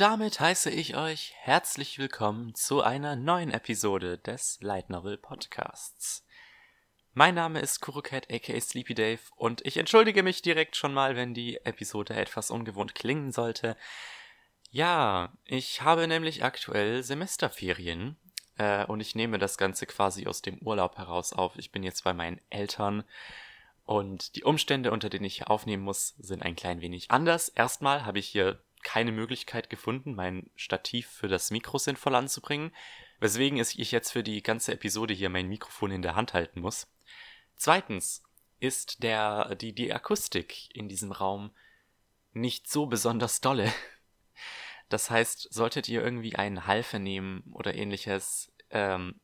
Damit heiße ich euch herzlich willkommen zu einer neuen Episode des Light Novel Podcasts. Mein Name ist Kurukat aka Sleepy Dave und ich entschuldige mich direkt schon mal, wenn die Episode etwas ungewohnt klingen sollte. Ja, ich habe nämlich aktuell Semesterferien äh, und ich nehme das Ganze quasi aus dem Urlaub heraus auf. Ich bin jetzt bei meinen Eltern und die Umstände, unter denen ich hier aufnehmen muss, sind ein klein wenig anders. Erstmal habe ich hier keine Möglichkeit gefunden, mein Stativ für das Mikro sinnvoll anzubringen, weswegen ich jetzt für die ganze Episode hier mein Mikrofon in der Hand halten muss. Zweitens ist der, die, die Akustik in diesem Raum nicht so besonders dolle. Das heißt, solltet ihr irgendwie einen Hall vernehmen oder ähnliches, ähm,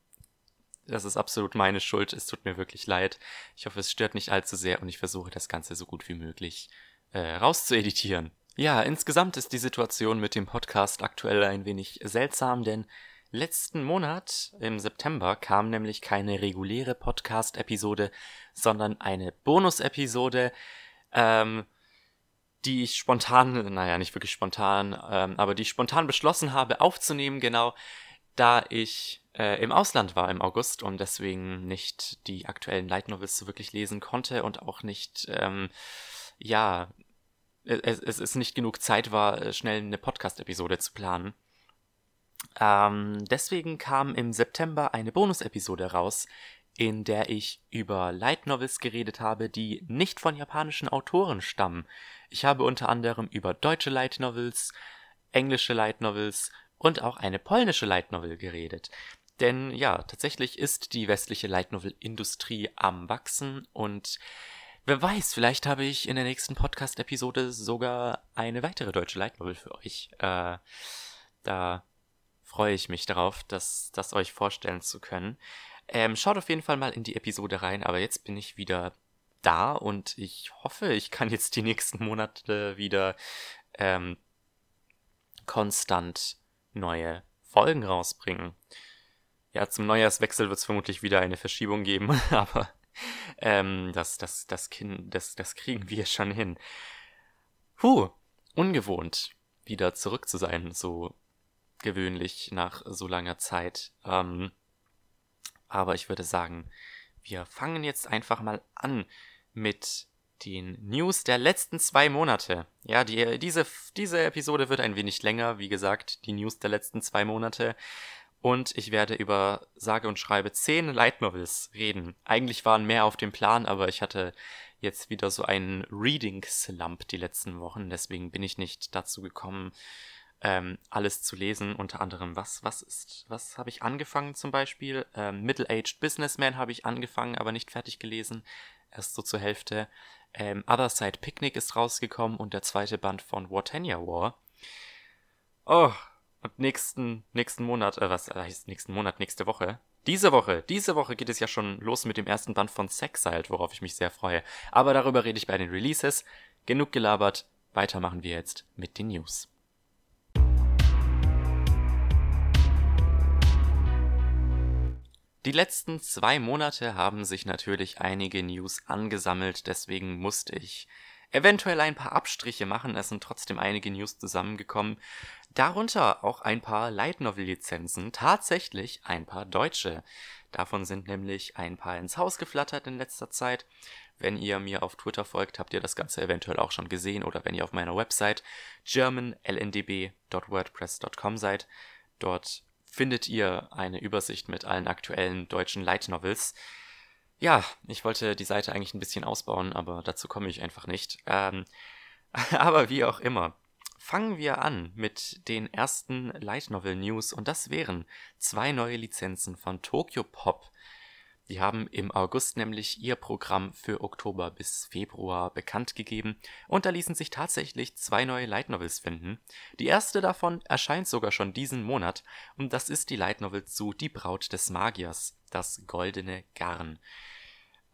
das ist absolut meine Schuld. Es tut mir wirklich leid. Ich hoffe, es stört nicht allzu sehr und ich versuche das Ganze so gut wie möglich äh, rauszueditieren. Ja, insgesamt ist die Situation mit dem Podcast aktuell ein wenig seltsam, denn letzten Monat im September kam nämlich keine reguläre Podcast-Episode, sondern eine Bonus-Episode, ähm, die ich spontan, naja, nicht wirklich spontan, ähm, aber die ich spontan beschlossen habe aufzunehmen, genau, da ich äh, im Ausland war im August und deswegen nicht die aktuellen Light Novels so wirklich lesen konnte und auch nicht, ähm, ja, es, es, es nicht genug Zeit war, äh, schnell eine Podcast-Episode zu planen. Ähm, deswegen kam im September eine Bonus-Episode raus, in der ich über Light Novels geredet habe, die nicht von japanischen Autoren stammen. Ich habe unter anderem über deutsche Light Novels, englische Light Novels und auch eine polnische Light Novel geredet. Denn ja, tatsächlich ist die westliche Light Novel Industrie am wachsen und wer weiß, vielleicht habe ich in der nächsten Podcast Episode sogar eine weitere deutsche Light Novel für euch. Äh, da freue ich mich darauf, das, das euch vorstellen zu können. Ähm, schaut auf jeden Fall mal in die Episode rein, aber jetzt bin ich wieder da und ich hoffe, ich kann jetzt die nächsten Monate wieder ähm, konstant neue Folgen rausbringen. Ja, zum Neujahrswechsel wird es vermutlich wieder eine Verschiebung geben, aber ähm, das, das, das, kind, das, das kriegen wir schon hin. Puh, ungewohnt, wieder zurück zu sein, so gewöhnlich nach so langer Zeit. Ähm, aber ich würde sagen, wir fangen jetzt einfach mal an mit den News der letzten zwei Monate. Ja, die, diese, diese Episode wird ein wenig länger, wie gesagt, die News der letzten zwei Monate. Und ich werde über sage und schreibe zehn Light Novels reden. Eigentlich waren mehr auf dem Plan, aber ich hatte jetzt wieder so einen Reading Slump die letzten Wochen. Deswegen bin ich nicht dazu gekommen, ähm, alles zu lesen. Unter anderem, was, was ist, was habe ich angefangen zum Beispiel? Ähm, Middle-Aged Businessman habe ich angefangen, aber nicht fertig gelesen. Erst so zur Hälfte. Ähm, Other Side Picnic ist rausgekommen und der zweite Band von Wartenia War. Oh, und nächsten, nächsten Monat, äh, was heißt nächsten Monat, nächste Woche? Diese Woche, diese Woche geht es ja schon los mit dem ersten Band von Sexiled, worauf ich mich sehr freue. Aber darüber rede ich bei den Releases. Genug gelabert, weiter machen wir jetzt mit den News. Die letzten zwei Monate haben sich natürlich einige News angesammelt, deswegen musste ich eventuell ein paar Abstriche machen. Es sind trotzdem einige News zusammengekommen. Darunter auch ein paar Light Novel Lizenzen, tatsächlich ein paar deutsche. Davon sind nämlich ein paar ins Haus geflattert in letzter Zeit. Wenn ihr mir auf Twitter folgt, habt ihr das Ganze eventuell auch schon gesehen oder wenn ihr auf meiner Website germanlndb.wordpress.com seid. Dort findet ihr eine Übersicht mit allen aktuellen deutschen Light Novels. Ja, ich wollte die Seite eigentlich ein bisschen ausbauen, aber dazu komme ich einfach nicht. Ähm, aber wie auch immer. Fangen wir an mit den ersten Light Novel News und das wären zwei neue Lizenzen von Tokyo Pop. Die haben im August nämlich ihr Programm für Oktober bis Februar bekannt gegeben und da ließen sich tatsächlich zwei neue Light Novels finden. Die erste davon erscheint sogar schon diesen Monat und das ist die Light Novel zu Die Braut des Magiers, das goldene Garn.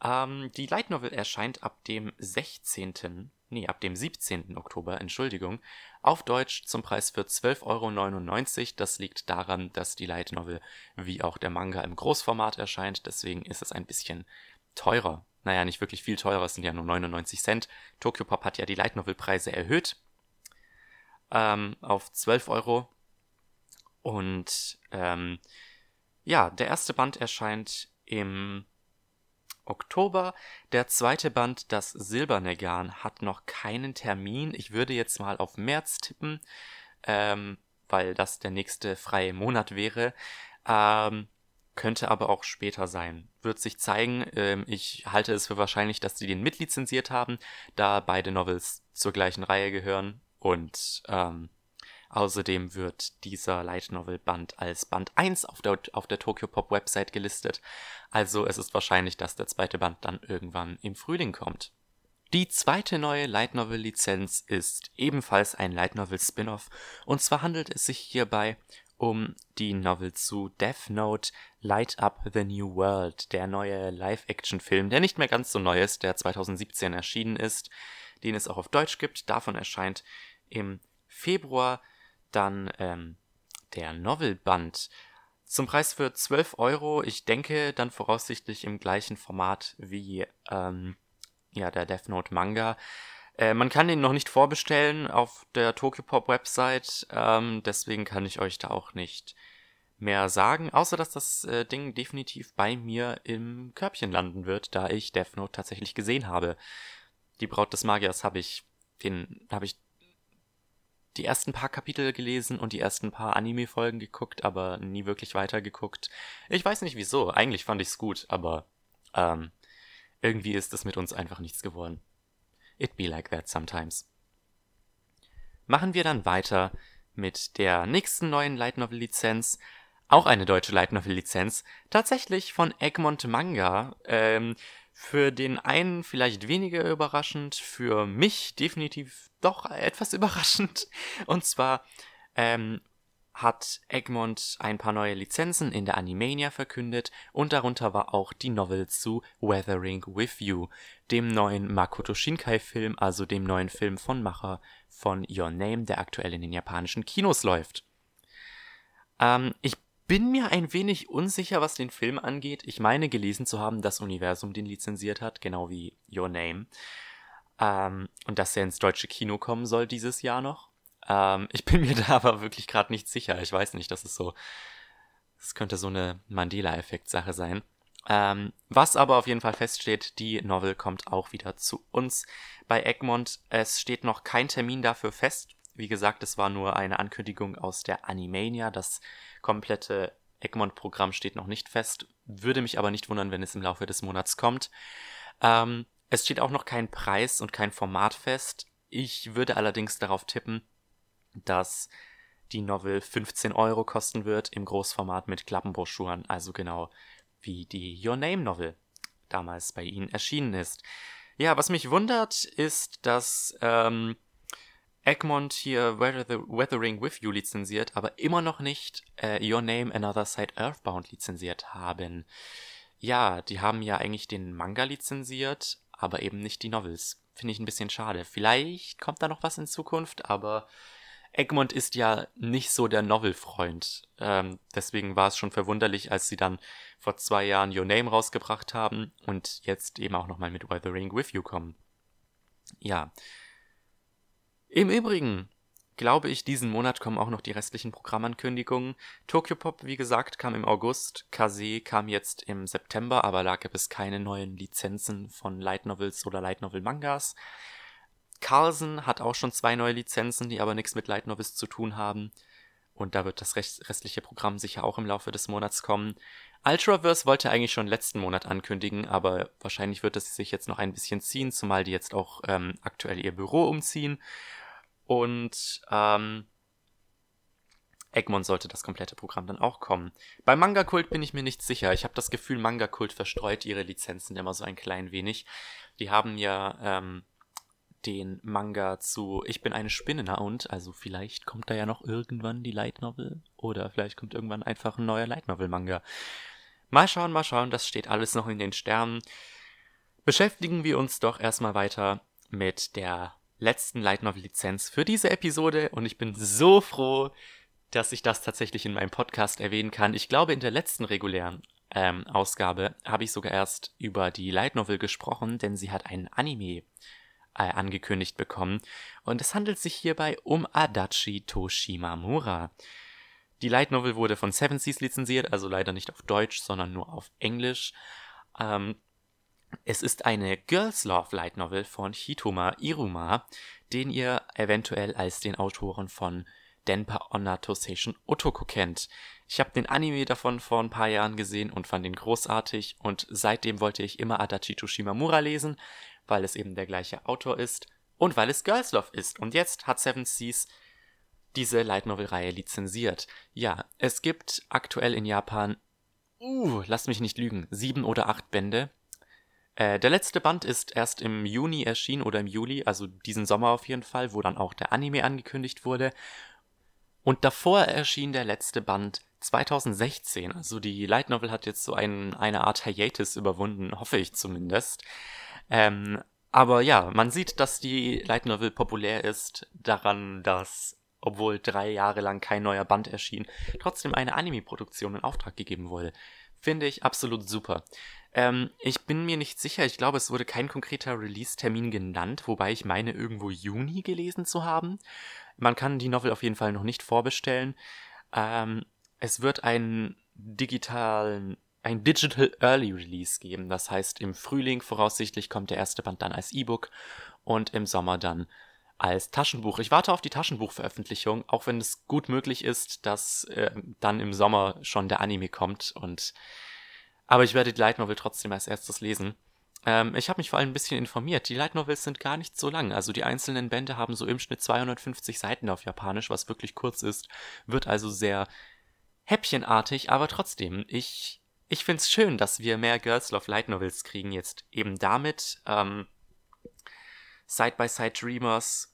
Ähm, die Light Novel erscheint ab dem 16 nee, ab dem 17. Oktober, Entschuldigung, auf Deutsch zum Preis für 12,99 Euro. Das liegt daran, dass die Light Novel wie auch der Manga im Großformat erscheint, deswegen ist es ein bisschen teurer. Naja, nicht wirklich viel teurer, es sind ja nur 99 Cent. Tokyo Pop hat ja die Light Novel Preise erhöht. ähm, auf 12 Euro. Und ähm, ja, der erste Band erscheint im Oktober. Der zweite Band, das Silberne Garn, hat noch keinen Termin. Ich würde jetzt mal auf März tippen, ähm, weil das der nächste freie Monat wäre. Ähm, könnte aber auch später sein. Wird sich zeigen. Ähm, ich halte es für wahrscheinlich, dass sie den mitlizenziert haben, da beide Novels zur gleichen Reihe gehören. Und ähm, außerdem wird dieser Light Novel Band als Band 1 auf der, auf der Tokyo Pop Website gelistet. Also es ist wahrscheinlich, dass der zweite Band dann irgendwann im Frühling kommt. Die zweite neue Light Novel Lizenz ist ebenfalls ein Light Novel Spin-off und zwar handelt es sich hierbei um die Novel zu Death Note Light Up the New World, der neue Live-Action-Film, der nicht mehr ganz so neu ist, der 2017 erschienen ist, den es auch auf Deutsch gibt. Davon erscheint im Februar dann ähm, der Novelband zum Preis für 12 Euro. Ich denke dann voraussichtlich im gleichen Format wie ähm, ja, der Death Note Manga. Äh, man kann ihn noch nicht vorbestellen auf der Tokyopop Website, ähm, deswegen kann ich euch da auch nicht mehr sagen, außer dass das äh, Ding definitiv bei mir im Körbchen landen wird, da ich Death Note tatsächlich gesehen habe. Die Braut des Magiers habe ich, den habe ich die ersten paar Kapitel gelesen und die ersten paar Anime-Folgen geguckt, aber nie wirklich weitergeguckt. Ich weiß nicht wieso. Eigentlich fand ich's gut, aber ähm, irgendwie ist es mit uns einfach nichts geworden. It be like that sometimes. Machen wir dann weiter mit der nächsten neuen Light Novel Lizenz. Auch eine deutsche Light Novel Lizenz. Tatsächlich von Egmont Manga. Ähm, für den einen vielleicht weniger überraschend, für mich definitiv doch etwas überraschend. Und zwar ähm, hat Egmont ein paar neue Lizenzen in der Animania verkündet und darunter war auch die Novel zu Weathering with You, dem neuen Makoto Shinkai-Film, also dem neuen Film von Macher von Your Name, der aktuell in den japanischen Kinos läuft. Ähm, ich bin mir ein wenig unsicher, was den Film angeht. Ich meine gelesen zu haben, dass Universum den lizenziert hat, genau wie Your Name. Ähm, und dass er ins deutsche Kino kommen soll dieses Jahr noch. Ähm, ich bin mir da aber wirklich gerade nicht sicher. Ich weiß nicht, das ist so. Das könnte so eine Mandela-Effekt-Sache sein. Ähm, was aber auf jeden Fall feststeht, die Novel kommt auch wieder zu uns bei Egmont. Es steht noch kein Termin dafür fest. Wie gesagt, es war nur eine Ankündigung aus der Animania. Das komplette Egmont-Programm steht noch nicht fest. Würde mich aber nicht wundern, wenn es im Laufe des Monats kommt. Ähm, es steht auch noch kein Preis und kein Format fest. Ich würde allerdings darauf tippen, dass die Novel 15 Euro kosten wird im Großformat mit Klappenbroschüren, also genau wie die Your Name Novel damals bei ihnen erschienen ist. Ja, was mich wundert, ist, dass ähm, Egmont hier Weather the Weathering with You lizenziert, aber immer noch nicht äh, Your Name Another Side Earthbound lizenziert haben. Ja, die haben ja eigentlich den Manga lizenziert, aber eben nicht die Novels. Finde ich ein bisschen schade. Vielleicht kommt da noch was in Zukunft, aber Egmont ist ja nicht so der Novel-Freund. Ähm, deswegen war es schon verwunderlich, als sie dann vor zwei Jahren Your Name rausgebracht haben und jetzt eben auch nochmal mit Weathering With You kommen. Ja. Im Übrigen glaube ich, diesen Monat kommen auch noch die restlichen Programmankündigungen. Tokyo Pop, wie gesagt, kam im August. Kase kam jetzt im September, aber da gab es keine neuen Lizenzen von Light Novels oder Light Novel Mangas. Carlsen hat auch schon zwei neue Lizenzen, die aber nichts mit Light Novels zu tun haben. Und da wird das restliche Programm sicher auch im Laufe des Monats kommen. Ultraverse wollte eigentlich schon letzten Monat ankündigen, aber wahrscheinlich wird es sich jetzt noch ein bisschen ziehen, zumal die jetzt auch ähm, aktuell ihr Büro umziehen. Und ähm, Egmont sollte das komplette Programm dann auch kommen. Bei Manga Kult bin ich mir nicht sicher. Ich habe das Gefühl, Manga Kult verstreut ihre Lizenzen immer so ein klein wenig. Die haben ja ähm, den Manga zu Ich bin eine Spinne, und? Also vielleicht kommt da ja noch irgendwann die Light Novel oder vielleicht kommt irgendwann einfach ein neuer Light Novel Manga. Mal schauen, mal schauen, das steht alles noch in den Sternen. Beschäftigen wir uns doch erstmal weiter mit der letzten Light Novel Lizenz für diese Episode und ich bin so froh, dass ich das tatsächlich in meinem Podcast erwähnen kann. Ich glaube, in der letzten regulären ähm, Ausgabe habe ich sogar erst über die Light Novel gesprochen, denn sie hat einen Anime äh, angekündigt bekommen. Und es handelt sich hierbei um Adachi Toshimamura. Die Light Novel wurde von Seven Seas lizenziert, also leider nicht auf Deutsch, sondern nur auf Englisch. Ähm, es ist eine Girls Love Light Novel von Hitoma Iruma, den ihr eventuell als den Autoren von Denpa Onna Tosation Otoko kennt. Ich habe den Anime davon vor ein paar Jahren gesehen und fand ihn großartig und seitdem wollte ich immer Adachi Shimamura lesen, weil es eben der gleiche Autor ist und weil es Girls Love ist. Und jetzt hat Seven Seas diese Light Novel Reihe lizenziert. Ja, es gibt aktuell in Japan, uh, lasst mich nicht lügen, sieben oder acht Bände. Äh, der letzte Band ist erst im Juni erschienen oder im Juli, also diesen Sommer auf jeden Fall, wo dann auch der Anime angekündigt wurde. Und davor erschien der letzte Band 2016. Also die Light Novel hat jetzt so ein, eine Art Hiatus überwunden, hoffe ich zumindest. Ähm, aber ja, man sieht, dass die Light Novel populär ist daran, dass, obwohl drei Jahre lang kein neuer Band erschien, trotzdem eine Anime-Produktion in Auftrag gegeben wurde. Finde ich absolut super. Ähm, ich bin mir nicht sicher, ich glaube, es wurde kein konkreter Release-Termin genannt, wobei ich meine, irgendwo Juni gelesen zu haben. Man kann die Novel auf jeden Fall noch nicht vorbestellen. Ähm, es wird einen digitalen, ein Digital Early Release geben. Das heißt, im Frühling voraussichtlich kommt der erste Band dann als E-Book und im Sommer dann als Taschenbuch. Ich warte auf die Taschenbuchveröffentlichung, auch wenn es gut möglich ist, dass äh, dann im Sommer schon der Anime kommt und aber ich werde die Light Novel trotzdem als erstes lesen. Ähm, ich habe mich vor allem ein bisschen informiert. Die Light Novels sind gar nicht so lang. Also die einzelnen Bände haben so im Schnitt 250 Seiten auf Japanisch, was wirklich kurz ist. Wird also sehr häppchenartig, aber trotzdem, ich, ich finde es schön, dass wir mehr Girls Love Light Novels kriegen jetzt eben damit. Ähm, Side by Side Dreamers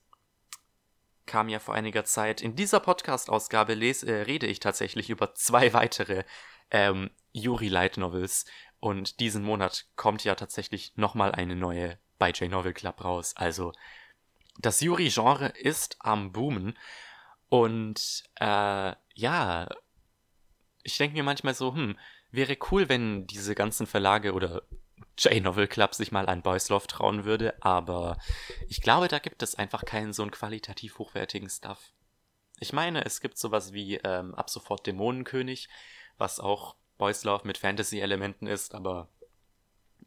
kam ja vor einiger Zeit. In dieser Podcast-Ausgabe äh, rede ich tatsächlich über zwei weitere ähm, Yuri Light Novels, und diesen Monat kommt ja tatsächlich nochmal eine neue bei J-Novel Club raus. Also das Yuri-Genre ist am Boomen. Und äh, ja, ich denke mir manchmal so, hm, wäre cool, wenn diese ganzen Verlage oder J-Novel Club sich mal an Boys Love trauen würde, aber ich glaube, da gibt es einfach keinen so einen qualitativ hochwertigen Stuff. Ich meine, es gibt sowas wie ähm, ab sofort Dämonenkönig, was auch Boys Love mit Fantasy-Elementen ist, aber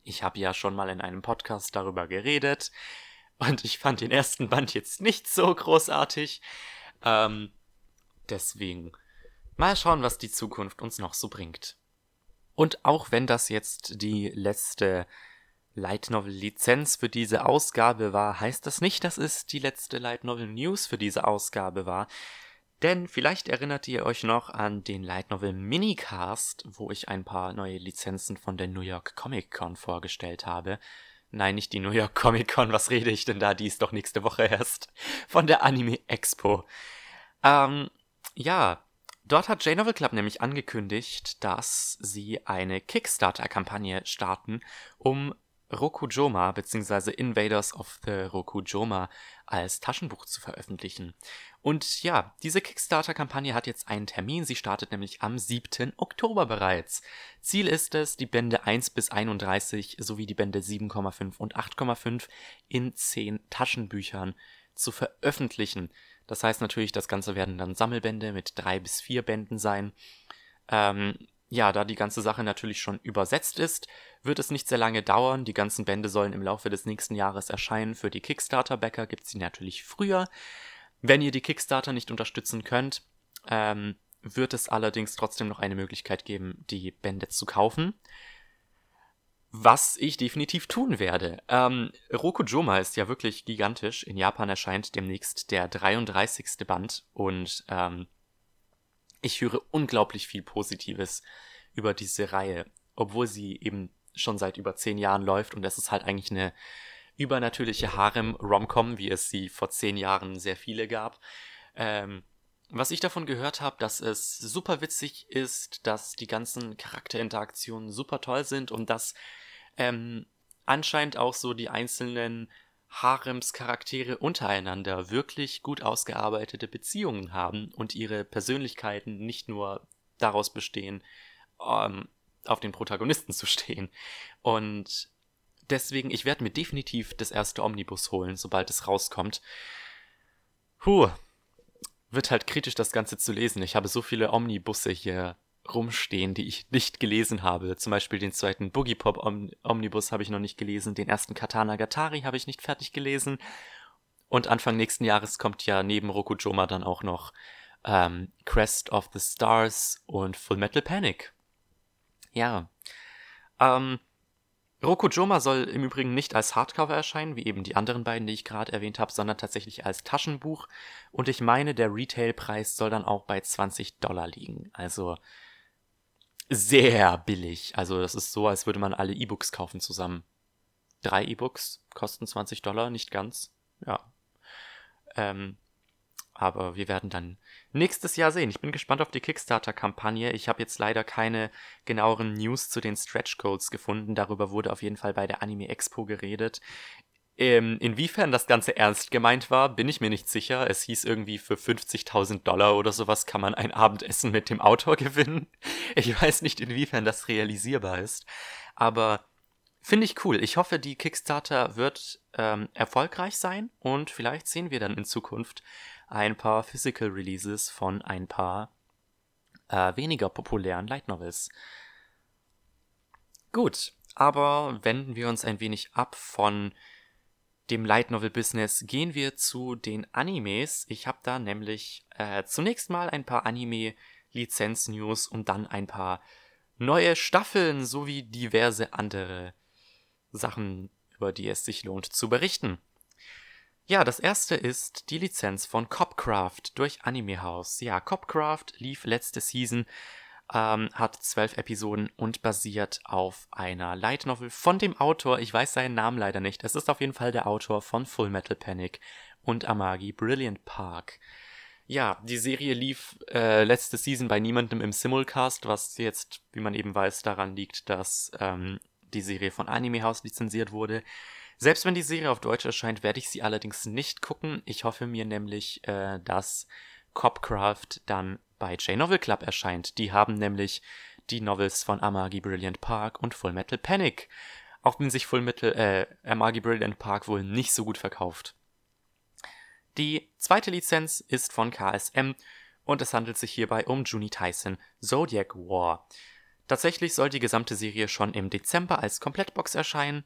ich habe ja schon mal in einem Podcast darüber geredet und ich fand den ersten Band jetzt nicht so großartig. Ähm, deswegen mal schauen, was die Zukunft uns noch so bringt. Und auch wenn das jetzt die letzte Light Novel Lizenz für diese Ausgabe war, heißt das nicht, dass es die letzte Light Novel News für diese Ausgabe war. Denn vielleicht erinnert ihr euch noch an den Light Novel Minicast, wo ich ein paar neue Lizenzen von der New York Comic Con vorgestellt habe. Nein, nicht die New York Comic Con, was rede ich denn da? Die ist doch nächste Woche erst. Von der Anime Expo. Ähm, ja, dort hat J-Novel Club nämlich angekündigt, dass sie eine Kickstarter-Kampagne starten, um Rokujoma bzw. Invaders of the Rokujoma als Taschenbuch zu veröffentlichen. Und ja, diese Kickstarter-Kampagne hat jetzt einen Termin. Sie startet nämlich am 7. Oktober bereits. Ziel ist es, die Bände 1 bis 31 sowie die Bände 7,5 und 8,5 in 10 Taschenbüchern zu veröffentlichen. Das heißt natürlich, das Ganze werden dann Sammelbände mit drei bis vier Bänden sein. Ähm, ja, da die ganze Sache natürlich schon übersetzt ist, wird es nicht sehr lange dauern. Die ganzen Bände sollen im Laufe des nächsten Jahres erscheinen. Für die Kickstarter-Bäcker gibt es sie natürlich früher. Wenn ihr die Kickstarter nicht unterstützen könnt, ähm, wird es allerdings trotzdem noch eine Möglichkeit geben, die Bände zu kaufen. Was ich definitiv tun werde. Ähm, Rokujoma ist ja wirklich gigantisch. In Japan erscheint demnächst der 33. Band und ähm, ich höre unglaublich viel Positives über diese Reihe, obwohl sie eben schon seit über zehn Jahren läuft und es ist halt eigentlich eine übernatürliche Harem-Romcom, wie es sie vor zehn Jahren sehr viele gab. Ähm, was ich davon gehört habe, dass es super witzig ist, dass die ganzen Charakterinteraktionen super toll sind und dass ähm, anscheinend auch so die einzelnen Harems-Charaktere untereinander wirklich gut ausgearbeitete Beziehungen haben und ihre Persönlichkeiten nicht nur daraus bestehen, ähm, auf den Protagonisten zu stehen. Und deswegen, ich werde mir definitiv das erste Omnibus holen, sobald es rauskommt. Puh, wird halt kritisch, das Ganze zu lesen. Ich habe so viele Omnibusse hier rumstehen, die ich nicht gelesen habe. Zum Beispiel den zweiten Boogie Pop Om Omnibus habe ich noch nicht gelesen, den ersten Katana Gatari habe ich nicht fertig gelesen. Und Anfang nächsten Jahres kommt ja neben Rokujoma dann auch noch ähm, Crest of the Stars und Full Metal Panic. Ja. Ähm, Rokujoma soll im Übrigen nicht als Hardcover erscheinen, wie eben die anderen beiden, die ich gerade erwähnt habe, sondern tatsächlich als Taschenbuch. Und ich meine, der Retailpreis soll dann auch bei 20 Dollar liegen. Also sehr billig. Also das ist so, als würde man alle E-Books kaufen zusammen. Drei E-Books kosten 20 Dollar, nicht ganz. Ja. Ähm, aber wir werden dann nächstes Jahr sehen. Ich bin gespannt auf die Kickstarter-Kampagne. Ich habe jetzt leider keine genaueren News zu den Stretch Goals gefunden. Darüber wurde auf jeden Fall bei der Anime Expo geredet. Ähm, inwiefern das Ganze ernst gemeint war, bin ich mir nicht sicher. Es hieß irgendwie, für 50.000 Dollar oder sowas kann man ein Abendessen mit dem Autor gewinnen. Ich weiß nicht, inwiefern das realisierbar ist. Aber finde ich cool. Ich hoffe, die Kickstarter wird ähm, erfolgreich sein und vielleicht sehen wir dann in Zukunft ein paar Physical Releases von ein paar äh, weniger populären Light Novels. Gut, aber wenden wir uns ein wenig ab von dem Light Novel Business, gehen wir zu den Animes. Ich habe da nämlich äh, zunächst mal ein paar Anime Lizenz News und dann ein paar neue Staffeln sowie diverse andere Sachen, über die es sich lohnt zu berichten. Ja, das erste ist die Lizenz von Copcraft durch Anime House. Ja, Copcraft lief letzte Season, ähm, hat zwölf Episoden und basiert auf einer Light Novel von dem Autor. Ich weiß seinen Namen leider nicht. Es ist auf jeden Fall der Autor von Full Metal Panic und Amagi Brilliant Park. Ja, die Serie lief äh, letzte Season bei niemandem im Simulcast, was jetzt, wie man eben weiß, daran liegt, dass ähm, die Serie von Anime House lizenziert wurde. Selbst wenn die Serie auf Deutsch erscheint, werde ich sie allerdings nicht gucken. Ich hoffe mir nämlich, äh, dass Copcraft dann bei J-Novel Club erscheint. Die haben nämlich die Novels von Amagi Brilliant Park und Full Metal Panic. Auch wenn sich Full Metal, äh, Amagi Brilliant Park wohl nicht so gut verkauft. Die zweite Lizenz ist von KSM und es handelt sich hierbei um Juni Tyson Zodiac War. Tatsächlich soll die gesamte Serie schon im Dezember als Komplettbox erscheinen.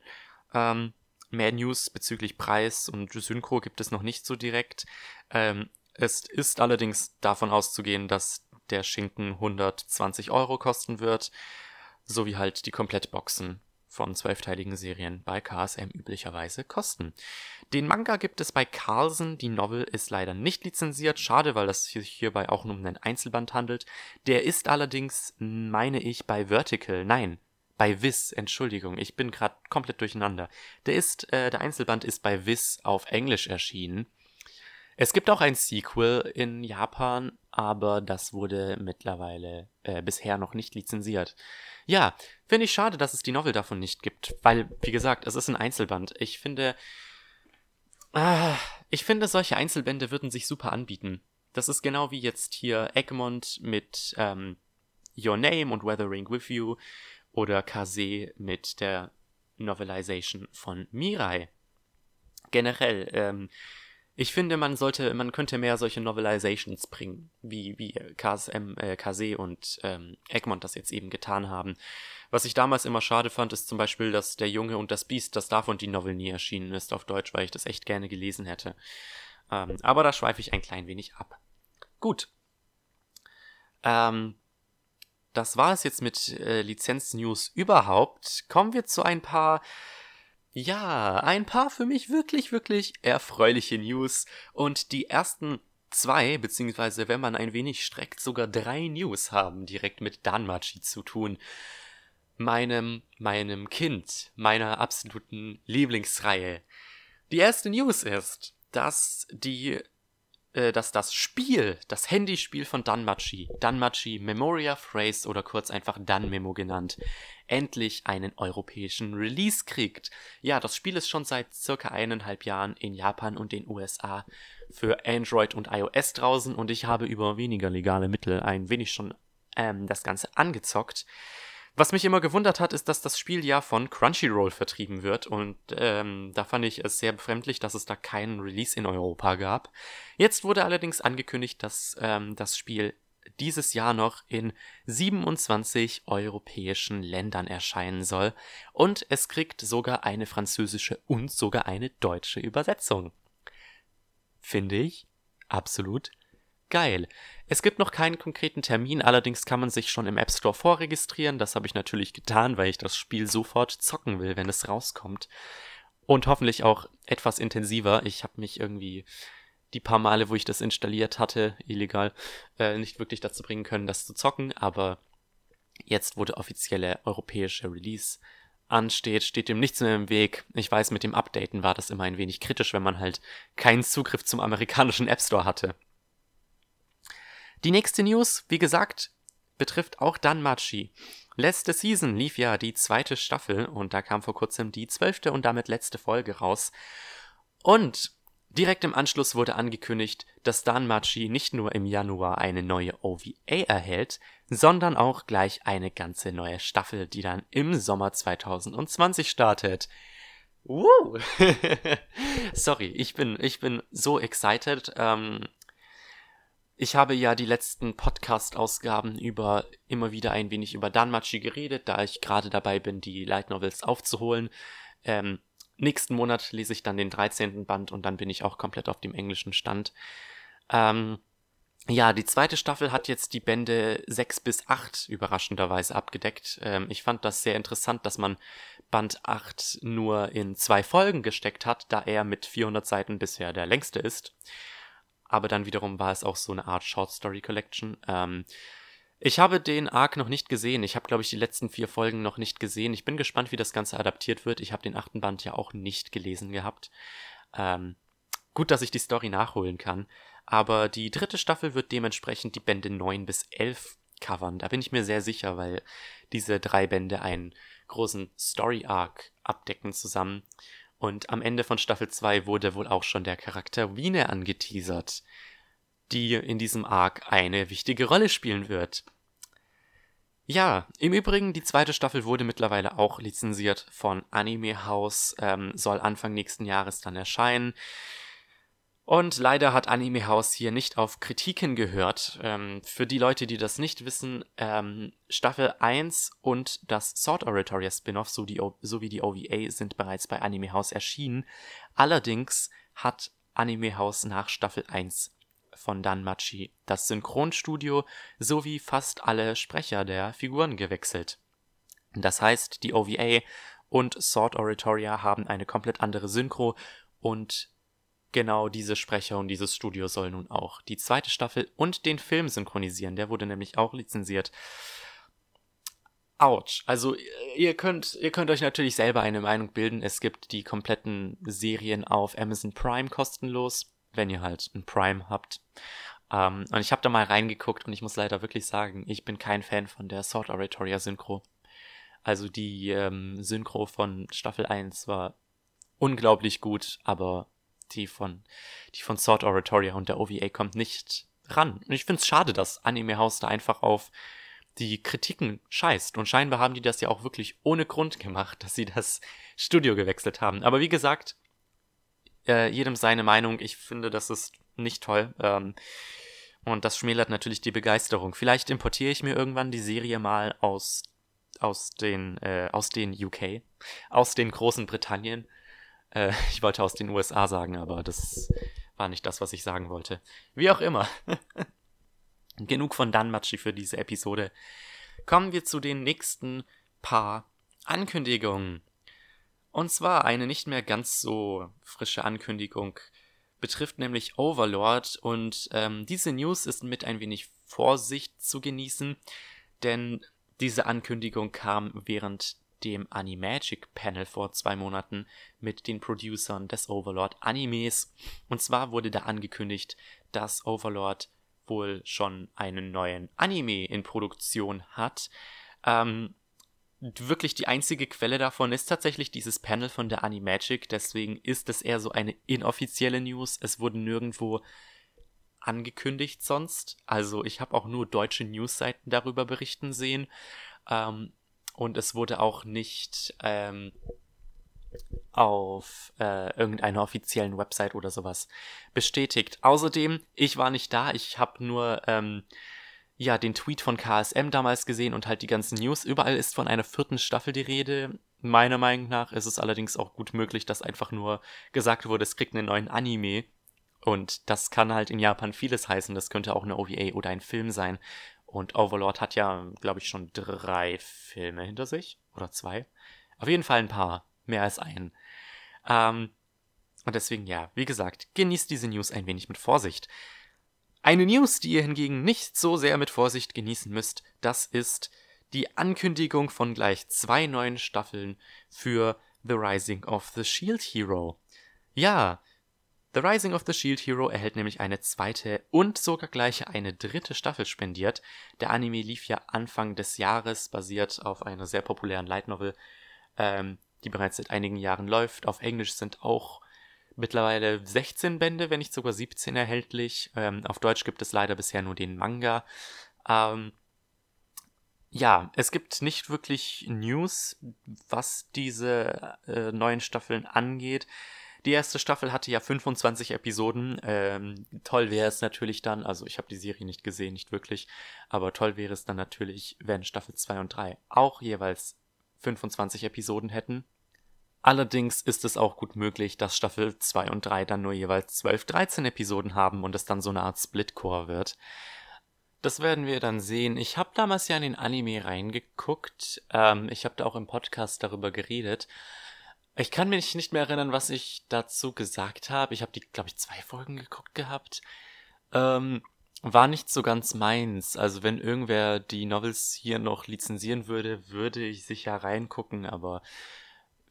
Ähm, Mehr News bezüglich Preis und Synchro gibt es noch nicht so direkt. Ähm, es ist allerdings davon auszugehen, dass der Schinken 120 Euro kosten wird, sowie halt die Komplettboxen von zwölfteiligen Serien bei KSM üblicherweise kosten. Den Manga gibt es bei Carlsen, die Novel ist leider nicht lizenziert, schade, weil das sich hierbei auch nur um einen Einzelband handelt. Der ist allerdings, meine ich, bei Vertical, nein, bei Viz, Entschuldigung, ich bin gerade komplett durcheinander. Der ist, äh, der Einzelband ist bei Viz auf Englisch erschienen. Es gibt auch ein Sequel in Japan, aber das wurde mittlerweile äh, bisher noch nicht lizenziert. Ja, finde ich schade, dass es die Novel davon nicht gibt, weil, wie gesagt, es ist ein Einzelband. Ich finde, ah, ich finde, solche Einzelbände würden sich super anbieten. Das ist genau wie jetzt hier Egmont mit ähm, Your Name und Weathering with You oder Kase mit der Novelization von Mirai. Generell, ähm, ich finde, man sollte, man könnte mehr solche Novelizations bringen, wie, wie KSM, äh, Kase und ähm, Egmont das jetzt eben getan haben. Was ich damals immer schade fand, ist zum Beispiel, dass Der Junge und das Biest, dass davon die Novel nie erschienen ist auf Deutsch, weil ich das echt gerne gelesen hätte. Ähm, aber da schweife ich ein klein wenig ab. Gut. Ähm, das war es jetzt mit äh, Lizenz-News überhaupt. Kommen wir zu ein paar, ja, ein paar für mich wirklich, wirklich erfreuliche News. Und die ersten zwei, beziehungsweise wenn man ein wenig streckt, sogar drei News haben direkt mit Danmachi zu tun. Meinem, meinem Kind, meiner absoluten Lieblingsreihe. Die erste News ist, dass die äh, dass das Spiel, das Handyspiel von Danmachi, Danmachi Memoria Phrase oder kurz einfach Danmemo genannt, endlich einen europäischen Release kriegt. Ja, das Spiel ist schon seit circa eineinhalb Jahren in Japan und den USA für Android und iOS draußen und ich habe über weniger legale Mittel ein wenig schon ähm, das Ganze angezockt. Was mich immer gewundert hat, ist, dass das Spiel ja von Crunchyroll vertrieben wird und ähm, da fand ich es sehr befremdlich, dass es da keinen Release in Europa gab. Jetzt wurde allerdings angekündigt, dass ähm, das Spiel dieses Jahr noch in 27 europäischen Ländern erscheinen soll und es kriegt sogar eine französische und sogar eine deutsche Übersetzung. Finde ich absolut geil. Es gibt noch keinen konkreten Termin, allerdings kann man sich schon im App Store vorregistrieren. Das habe ich natürlich getan, weil ich das Spiel sofort zocken will, wenn es rauskommt. Und hoffentlich auch etwas intensiver. Ich habe mich irgendwie die paar Male, wo ich das installiert hatte, illegal, äh, nicht wirklich dazu bringen können, das zu zocken. Aber jetzt, wo der offizielle europäische Release ansteht, steht dem nichts mehr im Weg. Ich weiß, mit dem Updaten war das immer ein wenig kritisch, wenn man halt keinen Zugriff zum amerikanischen App Store hatte. Die nächste News, wie gesagt, betrifft auch Danmachi. Letzte Season lief ja die zweite Staffel und da kam vor kurzem die zwölfte und damit letzte Folge raus. Und direkt im Anschluss wurde angekündigt, dass Danmachi nicht nur im Januar eine neue OVA erhält, sondern auch gleich eine ganze neue Staffel, die dann im Sommer 2020 startet. Woo! Sorry, ich bin, ich bin so excited. Ähm, ich habe ja die letzten Podcast-Ausgaben über immer wieder ein wenig über Danmachi geredet, da ich gerade dabei bin, die Light Novels aufzuholen. Ähm, nächsten Monat lese ich dann den 13. Band und dann bin ich auch komplett auf dem englischen Stand. Ähm, ja, die zweite Staffel hat jetzt die Bände 6 bis 8 überraschenderweise abgedeckt. Ähm, ich fand das sehr interessant, dass man Band 8 nur in zwei Folgen gesteckt hat, da er mit 400 Seiten bisher der längste ist aber dann wiederum war es auch so eine Art Short Story Collection. Ähm, ich habe den Arc noch nicht gesehen. Ich habe, glaube ich, die letzten vier Folgen noch nicht gesehen. Ich bin gespannt, wie das Ganze adaptiert wird. Ich habe den achten Band ja auch nicht gelesen gehabt. Ähm, gut, dass ich die Story nachholen kann. Aber die dritte Staffel wird dementsprechend die Bände 9 bis 11 covern. Da bin ich mir sehr sicher, weil diese drei Bände einen großen Story-Arc abdecken zusammen. Und am Ende von Staffel 2 wurde wohl auch schon der Charakter Wiene angeteasert, die in diesem Arc eine wichtige Rolle spielen wird. Ja, im Übrigen, die zweite Staffel wurde mittlerweile auch lizenziert von Anime House, ähm, soll Anfang nächsten Jahres dann erscheinen. Und leider hat Anime House hier nicht auf Kritiken gehört. Ähm, für die Leute, die das nicht wissen, ähm, Staffel 1 und das Sword Oratoria Spin-off so sowie die OVA sind bereits bei Anime House erschienen. Allerdings hat Anime House nach Staffel 1 von Danmachi das Synchronstudio sowie fast alle Sprecher der Figuren gewechselt. Das heißt, die OVA und Sword Oratoria haben eine komplett andere Synchro und Genau diese Sprecher und dieses Studio soll nun auch die zweite Staffel und den Film synchronisieren. Der wurde nämlich auch lizenziert. Autsch. Also ihr könnt, ihr könnt euch natürlich selber eine Meinung bilden. Es gibt die kompletten Serien auf Amazon Prime kostenlos, wenn ihr halt ein Prime habt. Ähm, und ich habe da mal reingeguckt und ich muss leider wirklich sagen, ich bin kein Fan von der Sword Oratoria Synchro. Also die ähm, Synchro von Staffel 1 war unglaublich gut, aber die von, die von Sword Oratoria und der OVA kommt nicht ran. Und ich finde es schade, dass Anime House da einfach auf die Kritiken scheißt. Und scheinbar haben die das ja auch wirklich ohne Grund gemacht, dass sie das Studio gewechselt haben. Aber wie gesagt, äh, jedem seine Meinung. Ich finde, das ist nicht toll. Ähm, und das schmälert natürlich die Begeisterung. Vielleicht importiere ich mir irgendwann die Serie mal aus, aus den, äh, aus den UK, aus den großen Britannien äh, ich wollte aus den USA sagen, aber das war nicht das, was ich sagen wollte. Wie auch immer. Genug von Danmachi für diese Episode. Kommen wir zu den nächsten paar Ankündigungen. Und zwar eine nicht mehr ganz so frische Ankündigung betrifft nämlich Overlord und ähm, diese News ist mit ein wenig Vorsicht zu genießen, denn diese Ankündigung kam während dem Animagic Panel vor zwei Monaten mit den Producern des Overlord Animes. Und zwar wurde da angekündigt, dass Overlord wohl schon einen neuen Anime in Produktion hat. Ähm, wirklich die einzige Quelle davon ist tatsächlich dieses Panel von der Animagic, deswegen ist es eher so eine inoffizielle News. Es wurde nirgendwo angekündigt sonst. Also ich habe auch nur deutsche Newsseiten darüber berichten sehen. Ähm, und es wurde auch nicht ähm, auf äh, irgendeiner offiziellen Website oder sowas bestätigt. Außerdem, ich war nicht da, ich habe nur ähm, ja den Tweet von KSM damals gesehen und halt die ganzen News. Überall ist von einer vierten Staffel die Rede. Meiner Meinung nach ist es allerdings auch gut möglich, dass einfach nur gesagt wurde, es kriegt einen neuen Anime. Und das kann halt in Japan vieles heißen. Das könnte auch eine OVA oder ein Film sein. Und Overlord hat ja, glaube ich, schon drei Filme hinter sich. Oder zwei. Auf jeden Fall ein paar. Mehr als einen. Ähm, und deswegen, ja, wie gesagt, genießt diese News ein wenig mit Vorsicht. Eine News, die ihr hingegen nicht so sehr mit Vorsicht genießen müsst, das ist die Ankündigung von gleich zwei neuen Staffeln für The Rising of the Shield Hero. Ja, The Rising of the Shield Hero erhält nämlich eine zweite und sogar gleich eine dritte Staffel spendiert. Der Anime lief ja Anfang des Jahres, basiert auf einer sehr populären Light Novel, ähm, die bereits seit einigen Jahren läuft. Auf Englisch sind auch mittlerweile 16 Bände, wenn nicht sogar 17 erhältlich. Ähm, auf Deutsch gibt es leider bisher nur den Manga. Ähm, ja, es gibt nicht wirklich News, was diese äh, neuen Staffeln angeht. Die erste Staffel hatte ja 25 Episoden. Ähm, toll wäre es natürlich dann, also ich habe die Serie nicht gesehen, nicht wirklich, aber toll wäre es dann natürlich, wenn Staffel 2 und 3 auch jeweils 25 Episoden hätten. Allerdings ist es auch gut möglich, dass Staffel 2 und 3 dann nur jeweils 12, 13 Episoden haben und es dann so eine Art Splitcore wird. Das werden wir dann sehen. Ich habe damals ja in den Anime reingeguckt. Ähm, ich habe da auch im Podcast darüber geredet. Ich kann mich nicht mehr erinnern, was ich dazu gesagt habe. Ich habe die, glaube ich, zwei Folgen geguckt gehabt. Ähm, war nicht so ganz meins. Also wenn irgendwer die Novels hier noch lizenzieren würde, würde ich sicher reingucken, aber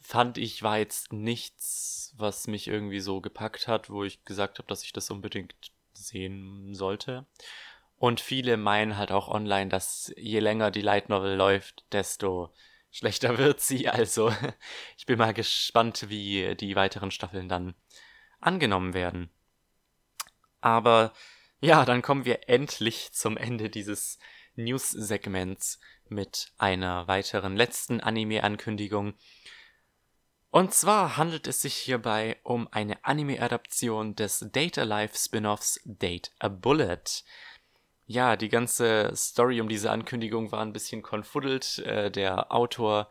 fand ich, war jetzt nichts, was mich irgendwie so gepackt hat, wo ich gesagt habe, dass ich das unbedingt sehen sollte. Und viele meinen halt auch online, dass je länger die Light Novel läuft, desto schlechter wird sie. Also ich bin mal gespannt, wie die weiteren Staffeln dann angenommen werden. Aber ja, dann kommen wir endlich zum Ende dieses News-Segments mit einer weiteren letzten Anime-Ankündigung. Und zwar handelt es sich hierbei um eine Anime-Adaption des Data Life Spin-offs Date a Bullet. Ja, die ganze Story um diese Ankündigung war ein bisschen konfuddelt. Äh, der Autor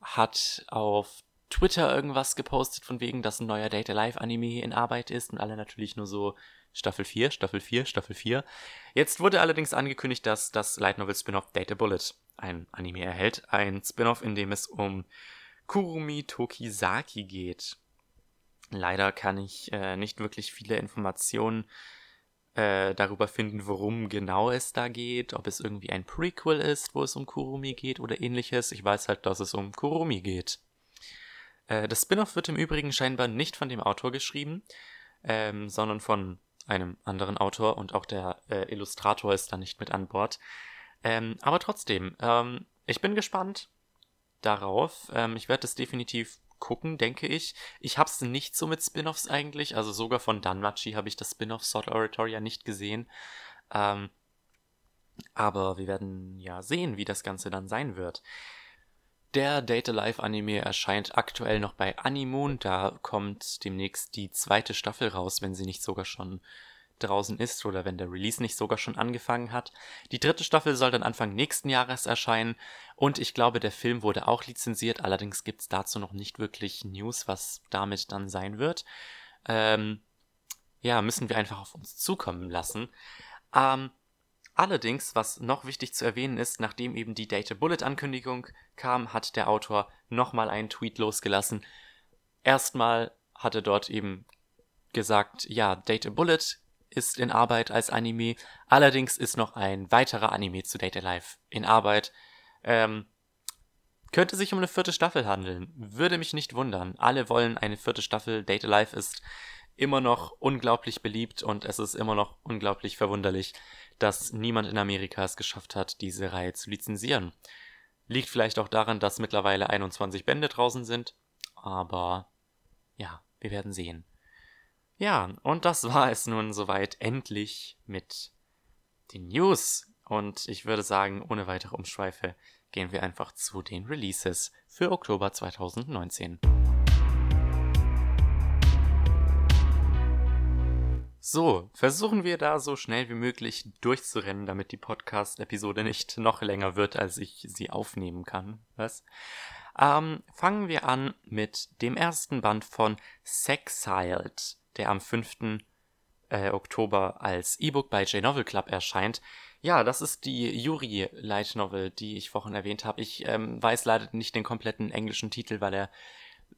hat auf Twitter irgendwas gepostet von wegen, dass ein neuer Data Life Anime in Arbeit ist und alle natürlich nur so Staffel 4, Staffel 4, Staffel 4. Jetzt wurde allerdings angekündigt, dass das Light Novel Spin-off Data Bullet ein Anime erhält. Ein Spin-off, in dem es um Kurumi Tokisaki geht. Leider kann ich äh, nicht wirklich viele Informationen äh, darüber finden, worum genau es da geht, ob es irgendwie ein Prequel ist, wo es um Kurumi geht oder ähnliches. Ich weiß halt, dass es um Kurumi geht. Äh, das Spin-off wird im Übrigen scheinbar nicht von dem Autor geschrieben, ähm, sondern von einem anderen Autor und auch der äh, Illustrator ist da nicht mit an Bord. Ähm, aber trotzdem, ähm, ich bin gespannt darauf. Ähm, ich werde das definitiv gucken, denke ich. Ich habe es nicht so mit Spin-offs eigentlich. Also sogar von Danmachi habe ich das Spin-off Sword Oratoria nicht gesehen. Ähm, aber wir werden ja sehen, wie das Ganze dann sein wird. Der Data Life Anime erscheint aktuell noch bei Animoon. Da kommt demnächst die zweite Staffel raus, wenn sie nicht sogar schon draußen ist oder wenn der Release nicht sogar schon angefangen hat. Die dritte Staffel soll dann Anfang nächsten Jahres erscheinen und ich glaube, der Film wurde auch lizenziert, allerdings gibt es dazu noch nicht wirklich News, was damit dann sein wird. Ähm, ja, müssen wir einfach auf uns zukommen lassen. Ähm, allerdings, was noch wichtig zu erwähnen ist, nachdem eben die Data Bullet Ankündigung kam, hat der Autor nochmal einen Tweet losgelassen. Erstmal hat er dort eben gesagt, ja, Data Bullet ist in Arbeit als Anime. Allerdings ist noch ein weiterer Anime zu Date Alive in Arbeit. Ähm, könnte sich um eine vierte Staffel handeln. Würde mich nicht wundern. Alle wollen eine vierte Staffel. Date Alive ist immer noch unglaublich beliebt und es ist immer noch unglaublich verwunderlich, dass niemand in Amerika es geschafft hat, diese Reihe zu lizenzieren. Liegt vielleicht auch daran, dass mittlerweile 21 Bände draußen sind, aber ja, wir werden sehen. Ja, und das war es nun soweit endlich mit den News. Und ich würde sagen, ohne weitere Umschweife gehen wir einfach zu den Releases für Oktober 2019. So, versuchen wir da so schnell wie möglich durchzurennen, damit die Podcast-Episode nicht noch länger wird, als ich sie aufnehmen kann. Was? Ähm, fangen wir an mit dem ersten Band von Sexiled, der am 5. Äh, Oktober als E-Book bei J-Novel Club erscheint. Ja, das ist die Yuri Light Novel, die ich vorhin erwähnt habe. Ich ähm, weiß leider nicht den kompletten englischen Titel, weil er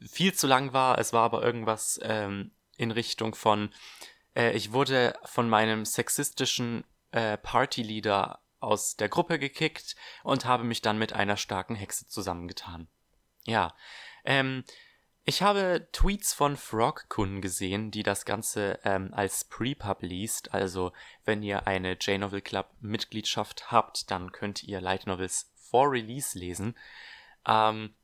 viel zu lang war. Es war aber irgendwas ähm, in Richtung von äh, ich wurde von meinem sexistischen äh, Partyleader aus der Gruppe gekickt und habe mich dann mit einer starken Hexe zusammengetan. Ja, ähm, ich habe Tweets von Frog-Kunden gesehen, die das Ganze ähm, als Pre-Pub liest. Also, wenn ihr eine J-Novel Club Mitgliedschaft habt, dann könnt ihr Light Novels vor Release lesen. Ähm,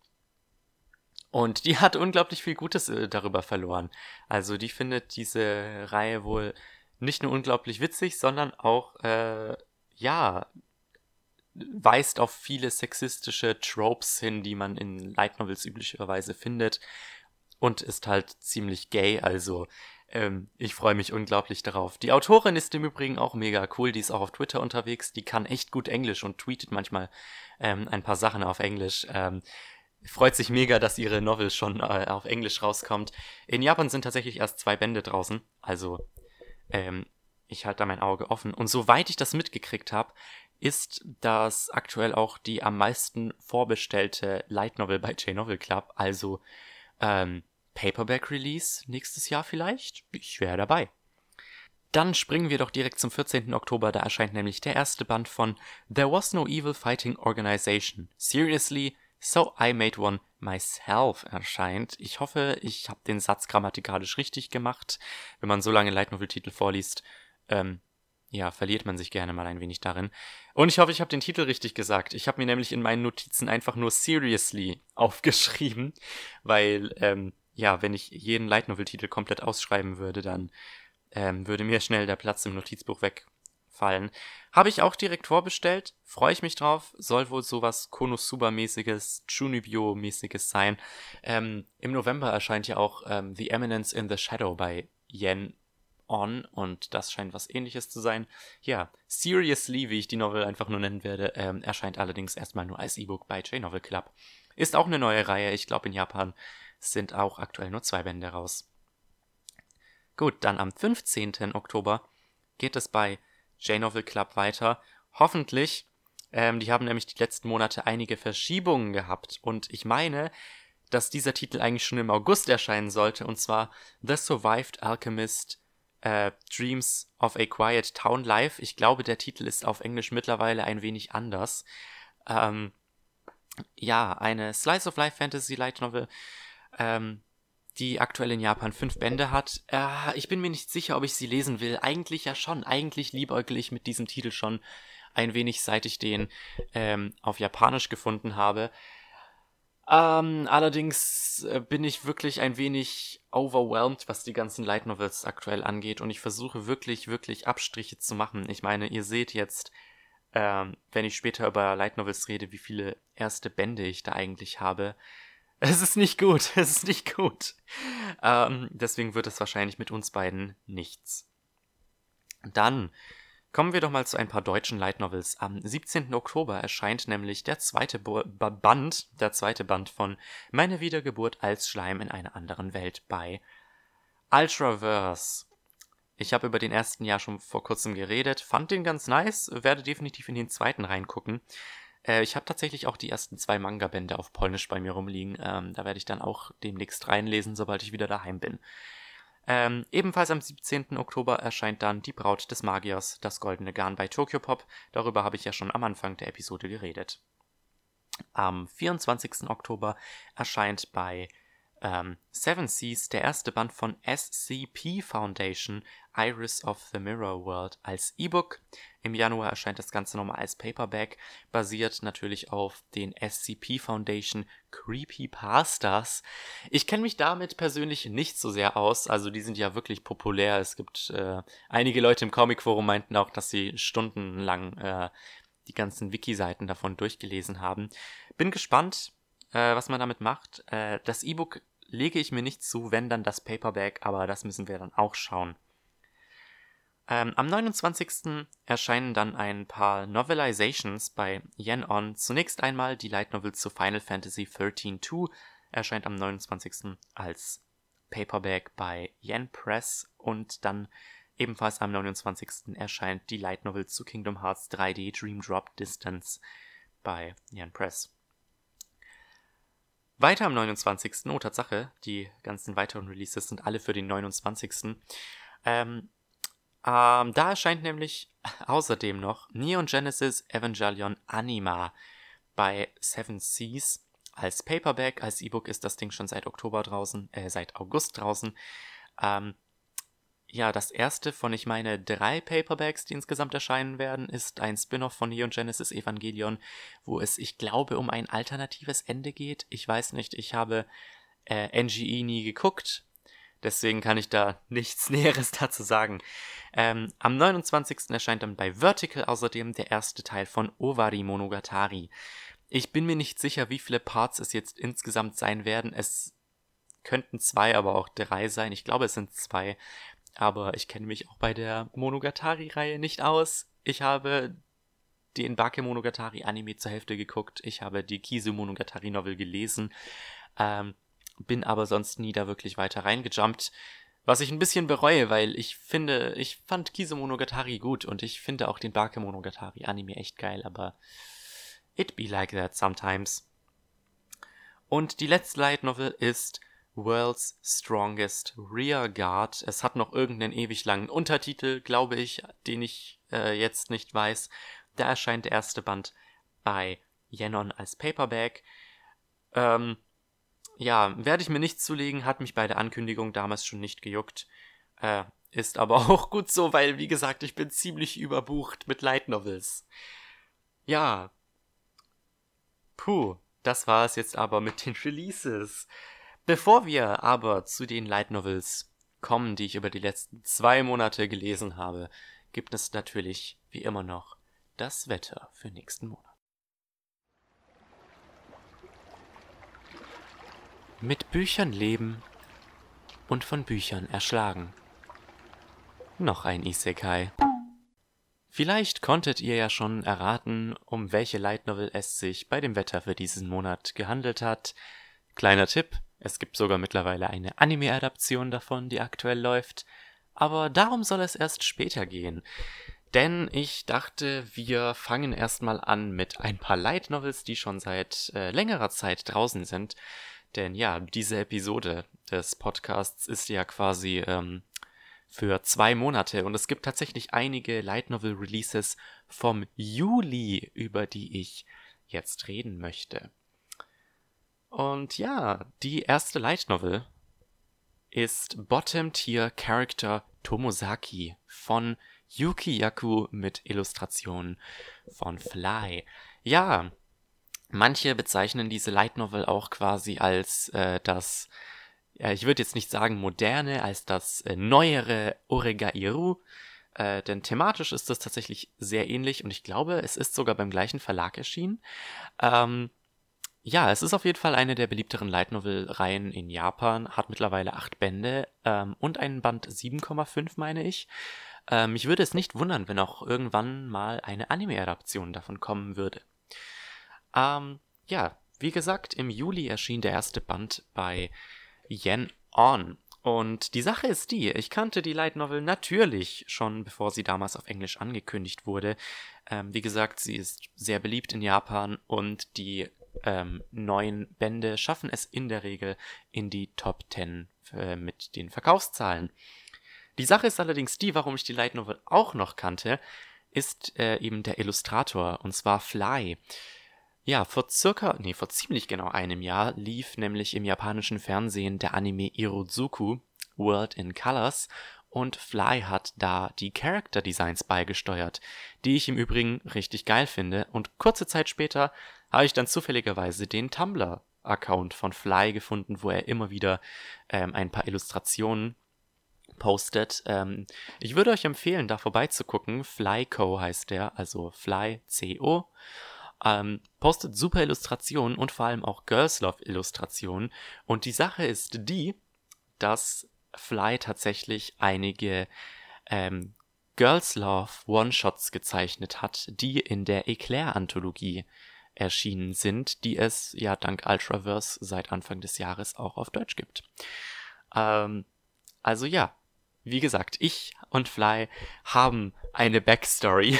und die hat unglaublich viel Gutes äh, darüber verloren. Also die findet diese Reihe wohl nicht nur unglaublich witzig, sondern auch, äh, ja, weist auf viele sexistische Tropes hin, die man in Light Novels üblicherweise findet. Und ist halt ziemlich gay, also ähm, ich freue mich unglaublich darauf. Die Autorin ist im Übrigen auch mega cool, die ist auch auf Twitter unterwegs, die kann echt gut Englisch und tweetet manchmal ähm, ein paar Sachen auf Englisch. Ähm, freut sich mega, dass ihre Novel schon äh, auf Englisch rauskommt. In Japan sind tatsächlich erst zwei Bände draußen, also ähm, ich halte da mein Auge offen. Und soweit ich das mitgekriegt habe, ist das aktuell auch die am meisten vorbestellte Light Novel bei J-Novel Club, also ähm, Paperback Release nächstes Jahr vielleicht. Ich wäre dabei. Dann springen wir doch direkt zum 14. Oktober, da erscheint nämlich der erste Band von There Was No Evil Fighting Organization. Seriously, So I Made One Myself erscheint. Ich hoffe, ich habe den Satz grammatikalisch richtig gemacht. Wenn man so lange Light Novel Titel vorliest, ähm, ja, verliert man sich gerne mal ein wenig darin. Und ich hoffe, ich habe den Titel richtig gesagt. Ich habe mir nämlich in meinen Notizen einfach nur Seriously aufgeschrieben, weil, ähm, ja, wenn ich jeden Light Novel Titel komplett ausschreiben würde, dann ähm, würde mir schnell der Platz im Notizbuch weg fallen. Habe ich auch direkt vorbestellt, freue ich mich drauf, soll wohl sowas Konosuba-mäßiges, Chunibyo-mäßiges sein. Ähm, Im November erscheint ja auch ähm, The Eminence in the Shadow bei Yen On und das scheint was ähnliches zu sein. Ja, Seriously, wie ich die Novel einfach nur nennen werde, ähm, erscheint allerdings erstmal nur als E-Book bei J-Novel Club. Ist auch eine neue Reihe, ich glaube in Japan sind auch aktuell nur zwei Bände raus. Gut, dann am 15. Oktober geht es bei J-Novel Club weiter. Hoffentlich. Ähm, die haben nämlich die letzten Monate einige Verschiebungen gehabt. Und ich meine, dass dieser Titel eigentlich schon im August erscheinen sollte. Und zwar The Survived Alchemist äh, Dreams of a Quiet Town Life. Ich glaube, der Titel ist auf Englisch mittlerweile ein wenig anders. Ähm, ja, eine Slice of Life Fantasy Light Novel. Ähm, die aktuell in Japan fünf Bände hat. Äh, ich bin mir nicht sicher, ob ich sie lesen will. Eigentlich ja schon. Eigentlich liebäugel ich mit diesem Titel schon ein wenig, seit ich den ähm, auf Japanisch gefunden habe. Ähm, allerdings äh, bin ich wirklich ein wenig overwhelmed, was die ganzen Light Novels aktuell angeht. Und ich versuche wirklich, wirklich Abstriche zu machen. Ich meine, ihr seht jetzt, ähm, wenn ich später über Light Novels rede, wie viele erste Bände ich da eigentlich habe. Es ist nicht gut, es ist nicht gut. Ähm, deswegen wird es wahrscheinlich mit uns beiden nichts. Dann kommen wir doch mal zu ein paar deutschen Light Novels. Am 17. Oktober erscheint nämlich der zweite Bo Band, der zweite Band von Meine Wiedergeburt als Schleim in einer anderen Welt bei Ultraverse. Ich habe über den ersten Jahr schon vor kurzem geredet, fand den ganz nice, werde definitiv in den zweiten reingucken. Äh, ich habe tatsächlich auch die ersten zwei Manga-Bände auf Polnisch bei mir rumliegen. Ähm, da werde ich dann auch demnächst reinlesen, sobald ich wieder daheim bin. Ähm, ebenfalls am 17. Oktober erscheint dann Die Braut des Magiers, das goldene Garn bei Tokyopop. Darüber habe ich ja schon am Anfang der Episode geredet. Am 24. Oktober erscheint bei ähm, Seven Seas der erste Band von SCP Foundation, Iris of the Mirror World, als E-Book. Im Januar erscheint das Ganze nochmal als Paperback, basiert natürlich auf den SCP Foundation Creepypastas. Ich kenne mich damit persönlich nicht so sehr aus, also die sind ja wirklich populär. Es gibt äh, einige Leute im Comicforum meinten auch, dass sie stundenlang äh, die ganzen Wiki-Seiten davon durchgelesen haben. Bin gespannt, äh, was man damit macht. Äh, das E-Book lege ich mir nicht zu, wenn dann das Paperback, aber das müssen wir dann auch schauen. Ähm, am 29. erscheinen dann ein paar Novelizations bei Yen On. Zunächst einmal die Light Novel zu Final Fantasy XIII 2 erscheint am 29. als Paperback bei Yen Press und dann ebenfalls am 29. erscheint die Light Novel zu Kingdom Hearts 3D Dream Drop Distance bei Yen Press. Weiter am 29. Oh, Tatsache, die ganzen weiteren Releases sind alle für den 29. Ähm, ähm, da erscheint nämlich außerdem noch Neon Genesis Evangelion Anima bei Seven Seas als Paperback. Als E-Book ist das Ding schon seit Oktober draußen, äh, seit August draußen. Ähm, ja, das erste von, ich meine, drei Paperbacks, die insgesamt erscheinen werden, ist ein Spin-off von Neon Genesis Evangelion, wo es, ich glaube, um ein alternatives Ende geht. Ich weiß nicht, ich habe äh, NGE nie geguckt, deswegen kann ich da nichts Näheres dazu sagen. Ähm, am 29. erscheint dann bei Vertical außerdem der erste Teil von Owari Monogatari. Ich bin mir nicht sicher, wie viele Parts es jetzt insgesamt sein werden. Es könnten zwei, aber auch drei sein. Ich glaube, es sind zwei. Aber ich kenne mich auch bei der Monogatari-Reihe nicht aus. Ich habe den Bake Monogatari Anime zur Hälfte geguckt. Ich habe die Kisu Monogatari Novel gelesen. Ähm, bin aber sonst nie da wirklich weiter reingejumpt. Was ich ein bisschen bereue, weil ich finde, ich fand Kisu Monogatari gut und ich finde auch den Bake Monogatari Anime echt geil, aber it be like that sometimes. Und die letzte Light Novel ist World's Strongest Rear Guard. Es hat noch irgendeinen ewig langen Untertitel, glaube ich, den ich äh, jetzt nicht weiß. Da erscheint der erste Band bei Yenon als Paperback. Ähm, ja, werde ich mir nicht zulegen, hat mich bei der Ankündigung damals schon nicht gejuckt. Äh, ist aber auch gut so, weil, wie gesagt, ich bin ziemlich überbucht mit Light Novels. Ja. Puh, das war es jetzt aber mit den Releases. Bevor wir aber zu den Light Novels kommen, die ich über die letzten zwei Monate gelesen habe, gibt es natürlich wie immer noch das Wetter für nächsten Monat. Mit Büchern leben und von Büchern erschlagen. Noch ein Isekai. Vielleicht konntet ihr ja schon erraten, um welche Light Novel es sich bei dem Wetter für diesen Monat gehandelt hat. Kleiner Tipp, es gibt sogar mittlerweile eine Anime-Adaption davon, die aktuell läuft. Aber darum soll es erst später gehen. Denn ich dachte, wir fangen erstmal an mit ein paar Light Novels, die schon seit äh, längerer Zeit draußen sind. Denn ja, diese Episode des Podcasts ist ja quasi ähm, für zwei Monate und es gibt tatsächlich einige Light Novel Releases vom Juli, über die ich jetzt reden möchte. Und ja, die erste Light Novel ist Bottom Tier Character Tomosaki von Yuki Yaku mit Illustrationen von Fly. Ja, manche bezeichnen diese Light Novel auch quasi als äh, das, ja, ich würde jetzt nicht sagen moderne, als das äh, neuere Oregairu. Äh, denn thematisch ist das tatsächlich sehr ähnlich und ich glaube, es ist sogar beim gleichen Verlag erschienen. Ähm, ja, es ist auf jeden Fall eine der beliebteren Light Novel-Reihen in Japan, hat mittlerweile acht Bände ähm, und einen Band 7,5, meine ich. Ähm, mich würde es nicht wundern, wenn auch irgendwann mal eine Anime-Adaption davon kommen würde. Ähm, ja, wie gesagt, im Juli erschien der erste Band bei Yen On. Und die Sache ist die, ich kannte die Light Novel natürlich schon, bevor sie damals auf Englisch angekündigt wurde. Ähm, wie gesagt, sie ist sehr beliebt in Japan und die ähm, neun Bände schaffen es in der Regel in die Top 10 äh, mit den Verkaufszahlen. Die Sache ist allerdings die, warum ich die Light Novel auch noch kannte, ist äh, eben der Illustrator, und zwar Fly. Ja, vor circa, nee, vor ziemlich genau einem Jahr lief nämlich im japanischen Fernsehen der Anime Irozuku World in Colors und Fly hat da die Character Designs beigesteuert, die ich im Übrigen richtig geil finde und kurze Zeit später habe ich dann zufälligerweise den Tumblr-Account von Fly gefunden, wo er immer wieder ähm, ein paar Illustrationen postet. Ähm, ich würde euch empfehlen, da vorbeizugucken. Flyco heißt der, also Fly C-O. Ähm, postet super Illustrationen und vor allem auch Girls Love Illustrationen. Und die Sache ist die, dass Fly tatsächlich einige ähm, Girls Love One-Shots gezeichnet hat, die in der Eclair-Anthologie erschienen sind, die es ja dank Ultraverse seit Anfang des Jahres auch auf Deutsch gibt. Ähm, also ja, wie gesagt, ich und Fly haben eine Backstory,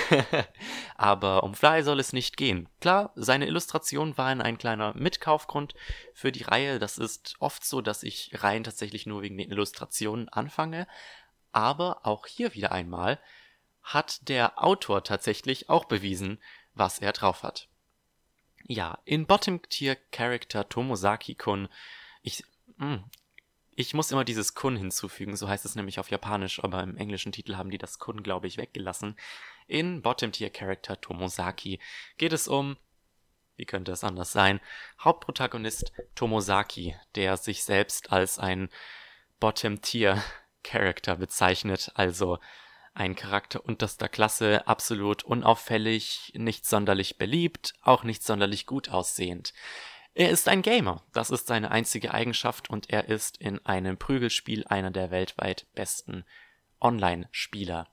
aber um Fly soll es nicht gehen. Klar, seine Illustrationen waren ein kleiner Mitkaufgrund für die Reihe. Das ist oft so, dass ich Reihen tatsächlich nur wegen den Illustrationen anfange. Aber auch hier wieder einmal hat der Autor tatsächlich auch bewiesen, was er drauf hat. Ja, in Bottom-Tier-Character Tomosaki-kun, ich, hm, ich muss immer dieses Kun hinzufügen, so heißt es nämlich auf Japanisch, aber im englischen Titel haben die das Kun, glaube ich, weggelassen. In Bottom-Tier-Character Tomosaki geht es um, wie könnte es anders sein, Hauptprotagonist Tomosaki, der sich selbst als ein Bottom-Tier-Character bezeichnet, also ein Charakter unterster Klasse, absolut unauffällig, nicht sonderlich beliebt, auch nicht sonderlich gut aussehend. Er ist ein Gamer, das ist seine einzige Eigenschaft und er ist in einem Prügelspiel einer der weltweit besten Online-Spieler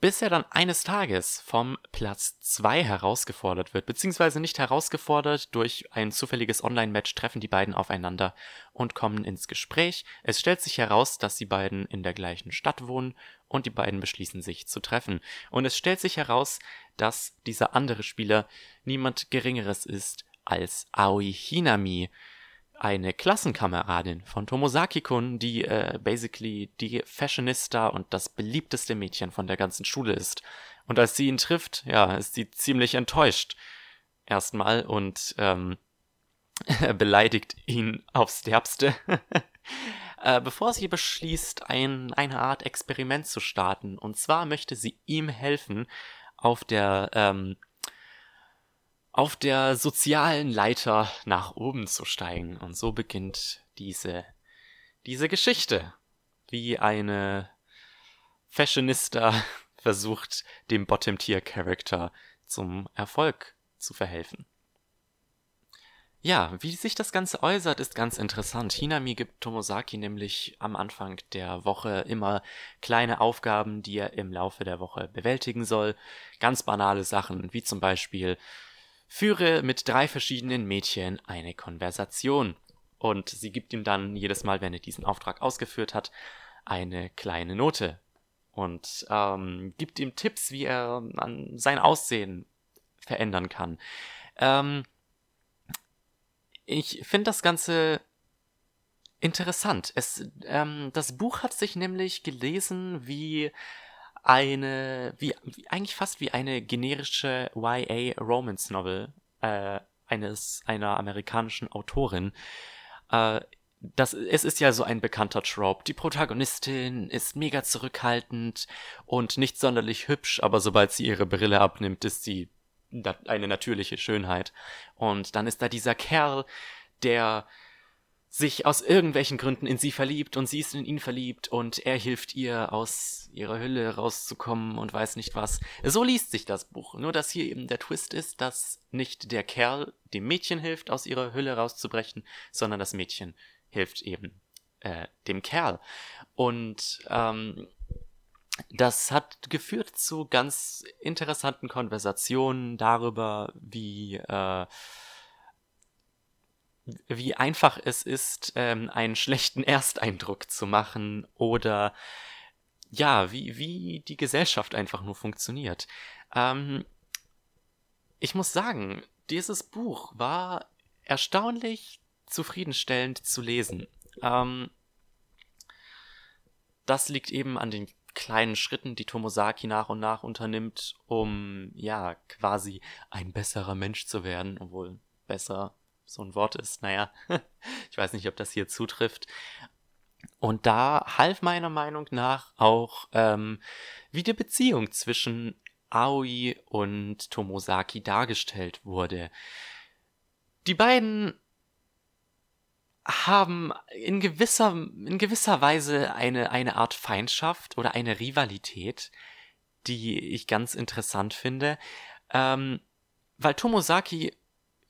bis er dann eines Tages vom Platz 2 herausgefordert wird, beziehungsweise nicht herausgefordert, durch ein zufälliges Online-Match treffen die beiden aufeinander und kommen ins Gespräch. Es stellt sich heraus, dass die beiden in der gleichen Stadt wohnen und die beiden beschließen sich zu treffen. Und es stellt sich heraus, dass dieser andere Spieler niemand Geringeres ist als Aoi Hinami, eine Klassenkameradin von Tomosaki-kun, die äh, basically die Fashionista und das beliebteste Mädchen von der ganzen Schule ist. Und als sie ihn trifft, ja, ist sie ziemlich enttäuscht. Erstmal und ähm, beleidigt ihn aufs Derbste. äh, bevor sie beschließt, ein, eine Art Experiment zu starten. Und zwar möchte sie ihm helfen, auf der ähm, auf der sozialen Leiter nach oben zu steigen. Und so beginnt diese, diese Geschichte, wie eine Fashionista versucht, dem Bottom-Tier-Character zum Erfolg zu verhelfen. Ja, wie sich das Ganze äußert, ist ganz interessant. Hinami gibt Tomosaki nämlich am Anfang der Woche immer kleine Aufgaben, die er im Laufe der Woche bewältigen soll. Ganz banale Sachen, wie zum Beispiel Führe mit drei verschiedenen Mädchen eine Konversation. Und sie gibt ihm dann jedes Mal, wenn er diesen Auftrag ausgeführt hat, eine kleine Note. Und ähm, gibt ihm Tipps, wie er an sein Aussehen verändern kann. Ähm, ich finde das Ganze interessant. Es, ähm, das Buch hat sich nämlich gelesen wie eine, wie, wie eigentlich fast wie eine generische YA Romance Novel äh, eines einer amerikanischen Autorin. Äh, das, es ist ja so ein bekannter Trope. Die Protagonistin ist mega zurückhaltend und nicht sonderlich hübsch, aber sobald sie ihre Brille abnimmt, ist sie eine natürliche Schönheit. Und dann ist da dieser Kerl, der sich aus irgendwelchen Gründen in sie verliebt und sie ist in ihn verliebt und er hilft ihr aus ihrer Hülle rauszukommen und weiß nicht was. So liest sich das Buch. Nur dass hier eben der Twist ist, dass nicht der Kerl dem Mädchen hilft, aus ihrer Hülle rauszubrechen, sondern das Mädchen hilft eben äh, dem Kerl. Und ähm, das hat geführt zu ganz interessanten Konversationen darüber, wie äh, wie einfach es ist, ähm, einen schlechten Ersteindruck zu machen oder ja, wie, wie die Gesellschaft einfach nur funktioniert. Ähm, ich muss sagen, dieses Buch war erstaunlich zufriedenstellend zu lesen. Ähm, das liegt eben an den kleinen Schritten, die Tomosaki nach und nach unternimmt, um ja quasi ein besserer Mensch zu werden, obwohl besser so ein Wort ist. Naja, ich weiß nicht, ob das hier zutrifft. Und da half meiner Meinung nach auch, ähm, wie die Beziehung zwischen Aoi und Tomosaki dargestellt wurde. Die beiden haben in gewisser, in gewisser Weise eine, eine Art Feindschaft oder eine Rivalität, die ich ganz interessant finde. Ähm, weil Tomosaki,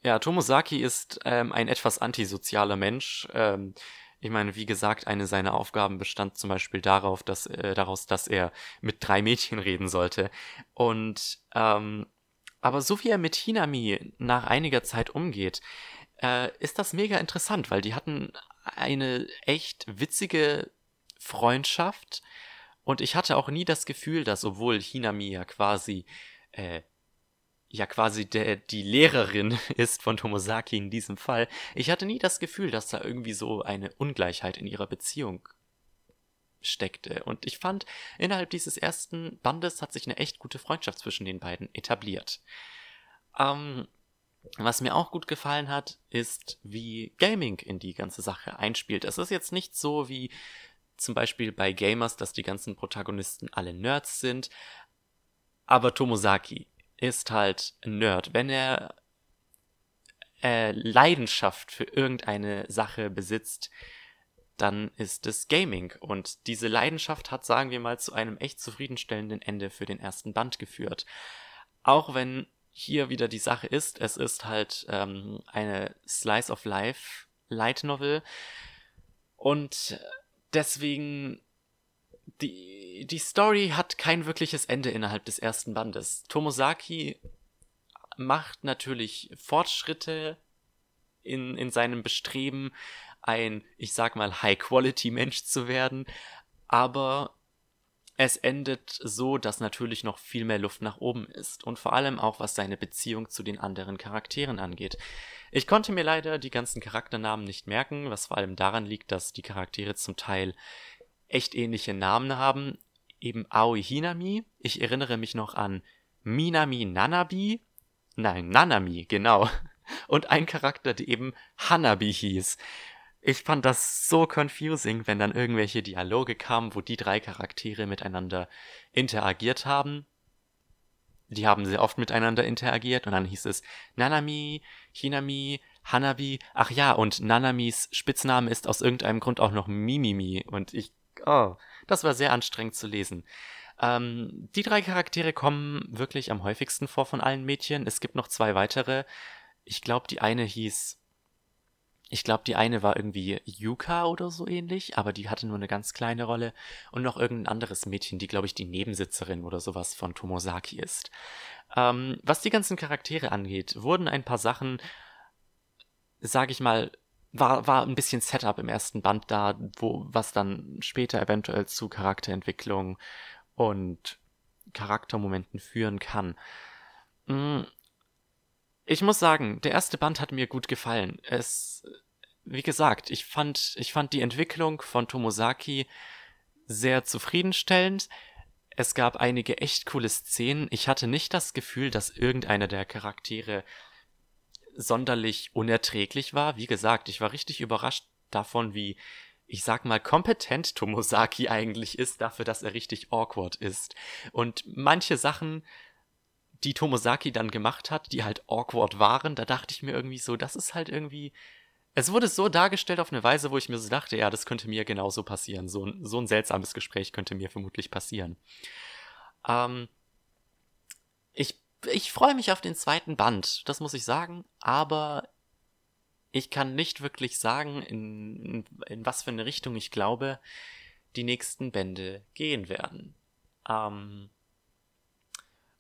ja, Tomosaki ist ähm, ein etwas antisozialer Mensch. Ähm, ich meine, wie gesagt, eine seiner Aufgaben bestand zum Beispiel darauf, dass, äh, daraus, dass er mit drei Mädchen reden sollte. Und ähm, aber so wie er mit Hinami nach einiger Zeit umgeht, äh, ist das mega interessant, weil die hatten eine echt witzige Freundschaft und ich hatte auch nie das Gefühl, dass obwohl Hinami ja quasi äh, ja quasi der, die Lehrerin ist von Tomosaki in diesem Fall, ich hatte nie das Gefühl, dass da irgendwie so eine Ungleichheit in ihrer Beziehung steckte. Und ich fand, innerhalb dieses ersten Bandes hat sich eine echt gute Freundschaft zwischen den beiden etabliert. Ähm, was mir auch gut gefallen hat, ist, wie Gaming in die ganze Sache einspielt. Es ist jetzt nicht so wie zum Beispiel bei Gamers, dass die ganzen Protagonisten alle Nerds sind, aber Tomosaki ist halt ein Nerd. Wenn er äh, Leidenschaft für irgendeine Sache besitzt, dann ist es Gaming. Und diese Leidenschaft hat, sagen wir mal, zu einem echt zufriedenstellenden Ende für den ersten Band geführt. Auch wenn hier wieder die Sache ist, es ist halt ähm, eine Slice of Life Light Novel. Und deswegen die, die Story hat kein wirkliches Ende innerhalb des ersten Bandes. Tomosaki macht natürlich Fortschritte in, in seinem Bestreben, ein, ich sag mal, High-Quality-Mensch zu werden, aber es endet so, dass natürlich noch viel mehr Luft nach oben ist und vor allem auch was seine Beziehung zu den anderen Charakteren angeht. Ich konnte mir leider die ganzen Charakternamen nicht merken, was vor allem daran liegt, dass die Charaktere zum Teil echt ähnliche Namen haben. Eben Aoi Hinami. Ich erinnere mich noch an Minami Nanabi. Nein, Nanami, genau. Und ein Charakter, der eben Hanabi hieß. Ich fand das so confusing, wenn dann irgendwelche Dialoge kamen, wo die drei Charaktere miteinander interagiert haben. Die haben sehr oft miteinander interagiert und dann hieß es Nanami, Hinami, Hanabi. Ach ja, und Nanamis Spitzname ist aus irgendeinem Grund auch noch Mimimi und ich oh, das war sehr anstrengend zu lesen. Ähm, die drei Charaktere kommen wirklich am häufigsten vor von allen Mädchen. Es gibt noch zwei weitere. Ich glaube, die eine hieß. Ich glaube, die eine war irgendwie Yuka oder so ähnlich, aber die hatte nur eine ganz kleine Rolle. Und noch irgendein anderes Mädchen, die, glaube ich, die Nebensitzerin oder sowas von Tomosaki ist. Ähm, was die ganzen Charaktere angeht, wurden ein paar Sachen, sag ich mal, war, war ein bisschen Setup im ersten Band da, wo, was dann später eventuell zu Charakterentwicklung und Charaktermomenten führen kann. Mm, ich muss sagen, der erste Band hat mir gut gefallen. Es, wie gesagt, ich fand, ich fand die Entwicklung von Tomosaki sehr zufriedenstellend. Es gab einige echt coole Szenen. Ich hatte nicht das Gefühl, dass irgendeiner der Charaktere sonderlich unerträglich war. Wie gesagt, ich war richtig überrascht davon, wie, ich sag mal, kompetent Tomosaki eigentlich ist, dafür, dass er richtig awkward ist. Und manche Sachen, die Tomosaki dann gemacht hat, die halt awkward waren, da dachte ich mir irgendwie so, das ist halt irgendwie. Es wurde so dargestellt auf eine Weise, wo ich mir so dachte, ja, das könnte mir genauso passieren. So, so ein seltsames Gespräch könnte mir vermutlich passieren. Ähm, ich ich freue mich auf den zweiten Band, das muss ich sagen, aber ich kann nicht wirklich sagen, in, in, was für eine Richtung ich glaube, die nächsten Bände gehen werden. Ähm,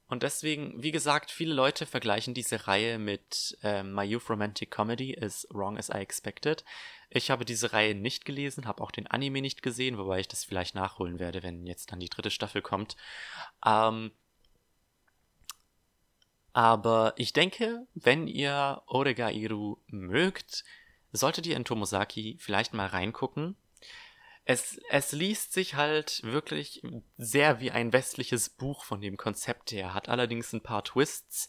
und deswegen, wie gesagt, viele Leute vergleichen diese Reihe mit äh, My Youth Romantic Comedy is Wrong as I Expected. Ich habe diese Reihe nicht gelesen, habe auch den Anime nicht gesehen, wobei ich das vielleicht nachholen werde, wenn jetzt dann die dritte Staffel kommt. Ähm, aber ich denke, wenn ihr Oregairu mögt, solltet ihr in Tomosaki vielleicht mal reingucken. Es, es liest sich halt wirklich sehr wie ein westliches Buch von dem Konzept her, hat allerdings ein paar Twists.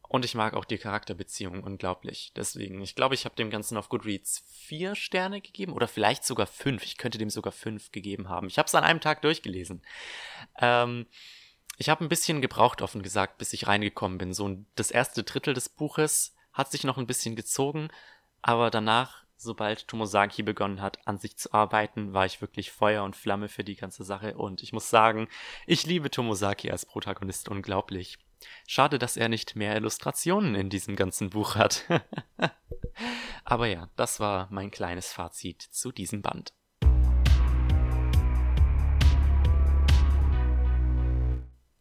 Und ich mag auch die Charakterbeziehungen unglaublich. Deswegen, ich glaube, ich habe dem Ganzen auf Goodreads vier Sterne gegeben oder vielleicht sogar fünf. Ich könnte dem sogar fünf gegeben haben. Ich habe es an einem Tag durchgelesen. Ähm, ich habe ein bisschen gebraucht, offen gesagt, bis ich reingekommen bin. So das erste Drittel des Buches hat sich noch ein bisschen gezogen, aber danach sobald Tomosaki begonnen hat, an sich zu arbeiten, war ich wirklich Feuer und Flamme für die ganze Sache. Und ich muss sagen, ich liebe Tomosaki als Protagonist unglaublich. Schade, dass er nicht mehr Illustrationen in diesem ganzen Buch hat. Aber ja, das war mein kleines Fazit zu diesem Band.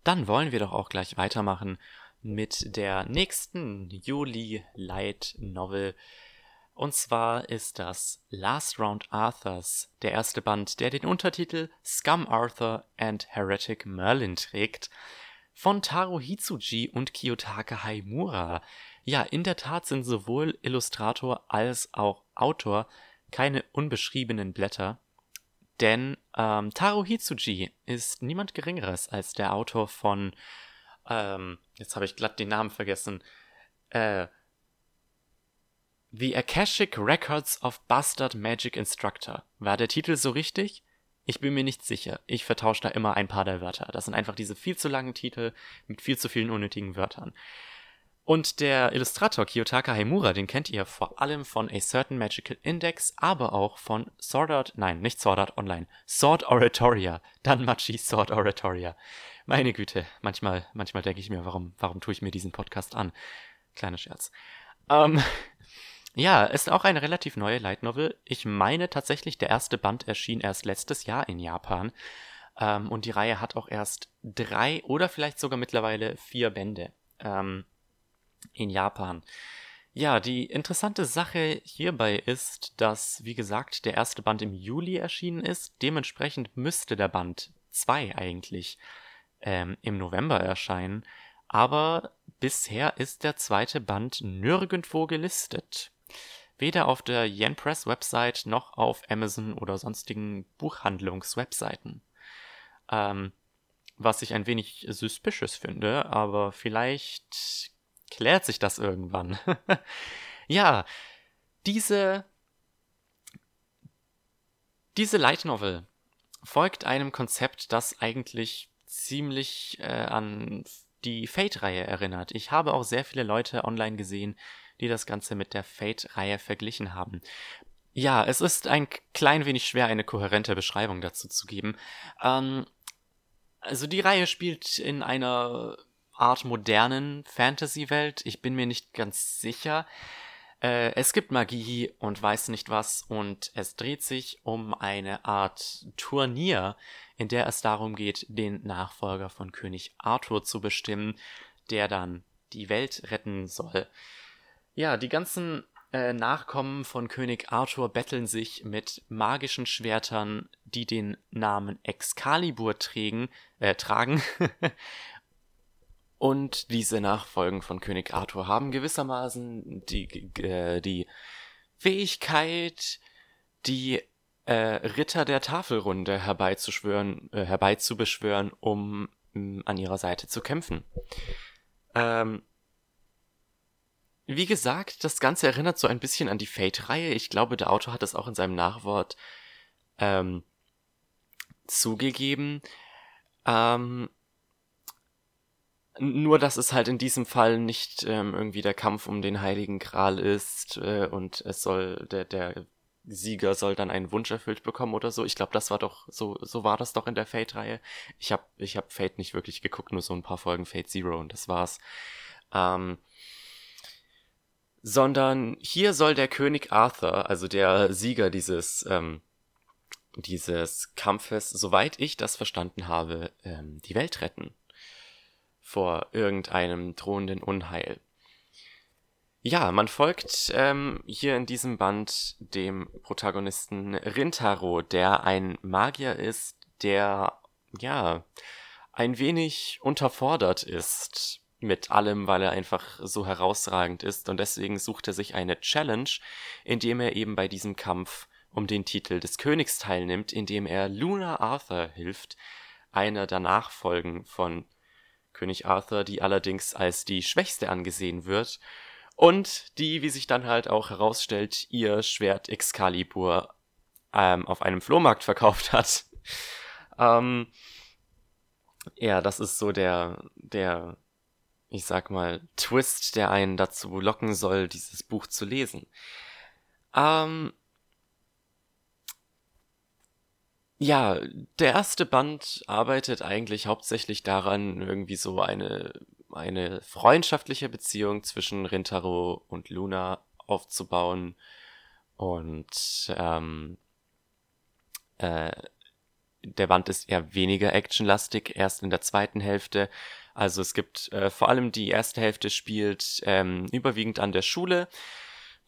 Dann wollen wir doch auch gleich weitermachen mit der nächsten Juli Light Novel. Und zwar ist das Last Round Arthurs, der erste Band, der den Untertitel Scum Arthur and Heretic Merlin trägt, von Taro Hitsuji und Kiyotake Haimura. Ja, in der Tat sind sowohl Illustrator als auch Autor keine unbeschriebenen Blätter, denn ähm, Taro Hitsuji ist niemand Geringeres als der Autor von, ähm, jetzt habe ich glatt den Namen vergessen, äh, The Akashic Records of Bastard Magic Instructor. War der Titel so richtig? Ich bin mir nicht sicher. Ich vertausche da immer ein paar der Wörter. Das sind einfach diese viel zu langen Titel mit viel zu vielen unnötigen Wörtern. Und der Illustrator Kiyotaka Haimura, den kennt ihr vor allem von A Certain Magical Index, aber auch von Sword Art, nein, nicht Sword Art Online, Sword Oratoria, Danmachi Sword Oratoria. Meine Güte, manchmal, manchmal denke ich mir, warum, warum tue ich mir diesen Podcast an? Kleiner Scherz. Ähm, ja, ist auch eine relativ neue Light Novel. Ich meine tatsächlich, der erste Band erschien erst letztes Jahr in Japan. Ähm, und die Reihe hat auch erst drei oder vielleicht sogar mittlerweile vier Bände. Ähm, in Japan. Ja, die interessante Sache hierbei ist, dass, wie gesagt, der erste Band im Juli erschienen ist. Dementsprechend müsste der Band 2 eigentlich ähm, im November erscheinen. Aber bisher ist der zweite Band nirgendwo gelistet. Weder auf der Yen Press Website noch auf Amazon oder sonstigen Buchhandlungswebseiten. Ähm, was ich ein wenig suspicious finde, aber vielleicht klärt sich das irgendwann. ja, diese diese Light Novel folgt einem Konzept, das eigentlich ziemlich äh, an die Fate-Reihe erinnert. Ich habe auch sehr viele Leute online gesehen, die das Ganze mit der Fate-Reihe verglichen haben. Ja, es ist ein klein wenig schwer, eine kohärente Beschreibung dazu zu geben. Ähm, also die Reihe spielt in einer Art modernen Fantasy-Welt. Ich bin mir nicht ganz sicher. Äh, es gibt Magie und weiß nicht was und es dreht sich um eine Art Turnier, in der es darum geht, den Nachfolger von König Arthur zu bestimmen, der dann die Welt retten soll. Ja, die ganzen äh, Nachkommen von König Arthur betteln sich mit magischen Schwertern, die den Namen Excalibur trägen, äh, tragen Und diese Nachfolgen von König Arthur haben gewissermaßen die, äh, die Fähigkeit, die äh, Ritter der Tafelrunde herbeizuschwören, äh, herbeizubeschwören, um mh, an ihrer Seite zu kämpfen. Ähm, wie gesagt, das Ganze erinnert so ein bisschen an die Fate-Reihe. Ich glaube, der Autor hat es auch in seinem Nachwort ähm, zugegeben. Ähm, nur, dass es halt in diesem Fall nicht ähm, irgendwie der Kampf um den Heiligen Gral ist äh, und es soll, der, der Sieger soll dann einen Wunsch erfüllt bekommen oder so. Ich glaube, das war doch, so, so war das doch in der Fate-Reihe. Ich habe ich hab Fate nicht wirklich geguckt, nur so ein paar Folgen Fate Zero und das war's. Ähm, sondern hier soll der König Arthur, also der Sieger dieses, ähm, dieses Kampfes, soweit ich das verstanden habe, ähm, die Welt retten vor irgendeinem drohenden Unheil. Ja, man folgt ähm, hier in diesem Band dem Protagonisten Rintaro, der ein Magier ist, der ja ein wenig unterfordert ist mit allem, weil er einfach so herausragend ist und deswegen sucht er sich eine Challenge, indem er eben bei diesem Kampf um den Titel des Königs teilnimmt, indem er Luna Arthur hilft, einer der Nachfolgen von König Arthur, die allerdings als die schwächste angesehen wird und die, wie sich dann halt auch herausstellt, ihr Schwert Excalibur ähm, auf einem Flohmarkt verkauft hat. ähm, ja, das ist so der, der, ich sag mal, Twist, der einen dazu locken soll, dieses Buch zu lesen. Ähm, ja, der erste Band arbeitet eigentlich hauptsächlich daran, irgendwie so eine, eine freundschaftliche Beziehung zwischen Rintaro und Luna aufzubauen. Und ähm, äh, der Band ist eher weniger actionlastig, erst in der zweiten Hälfte. Also es gibt äh, vor allem die erste Hälfte spielt ähm, überwiegend an der Schule,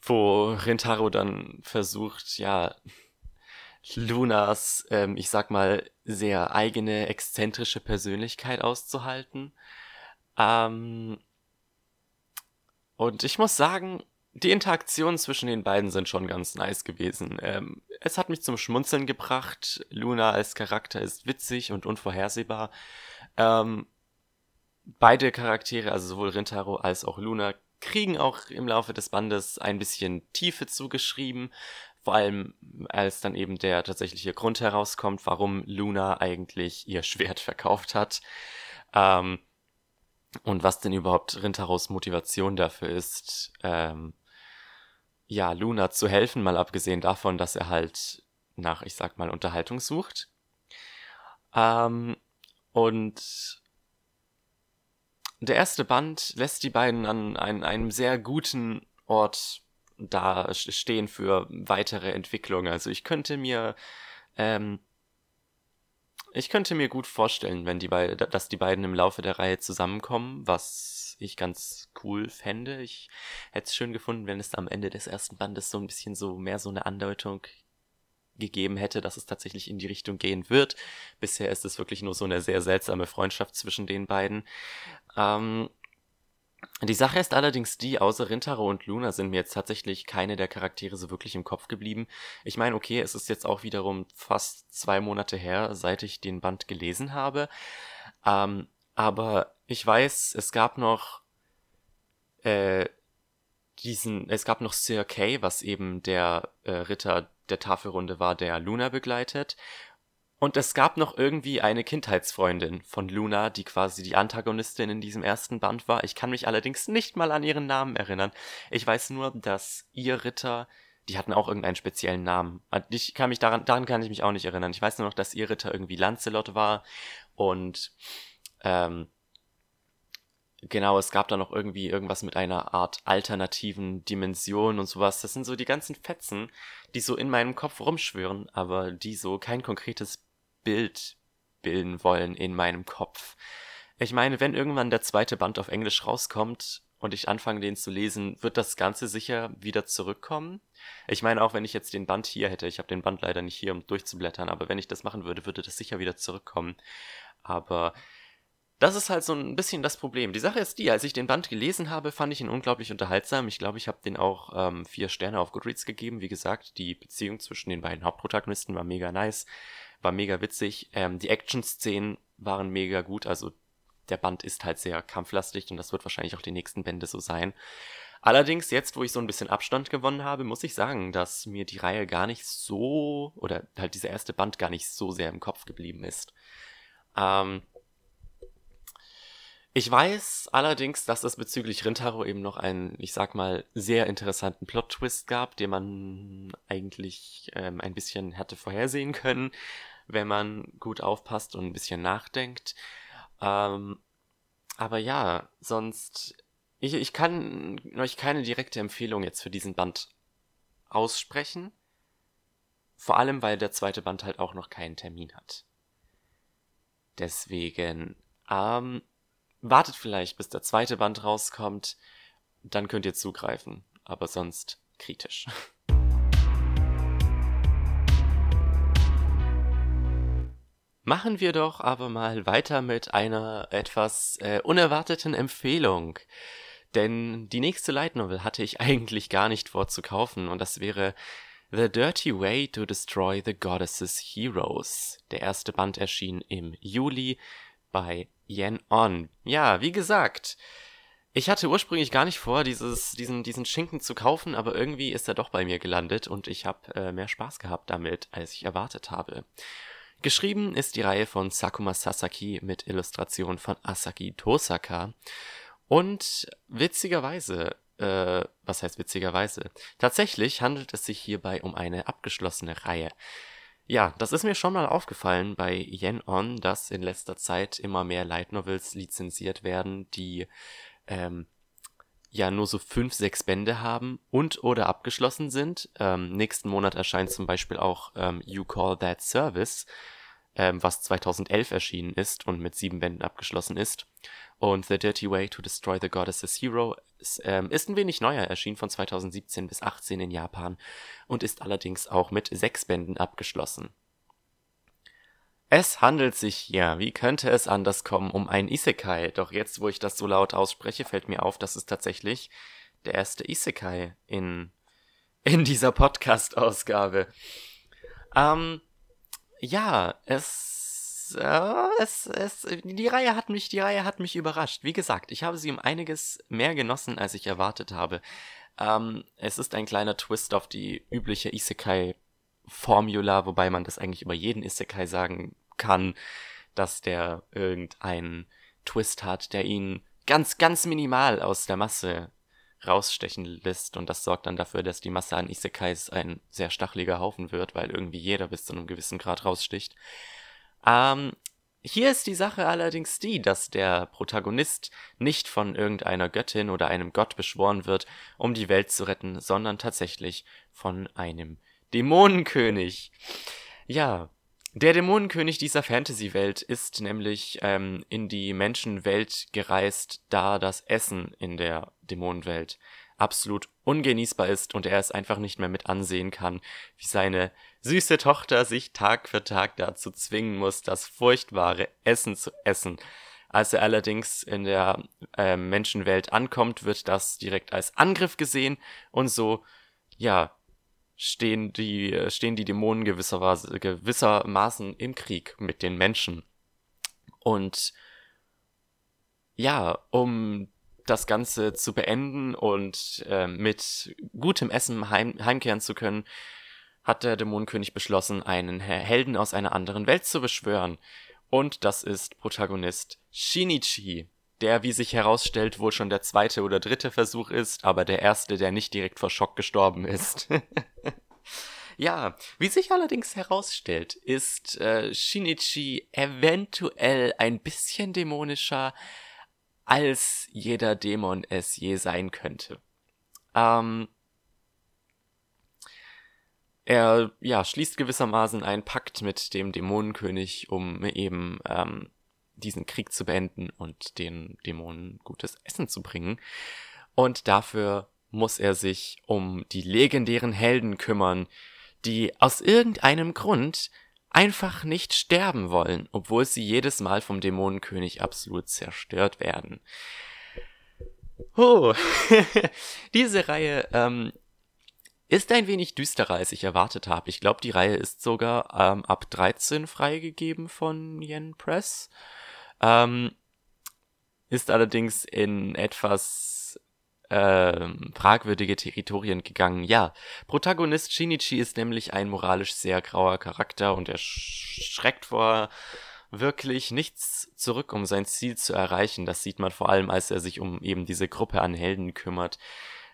wo Rintaro dann versucht, ja, Lunas, ähm, ich sag mal, sehr eigene, exzentrische Persönlichkeit auszuhalten. Ähm, und ich muss sagen, die Interaktionen zwischen den beiden sind schon ganz nice gewesen. Ähm, es hat mich zum Schmunzeln gebracht. Luna als Charakter ist witzig und unvorhersehbar. Ähm, beide Charaktere, also sowohl Rintaro als auch Luna, kriegen auch im Laufe des Bandes ein bisschen Tiefe zugeschrieben. Vor allem, als dann eben der tatsächliche Grund herauskommt, warum Luna eigentlich ihr Schwert verkauft hat. Ähm, und was denn überhaupt Rintaros Motivation dafür ist, ähm, ja, Luna zu helfen, mal abgesehen davon, dass er halt nach, ich sag mal, Unterhaltung sucht. Ähm, und der erste Band lässt die beiden an ein, einem sehr guten Ort da stehen für weitere Entwicklung. Also ich könnte mir, ähm, ich könnte mir gut vorstellen, wenn die beiden, dass die beiden im Laufe der Reihe zusammenkommen, was ich ganz cool fände. Ich hätte es schön gefunden, wenn es am Ende des ersten Bandes so ein bisschen so mehr so eine Andeutung gegeben hätte, dass es tatsächlich in die Richtung gehen wird. Bisher ist es wirklich nur so eine sehr seltsame Freundschaft zwischen den beiden. Ähm, die Sache ist allerdings die, außer Rintaro und Luna sind mir jetzt tatsächlich keine der Charaktere so wirklich im Kopf geblieben. Ich meine, okay, es ist jetzt auch wiederum fast zwei Monate her, seit ich den Band gelesen habe. Ähm, aber ich weiß, es gab noch äh, diesen, es gab noch Sir Kay, was eben der äh, Ritter der Tafelrunde war, der Luna begleitet. Und es gab noch irgendwie eine Kindheitsfreundin von Luna, die quasi die Antagonistin in diesem ersten Band war. Ich kann mich allerdings nicht mal an ihren Namen erinnern. Ich weiß nur, dass ihr Ritter, die hatten auch irgendeinen speziellen Namen. Ich kann mich daran, daran kann ich mich auch nicht erinnern. Ich weiß nur noch, dass ihr Ritter irgendwie Lancelot war und ähm, Genau, es gab da noch irgendwie irgendwas mit einer Art alternativen Dimension und sowas. Das sind so die ganzen Fetzen, die so in meinem Kopf rumschwören, aber die so kein konkretes Bild bilden wollen in meinem Kopf. Ich meine, wenn irgendwann der zweite Band auf Englisch rauskommt und ich anfange, den zu lesen, wird das Ganze sicher wieder zurückkommen. Ich meine, auch wenn ich jetzt den Band hier hätte, ich habe den Band leider nicht hier, um durchzublättern, aber wenn ich das machen würde, würde das sicher wieder zurückkommen. Aber das ist halt so ein bisschen das Problem. Die Sache ist die, als ich den Band gelesen habe, fand ich ihn unglaublich unterhaltsam. Ich glaube, ich habe den auch ähm, vier Sterne auf Goodreads gegeben. Wie gesagt, die Beziehung zwischen den beiden Hauptprotagonisten war mega nice war mega witzig. Ähm, die Action-Szenen waren mega gut, also der Band ist halt sehr kampflastig und das wird wahrscheinlich auch die nächsten Bände so sein. Allerdings, jetzt, wo ich so ein bisschen Abstand gewonnen habe, muss ich sagen, dass mir die Reihe gar nicht so, oder halt dieser erste Band gar nicht so sehr im Kopf geblieben ist. Ähm, ich weiß allerdings, dass es bezüglich Rintaro eben noch einen, ich sag mal, sehr interessanten Plot-Twist gab, den man eigentlich ähm, ein bisschen hätte vorhersehen können, wenn man gut aufpasst und ein bisschen nachdenkt. Ähm, aber ja, sonst, ich, ich kann euch keine direkte Empfehlung jetzt für diesen Band aussprechen. Vor allem, weil der zweite Band halt auch noch keinen Termin hat. Deswegen, ähm, wartet vielleicht, bis der zweite Band rauskommt, dann könnt ihr zugreifen, aber sonst kritisch. Machen wir doch aber mal weiter mit einer etwas äh, unerwarteten Empfehlung. Denn die nächste Light Novel hatte ich eigentlich gar nicht vor zu kaufen und das wäre The Dirty Way to Destroy the Goddesses Heroes. Der erste Band erschien im Juli bei Yen On. Ja, wie gesagt, ich hatte ursprünglich gar nicht vor, dieses, diesen, diesen Schinken zu kaufen, aber irgendwie ist er doch bei mir gelandet und ich habe äh, mehr Spaß gehabt damit, als ich erwartet habe. Geschrieben ist die Reihe von Sakuma Sasaki mit Illustration von Asaki Tosaka. Und witzigerweise äh, was heißt witzigerweise? Tatsächlich handelt es sich hierbei um eine abgeschlossene Reihe. Ja, das ist mir schon mal aufgefallen bei Yen On, dass in letzter Zeit immer mehr Light Novels lizenziert werden, die ähm, ja nur so fünf, sechs Bände haben und oder abgeschlossen sind. Ähm, nächsten Monat erscheint zum Beispiel auch ähm, You Call That Service, ähm, was 2011 erschienen ist und mit sieben Bänden abgeschlossen ist. Und The Dirty Way to Destroy the Goddess's Hero ist, ähm, ist ein wenig neuer, erschien von 2017 bis 18 in Japan und ist allerdings auch mit sechs Bänden abgeschlossen. Es handelt sich hier, wie könnte es anders kommen, um ein Isekai. Doch jetzt, wo ich das so laut ausspreche, fällt mir auf, dass es tatsächlich der erste Isekai in, in dieser Podcast-Ausgabe. Ähm, ja, es äh, es, es, die Reihe hat mich, die Reihe hat mich überrascht. Wie gesagt, ich habe sie um einiges mehr genossen, als ich erwartet habe. Ähm, es ist ein kleiner Twist auf die übliche Isekai-Formula, wobei man das eigentlich über jeden Isekai sagen kann, dass der irgendeinen Twist hat, der ihn ganz, ganz minimal aus der Masse rausstechen lässt und das sorgt dann dafür, dass die Masse an Isekais ein sehr stacheliger Haufen wird, weil irgendwie jeder bis zu einem gewissen Grad raussticht. Ähm, hier ist die Sache allerdings die, dass der Protagonist nicht von irgendeiner Göttin oder einem Gott beschworen wird, um die Welt zu retten, sondern tatsächlich von einem Dämonenkönig. Ja, der Dämonenkönig dieser Fantasy-Welt ist nämlich ähm, in die Menschenwelt gereist, da das Essen in der Dämonenwelt absolut ungenießbar ist und er es einfach nicht mehr mit ansehen kann, wie seine süße Tochter sich Tag für Tag dazu zwingen muss, das furchtbare Essen zu essen. Als er allerdings in der äh, Menschenwelt ankommt, wird das direkt als Angriff gesehen und so, ja, stehen die, stehen die Dämonen gewisserweise, gewissermaßen im Krieg mit den Menschen. Und ja, um das Ganze zu beenden und äh, mit gutem Essen heim heimkehren zu können, hat der Dämonenkönig beschlossen, einen Helden aus einer anderen Welt zu beschwören. Und das ist Protagonist Shinichi, der, wie sich herausstellt, wohl schon der zweite oder dritte Versuch ist, aber der erste, der nicht direkt vor Schock gestorben ist. ja, wie sich allerdings herausstellt, ist äh, Shinichi eventuell ein bisschen dämonischer, als jeder Dämon es je sein könnte. Ähm, er ja schließt gewissermaßen einen Pakt mit dem Dämonenkönig, um eben ähm, diesen Krieg zu beenden und den Dämonen gutes Essen zu bringen. Und dafür muss er sich um die legendären Helden kümmern, die aus irgendeinem Grund einfach nicht sterben wollen, obwohl sie jedes Mal vom Dämonenkönig absolut zerstört werden. Oh, diese Reihe ähm, ist ein wenig düsterer, als ich erwartet habe. Ich glaube, die Reihe ist sogar ähm, ab 13 freigegeben von Yen Press. Ähm, ist allerdings in etwas äh, fragwürdige Territorien gegangen. Ja, Protagonist Shinichi ist nämlich ein moralisch sehr grauer Charakter und er schreckt vor wirklich nichts zurück, um sein Ziel zu erreichen. Das sieht man vor allem, als er sich um eben diese Gruppe an Helden kümmert,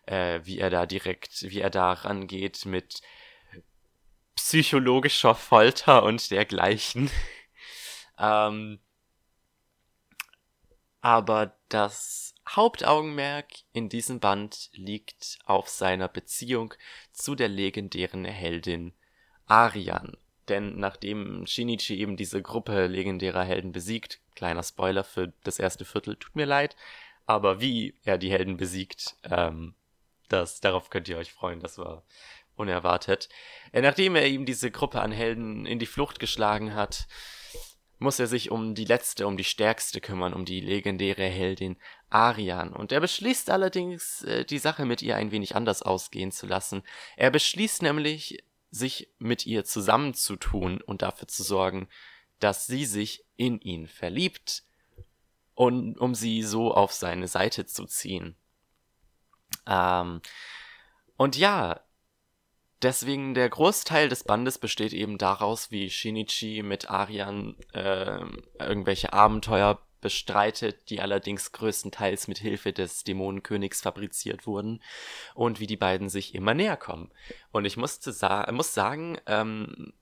äh, wie er da direkt, wie er da rangeht mit psychologischer Folter und dergleichen. ähm, aber das Hauptaugenmerk in diesem Band liegt auf seiner Beziehung zu der legendären Heldin Arian. Denn nachdem Shinichi eben diese Gruppe legendärer Helden besiegt, kleiner Spoiler für das erste Viertel, tut mir leid, aber wie er die Helden besiegt, ähm, das, darauf könnt ihr euch freuen, das war unerwartet. Äh, nachdem er eben diese Gruppe an Helden in die Flucht geschlagen hat, muss er sich um die letzte, um die stärkste kümmern, um die legendäre Heldin Arian. Und er beschließt allerdings, äh, die Sache mit ihr ein wenig anders ausgehen zu lassen. Er beschließt nämlich, sich mit ihr zusammenzutun und dafür zu sorgen, dass sie sich in ihn verliebt und um sie so auf seine Seite zu ziehen. Ähm, und ja, Deswegen der Großteil des Bandes besteht eben daraus, wie Shinichi mit Arian äh, irgendwelche Abenteuer bestreitet, die allerdings größtenteils mit Hilfe des Dämonenkönigs fabriziert wurden und wie die beiden sich immer näher kommen. Und ich musste sa muss sagen, ähm,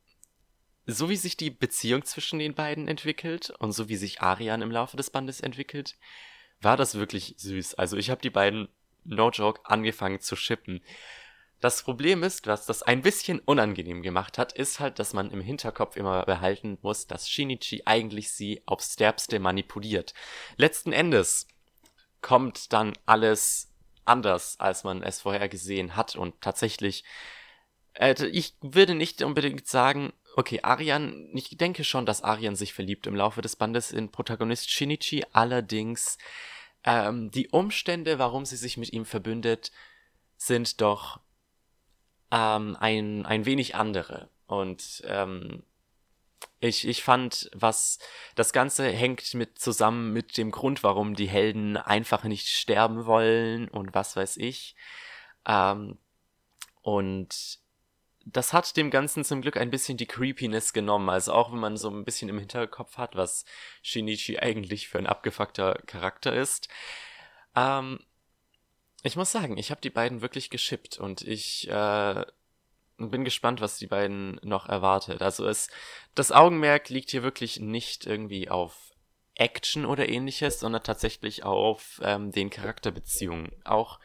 so wie sich die Beziehung zwischen den beiden entwickelt und so wie sich Arian im Laufe des Bandes entwickelt, war das wirklich süß. Also ich habe die beiden, no joke, angefangen zu shippen. Das Problem ist, was das ein bisschen unangenehm gemacht hat, ist halt, dass man im Hinterkopf immer behalten muss, dass Shinichi eigentlich sie aufs Derbste manipuliert. Letzten Endes kommt dann alles anders, als man es vorher gesehen hat und tatsächlich, äh, ich würde nicht unbedingt sagen, okay, Arian, ich denke schon, dass Arian sich verliebt im Laufe des Bandes in Protagonist Shinichi, allerdings ähm, die Umstände, warum sie sich mit ihm verbündet, sind doch ähm, ein, ein wenig andere. Und ähm, ich, ich fand, was das Ganze hängt mit zusammen mit dem Grund, warum die Helden einfach nicht sterben wollen und was weiß ich. Ähm, und das hat dem Ganzen zum Glück ein bisschen die Creepiness genommen. Also auch wenn man so ein bisschen im Hinterkopf hat, was Shinichi eigentlich für ein abgefuckter Charakter ist. Ähm, ich muss sagen, ich habe die beiden wirklich geschippt und ich äh, bin gespannt, was die beiden noch erwartet. Also es, das Augenmerk liegt hier wirklich nicht irgendwie auf Action oder ähnliches, sondern tatsächlich auf ähm, den Charakterbeziehungen. Auch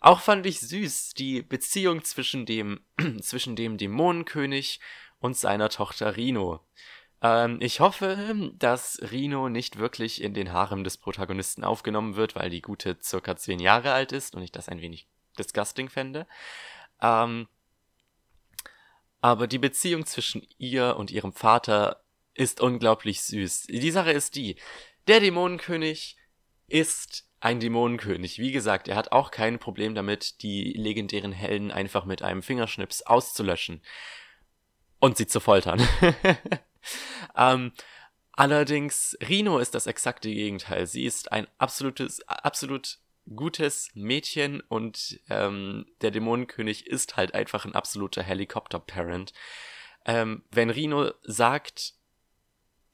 auch fand ich süß die Beziehung zwischen dem zwischen dem Dämonenkönig und seiner Tochter Rino. Ähm, ich hoffe, dass Rino nicht wirklich in den Harem des Protagonisten aufgenommen wird, weil die gute circa zehn Jahre alt ist und ich das ein wenig disgusting fände. Ähm, aber die Beziehung zwischen ihr und ihrem Vater ist unglaublich süß. Die Sache ist die, der Dämonenkönig ist ein Dämonenkönig. Wie gesagt, er hat auch kein Problem damit, die legendären Helden einfach mit einem Fingerschnips auszulöschen und sie zu foltern. ähm, allerdings, Rino ist das exakte Gegenteil. Sie ist ein absolutes, absolut gutes Mädchen und ähm, der Dämonenkönig ist halt einfach ein absoluter Helikopter-Parent. Ähm, wenn Rino sagt,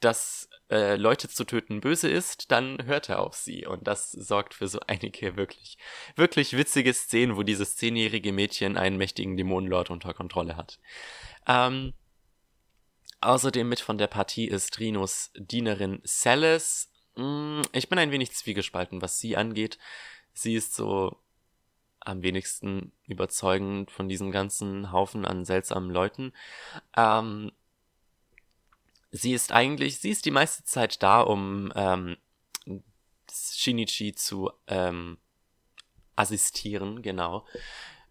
dass äh, Leute zu töten böse ist, dann hört er auf sie. Und das sorgt für so einige wirklich, wirklich witzige Szenen, wo dieses zehnjährige Mädchen einen mächtigen Dämonenlord unter Kontrolle hat. Ähm, außerdem mit von der Partie ist Rinos Dienerin Celis. Mm, ich bin ein wenig zwiegespalten, was sie angeht sie ist so am wenigsten überzeugend von diesem ganzen Haufen an seltsamen Leuten. Ähm, sie ist eigentlich, sie ist die meiste Zeit da, um ähm, Shinichi zu ähm, assistieren, genau.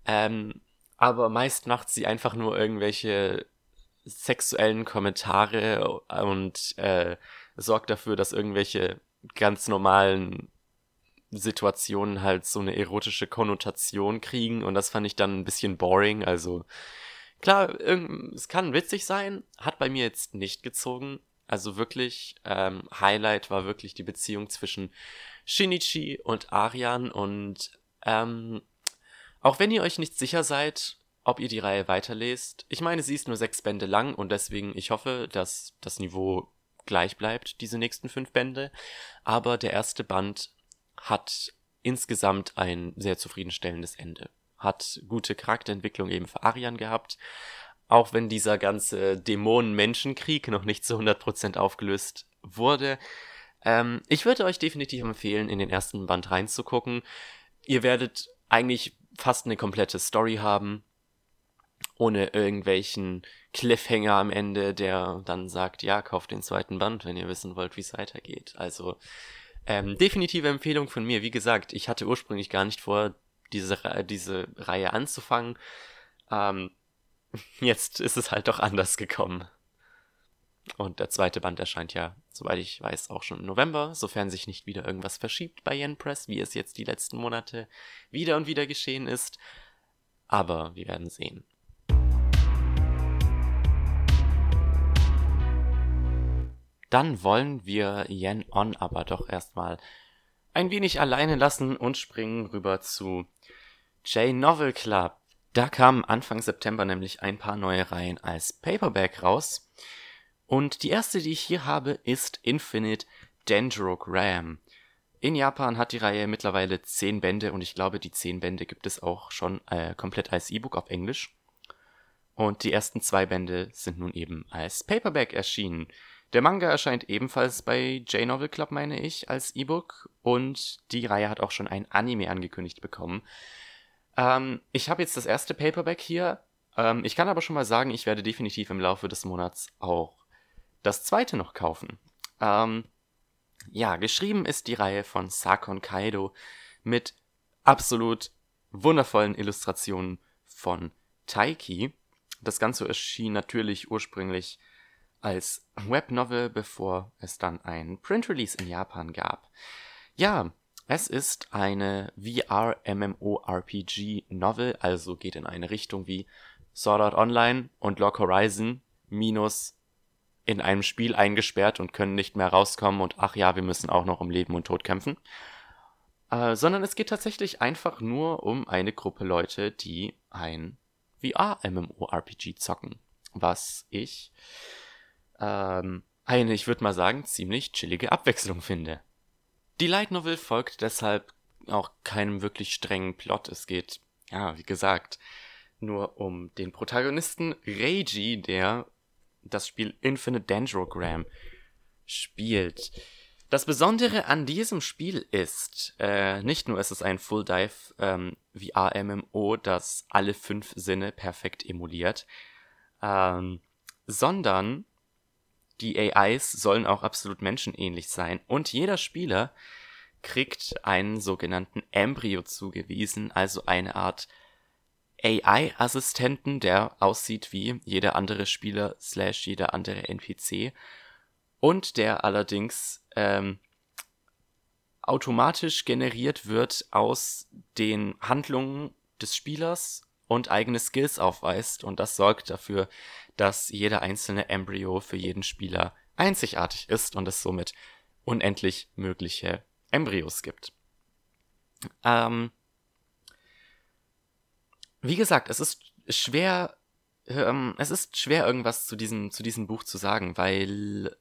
Ähm, aber meist macht sie einfach nur irgendwelche sexuellen Kommentare und äh, sorgt dafür, dass irgendwelche ganz normalen Situationen halt so eine erotische Konnotation kriegen und das fand ich dann ein bisschen boring. Also klar, es kann witzig sein, hat bei mir jetzt nicht gezogen. Also wirklich, ähm, Highlight war wirklich die Beziehung zwischen Shinichi und Arian und ähm, auch wenn ihr euch nicht sicher seid, ob ihr die Reihe weiterlest, ich meine, sie ist nur sechs Bände lang und deswegen, ich hoffe, dass das Niveau gleich bleibt, diese nächsten fünf Bände. Aber der erste Band hat insgesamt ein sehr zufriedenstellendes Ende. Hat gute Charakterentwicklung eben für Arian gehabt. Auch wenn dieser ganze Dämonen-Menschenkrieg noch nicht zu 100% aufgelöst wurde. Ähm, ich würde euch definitiv empfehlen, in den ersten Band reinzugucken. Ihr werdet eigentlich fast eine komplette Story haben, ohne irgendwelchen Cliffhanger am Ende, der dann sagt, ja, kauft den zweiten Band, wenn ihr wissen wollt, wie es weitergeht. Also ähm, definitive Empfehlung von mir. Wie gesagt, ich hatte ursprünglich gar nicht vor, diese, diese Reihe anzufangen. Ähm, jetzt ist es halt doch anders gekommen. Und der zweite Band erscheint ja, soweit ich weiß, auch schon im November, sofern sich nicht wieder irgendwas verschiebt bei Yen Press, wie es jetzt die letzten Monate wieder und wieder geschehen ist. Aber wir werden sehen. Dann wollen wir Yen On aber doch erstmal ein wenig alleine lassen und springen rüber zu J-Novel Club. Da kamen Anfang September nämlich ein paar neue Reihen als Paperback raus. Und die erste, die ich hier habe, ist Infinite Dendrogram. In Japan hat die Reihe mittlerweile zehn Bände und ich glaube, die zehn Bände gibt es auch schon äh, komplett als E-Book auf Englisch. Und die ersten zwei Bände sind nun eben als Paperback erschienen. Der Manga erscheint ebenfalls bei J-Novel Club, meine ich, als E-Book. Und die Reihe hat auch schon ein Anime angekündigt bekommen. Ähm, ich habe jetzt das erste Paperback hier. Ähm, ich kann aber schon mal sagen, ich werde definitiv im Laufe des Monats auch das zweite noch kaufen. Ähm, ja, geschrieben ist die Reihe von Sakon Kaido mit absolut wundervollen Illustrationen von Taiki. Das Ganze erschien natürlich ursprünglich als Webnovel, bevor es dann ein Print-Release in Japan gab. Ja, es ist eine VR-MMORPG-Novel, also geht in eine Richtung wie Sword Art Online und Log Horizon minus in einem Spiel eingesperrt und können nicht mehr rauskommen und ach ja, wir müssen auch noch um Leben und Tod kämpfen. Äh, sondern es geht tatsächlich einfach nur um eine Gruppe Leute, die ein VR-MMORPG zocken. Was ich ähm, eine, ich würde mal sagen, ziemlich chillige Abwechslung finde. Die Light Novel folgt deshalb auch keinem wirklich strengen Plot. Es geht, ja, wie gesagt, nur um den Protagonisten Reiji, der das Spiel Infinite Dendrogram spielt. Das Besondere an diesem Spiel ist, äh, nicht nur ist es ein Full Dive ähm, VR MMO, das alle fünf Sinne perfekt emuliert, ähm, sondern die AIs sollen auch absolut menschenähnlich sein. Und jeder Spieler kriegt einen sogenannten Embryo zugewiesen, also eine Art AI-Assistenten, der aussieht wie jeder andere Spieler slash jeder andere NPC und der allerdings ähm, automatisch generiert wird aus den Handlungen des Spielers und eigene Skills aufweist und das sorgt dafür, dass jeder einzelne Embryo für jeden Spieler einzigartig ist und es somit unendlich mögliche Embryos gibt. Ähm, wie gesagt, es ist schwer, ähm, es ist schwer irgendwas zu diesem, zu diesem Buch zu sagen, weil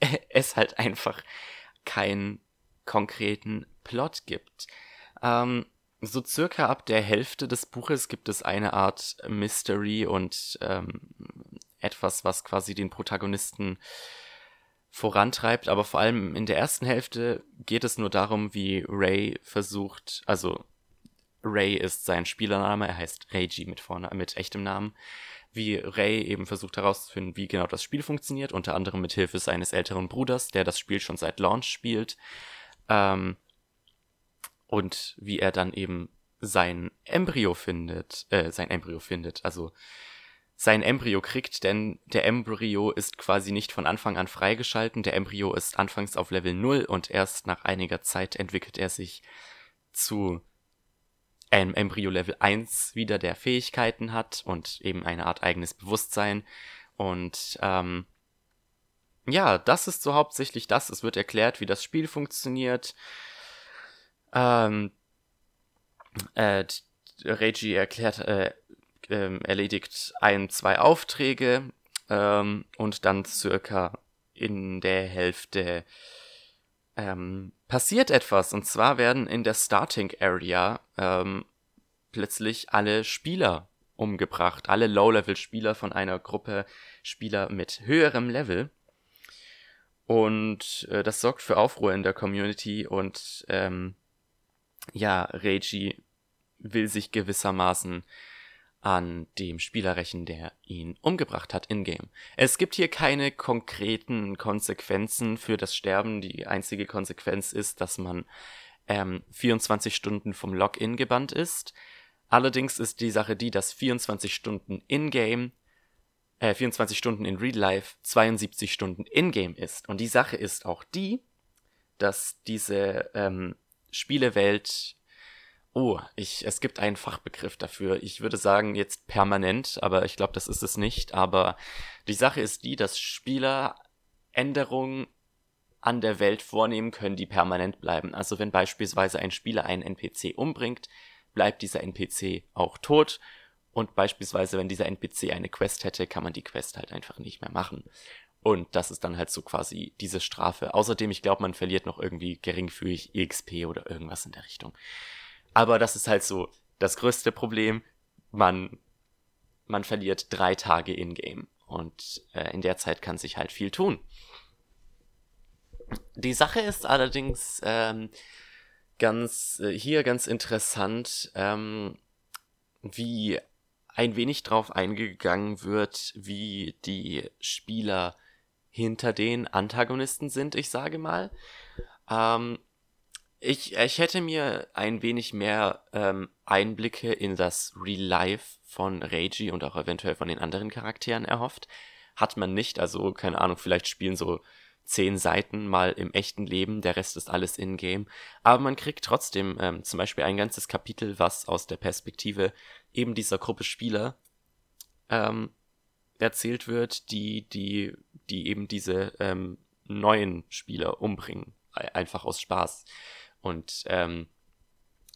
es halt einfach keinen konkreten Plot gibt. Ähm, so circa ab der Hälfte des Buches gibt es eine Art Mystery und ähm, etwas, was quasi den Protagonisten vorantreibt, aber vor allem in der ersten Hälfte geht es nur darum, wie Ray versucht, also Ray ist sein Spielername, er heißt Reiji mit vorne, mit echtem Namen, wie Ray eben versucht herauszufinden, wie genau das Spiel funktioniert, unter anderem mit Hilfe seines älteren Bruders, der das Spiel schon seit Launch spielt. Ähm, und wie er dann eben sein Embryo findet, äh, sein Embryo findet, also sein Embryo kriegt, denn der Embryo ist quasi nicht von Anfang an freigeschalten, der Embryo ist anfangs auf Level 0 und erst nach einiger Zeit entwickelt er sich zu einem Embryo Level 1 wieder, der Fähigkeiten hat und eben eine Art eigenes Bewusstsein. Und ähm, ja, das ist so hauptsächlich das. Es wird erklärt, wie das Spiel funktioniert, ähm, äh, Reggie erklärt, äh, äh, erledigt ein, zwei Aufträge ähm, und dann circa in der Hälfte ähm, passiert etwas. Und zwar werden in der Starting Area ähm, plötzlich alle Spieler umgebracht. Alle Low-Level-Spieler von einer Gruppe Spieler mit höherem Level. Und äh, das sorgt für Aufruhr in der Community und ähm, ja, Reiji will sich gewissermaßen an dem Spieler rächen, der ihn umgebracht hat in-game. Es gibt hier keine konkreten Konsequenzen für das Sterben. Die einzige Konsequenz ist, dass man ähm, 24 Stunden vom Login gebannt ist. Allerdings ist die Sache die, dass 24 Stunden in-game, äh, 24 Stunden in Real Life, 72 Stunden in-game ist. Und die Sache ist auch die, dass diese ähm, Spielewelt. Oh, ich, es gibt einen Fachbegriff dafür. Ich würde sagen jetzt permanent, aber ich glaube, das ist es nicht. Aber die Sache ist die, dass Spieler Änderungen an der Welt vornehmen können, die permanent bleiben. Also wenn beispielsweise ein Spieler einen NPC umbringt, bleibt dieser NPC auch tot. Und beispielsweise, wenn dieser NPC eine Quest hätte, kann man die Quest halt einfach nicht mehr machen. Und das ist dann halt so quasi diese Strafe. Außerdem, ich glaube, man verliert noch irgendwie geringfügig EXP oder irgendwas in der Richtung. Aber das ist halt so das größte Problem. Man, man verliert drei Tage in-game. Und äh, in der Zeit kann sich halt viel tun. Die Sache ist allerdings ähm, ganz äh, hier ganz interessant, ähm, wie ein wenig drauf eingegangen wird, wie die Spieler hinter den Antagonisten sind, ich sage mal. Ähm, ich, ich hätte mir ein wenig mehr ähm, Einblicke in das Real Life von Reiji und auch eventuell von den anderen Charakteren erhofft. Hat man nicht, also keine Ahnung, vielleicht spielen so zehn Seiten mal im echten Leben, der Rest ist alles in-game. Aber man kriegt trotzdem ähm, zum Beispiel ein ganzes Kapitel, was aus der Perspektive eben dieser Gruppe Spieler ähm, erzählt wird, die, die, die eben diese ähm, neuen Spieler umbringen. Einfach aus Spaß. Und ähm,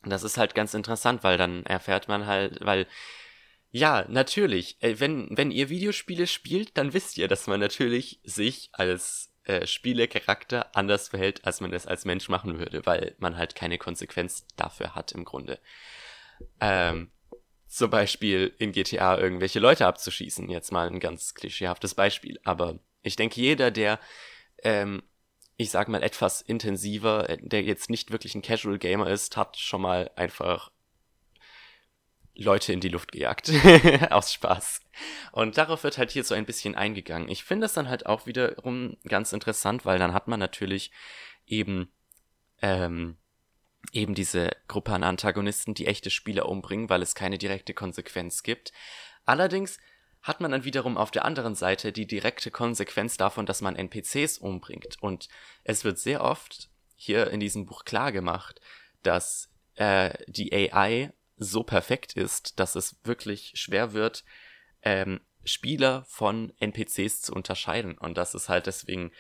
das ist halt ganz interessant, weil dann erfährt man halt, weil ja, natürlich, äh, wenn, wenn ihr Videospiele spielt, dann wisst ihr, dass man natürlich sich als äh, Spielecharakter anders verhält, als man es als Mensch machen würde, weil man halt keine Konsequenz dafür hat im Grunde. Ähm, zum Beispiel in GTA irgendwelche Leute abzuschießen, jetzt mal ein ganz klischeehaftes Beispiel. Aber ich denke, jeder, der ähm, ich sag mal, etwas intensiver, äh, der jetzt nicht wirklich ein Casual Gamer ist, hat schon mal einfach Leute in die Luft gejagt. Aus Spaß. Und darauf wird halt hier so ein bisschen eingegangen. Ich finde es dann halt auch wiederum ganz interessant, weil dann hat man natürlich eben, ähm, eben diese Gruppe an Antagonisten, die echte Spieler umbringen, weil es keine direkte Konsequenz gibt. Allerdings hat man dann wiederum auf der anderen Seite die direkte Konsequenz davon, dass man NPCs umbringt. Und es wird sehr oft hier in diesem Buch klar gemacht, dass äh, die AI so perfekt ist, dass es wirklich schwer wird, ähm, Spieler von NPCs zu unterscheiden. Und das ist halt deswegen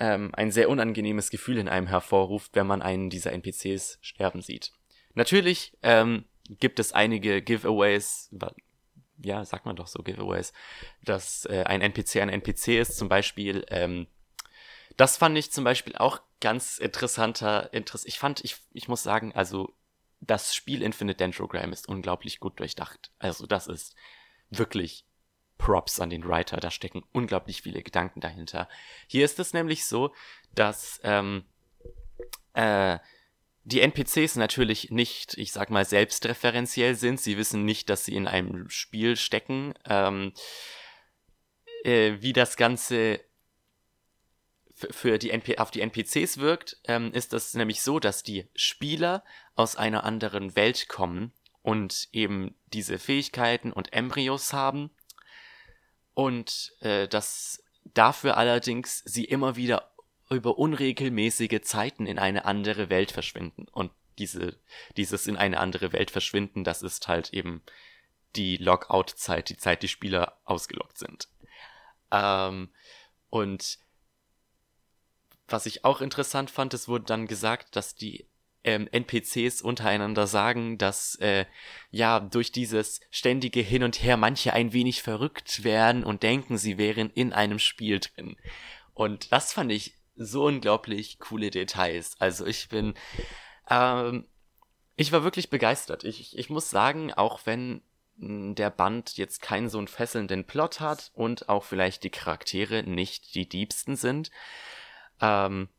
ähm, ein sehr unangenehmes Gefühl in einem hervorruft, wenn man einen dieser NPCs sterben sieht. Natürlich ähm, gibt es einige Giveaways, ja, sagt man doch so, Giveaways, dass äh, ein NPC ein NPC ist, zum Beispiel, ähm, das fand ich zum Beispiel auch ganz interessanter, interess ich fand, ich, ich muss sagen, also das Spiel Infinite Dendrogram ist unglaublich gut durchdacht. Also das ist wirklich Props an den Writer, da stecken unglaublich viele Gedanken dahinter. Hier ist es nämlich so, dass ähm, äh, die NPCs natürlich nicht, ich sag mal, selbstreferenziell sind. Sie wissen nicht, dass sie in einem Spiel stecken. Ähm, äh, wie das Ganze für die NP auf die NPCs wirkt, ähm, ist das nämlich so, dass die Spieler aus einer anderen Welt kommen und eben diese Fähigkeiten und Embryos haben und äh, dass dafür allerdings sie immer wieder über unregelmäßige Zeiten in eine andere Welt verschwinden. Und diese, dieses in eine andere Welt verschwinden, das ist halt eben die Logout-Zeit, die Zeit, die Spieler ausgelockt sind. Ähm, und was ich auch interessant fand, es wurde dann gesagt, dass die ähm, NPCs untereinander sagen, dass äh, ja durch dieses ständige Hin und Her manche ein wenig verrückt werden und denken, sie wären in einem Spiel drin. Und das fand ich so unglaublich coole Details. Also ich bin, ähm, ich war wirklich begeistert. Ich, ich muss sagen, auch wenn der Band jetzt keinen so einen fesselnden Plot hat und auch vielleicht die Charaktere nicht die diebsten sind, ähm,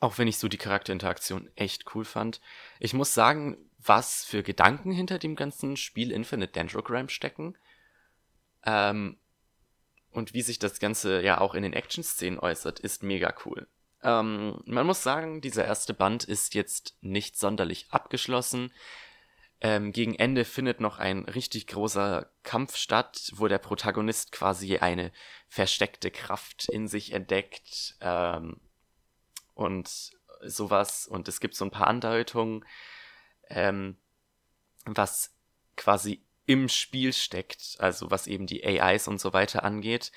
auch wenn ich so die Charakterinteraktion echt cool fand. Ich muss sagen, was für Gedanken hinter dem ganzen Spiel Infinite Dendrogram stecken. Ähm, und wie sich das Ganze ja auch in den Action-Szenen äußert, ist mega cool. Ähm, man muss sagen, dieser erste Band ist jetzt nicht sonderlich abgeschlossen. Ähm, gegen Ende findet noch ein richtig großer Kampf statt, wo der Protagonist quasi eine versteckte Kraft in sich entdeckt ähm, und sowas. Und es gibt so ein paar Andeutungen, ähm, was quasi im Spiel steckt, also was eben die AIs und so weiter angeht.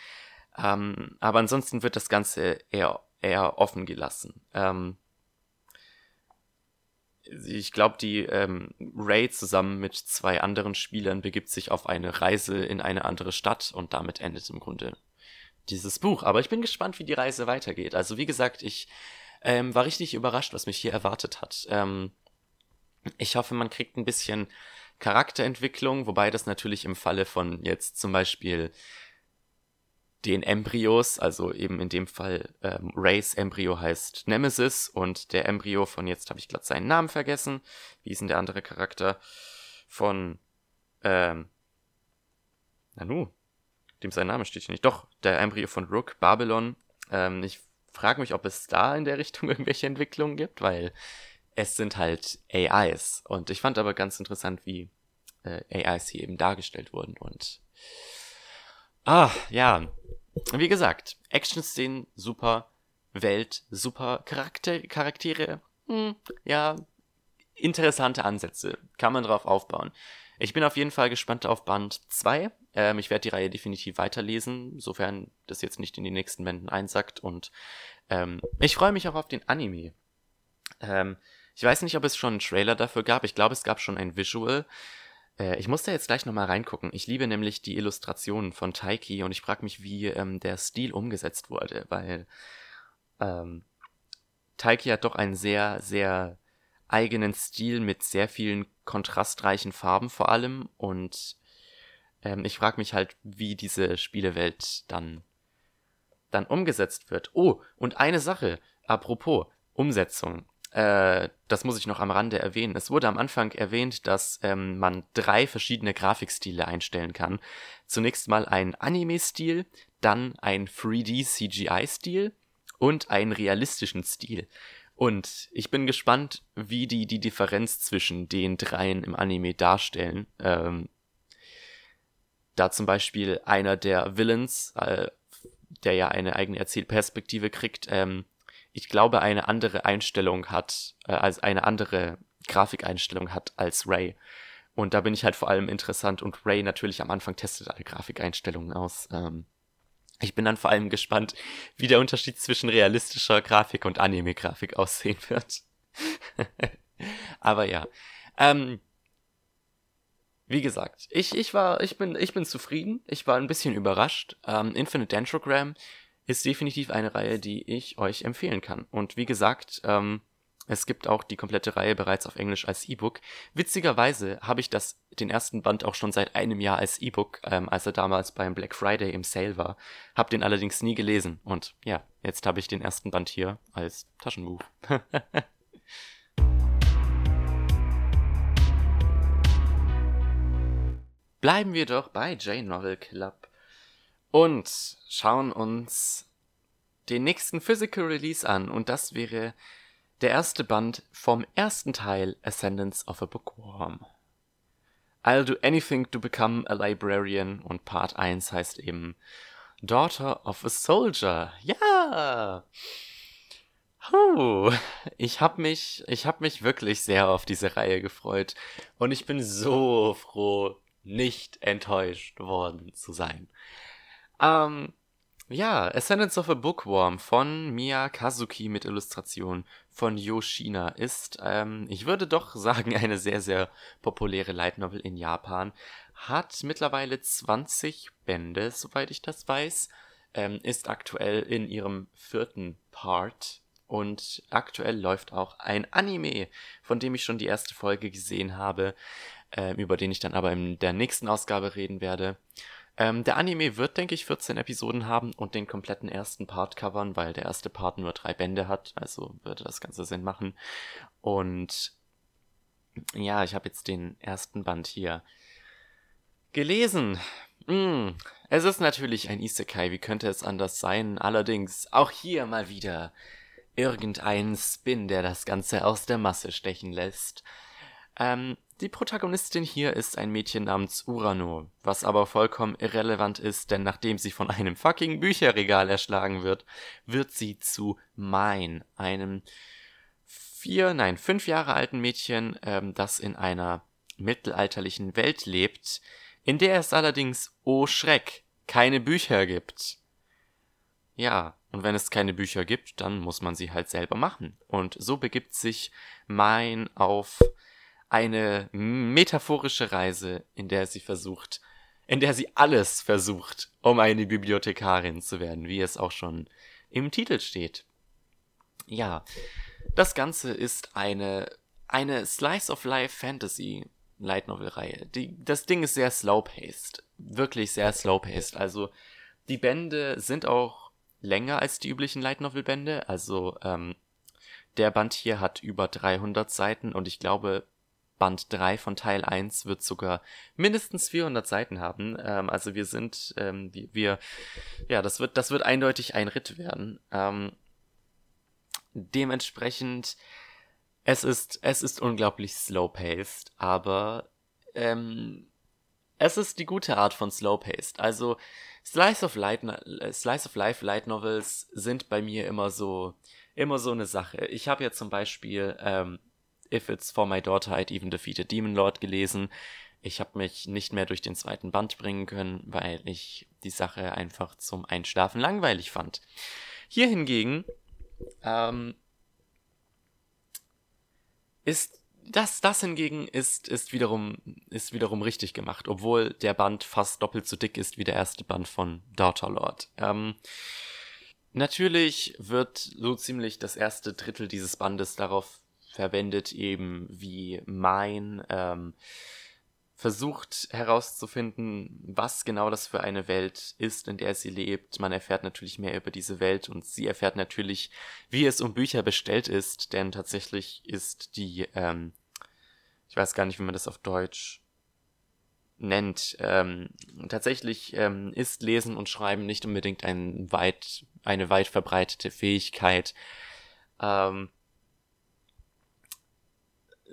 Ähm, aber ansonsten wird das Ganze eher, eher offen gelassen. Ähm, ich glaube, die ähm, Ray zusammen mit zwei anderen Spielern begibt sich auf eine Reise in eine andere Stadt und damit endet im Grunde dieses Buch. Aber ich bin gespannt, wie die Reise weitergeht. Also wie gesagt, ich ähm, war richtig überrascht, was mich hier erwartet hat. Ähm, ich hoffe, man kriegt ein bisschen Charakterentwicklung, wobei das natürlich im Falle von jetzt zum Beispiel den Embryos, also eben in dem Fall ähm, Rays Embryo heißt Nemesis und der Embryo von jetzt habe ich gerade seinen Namen vergessen. Wie ist denn der andere Charakter von ähm, Nanu? Dem sein Name steht hier nicht. Doch, der Embryo von Rook, Babylon. Ähm, ich frage mich, ob es da in der Richtung irgendwelche Entwicklungen gibt, weil es sind halt AIs. Und ich fand aber ganz interessant, wie äh, AIs hier eben dargestellt wurden. Und ah, ja, wie gesagt, Action-Szenen super, Welt super, Charakter Charaktere, hm, ja, interessante Ansätze. Kann man drauf aufbauen. Ich bin auf jeden Fall gespannt auf Band 2. Ähm, ich werde die Reihe definitiv weiterlesen, sofern das jetzt nicht in die nächsten Bänden einsackt. Und ähm, ich freue mich auch auf den Anime. Ähm, ich weiß nicht, ob es schon einen Trailer dafür gab. Ich glaube, es gab schon ein Visual. Äh, ich muss da jetzt gleich nochmal reingucken. Ich liebe nämlich die Illustrationen von Taiki und ich frage mich, wie ähm, der Stil umgesetzt wurde, weil ähm, Taiki hat doch einen sehr, sehr eigenen Stil mit sehr vielen kontrastreichen Farben vor allem und ähm, ich frage mich halt, wie diese Spielewelt dann dann umgesetzt wird. Oh, und eine Sache, apropos Umsetzung. Äh, das muss ich noch am Rande erwähnen. Es wurde am Anfang erwähnt, dass ähm, man drei verschiedene Grafikstile einstellen kann. Zunächst mal ein Anime-Stil, dann ein 3D-CGI-Stil und einen realistischen Stil. Und ich bin gespannt, wie die die Differenz zwischen den dreien im Anime darstellen. Ähm, da zum Beispiel einer der Villains, äh, der ja eine eigene Erzählperspektive kriegt, ähm, ich glaube, eine andere Einstellung hat, äh, als eine andere Grafikeinstellung hat als Ray. Und da bin ich halt vor allem interessant und Ray natürlich am Anfang testet alle Grafikeinstellungen aus. Ähm, ich bin dann vor allem gespannt, wie der Unterschied zwischen realistischer Grafik und Anime-Grafik aussehen wird. Aber ja. Ähm, wie gesagt, ich, ich war, ich bin, ich bin zufrieden. Ich war ein bisschen überrascht. Ähm, Infinite Dendrogram ist definitiv eine Reihe, die ich euch empfehlen kann. Und wie gesagt, ähm, es gibt auch die komplette Reihe bereits auf Englisch als E-Book. Witzigerweise habe ich das, den ersten Band auch schon seit einem Jahr als E-Book, ähm, als er damals beim Black Friday im Sale war. Hab den allerdings nie gelesen. Und ja, jetzt habe ich den ersten Band hier als Taschenbuch. Bleiben wir doch bei J-Novel Club und schauen uns den nächsten Physical Release an und das wäre der erste Band vom ersten Teil Ascendance of a Bookworm. I'll do anything to become a librarian und Part 1 heißt eben Daughter of a Soldier. Ja! Huh. Ich hab mich, ich hab mich wirklich sehr auf diese Reihe gefreut und ich bin so froh, nicht enttäuscht worden zu sein. Ähm, ja, Ascendance of a Bookworm von Mia Kazuki mit Illustration von Yoshina ist, ähm, ich würde doch sagen, eine sehr, sehr populäre Light Novel in Japan. Hat mittlerweile 20 Bände, soweit ich das weiß. Ähm, ist aktuell in ihrem vierten Part. Und aktuell läuft auch ein Anime, von dem ich schon die erste Folge gesehen habe, äh, über den ich dann aber in der nächsten Ausgabe reden werde. Ähm, der Anime wird, denke ich, 14 Episoden haben und den kompletten ersten Part covern, weil der erste Part nur drei Bände hat, also würde das Ganze Sinn machen. Und ja, ich habe jetzt den ersten Band hier gelesen. Mm, es ist natürlich ein Isekai, wie könnte es anders sein? Allerdings auch hier mal wieder irgendein Spin, der das Ganze aus der Masse stechen lässt. Ähm, die Protagonistin hier ist ein Mädchen namens Urano, was aber vollkommen irrelevant ist, denn nachdem sie von einem fucking Bücherregal erschlagen wird, wird sie zu Mine, einem vier, nein, fünf Jahre alten Mädchen, ähm, das in einer mittelalterlichen Welt lebt, in der es allerdings, oh Schreck, keine Bücher gibt. Ja, und wenn es keine Bücher gibt, dann muss man sie halt selber machen. Und so begibt sich Mine auf eine metaphorische Reise, in der sie versucht, in der sie alles versucht, um eine Bibliothekarin zu werden, wie es auch schon im Titel steht. Ja, das Ganze ist eine, eine Slice of Life Fantasy Light Novel Reihe. Die, das Ding ist sehr slow paced. Wirklich sehr slow paced. Also, die Bände sind auch länger als die üblichen Light Novel Bände. Also, ähm, der Band hier hat über 300 Seiten und ich glaube, Band 3 von Teil 1 wird sogar mindestens 400 Seiten haben. Ähm, also wir sind, ähm, wir, ja, das wird, das wird eindeutig ein Ritt werden. Ähm, dementsprechend, es ist, es ist unglaublich slow-paced, aber ähm, es ist die gute Art von slow-paced. Also Slice of, Light, Slice of Life Light Novels sind bei mir immer so, immer so eine Sache. Ich habe ja zum Beispiel ähm, If It's For My Daughter I'd Even Defeated Demon Lord gelesen. Ich habe mich nicht mehr durch den zweiten Band bringen können, weil ich die Sache einfach zum Einschlafen langweilig fand. Hier hingegen ähm, ist das, das hingegen ist, ist wiederum, ist wiederum richtig gemacht, obwohl der Band fast doppelt so dick ist wie der erste Band von Daughter Lord. Ähm, natürlich wird so ziemlich das erste Drittel dieses Bandes darauf verwendet, eben wie mein ähm, versucht herauszufinden, was genau das für eine Welt ist, in der sie lebt. Man erfährt natürlich mehr über diese Welt und sie erfährt natürlich, wie es um Bücher bestellt ist, denn tatsächlich ist die, ähm, ich weiß gar nicht, wie man das auf Deutsch nennt, ähm, tatsächlich ähm, ist Lesen und Schreiben nicht unbedingt ein weit, eine weit verbreitete Fähigkeit. Ähm,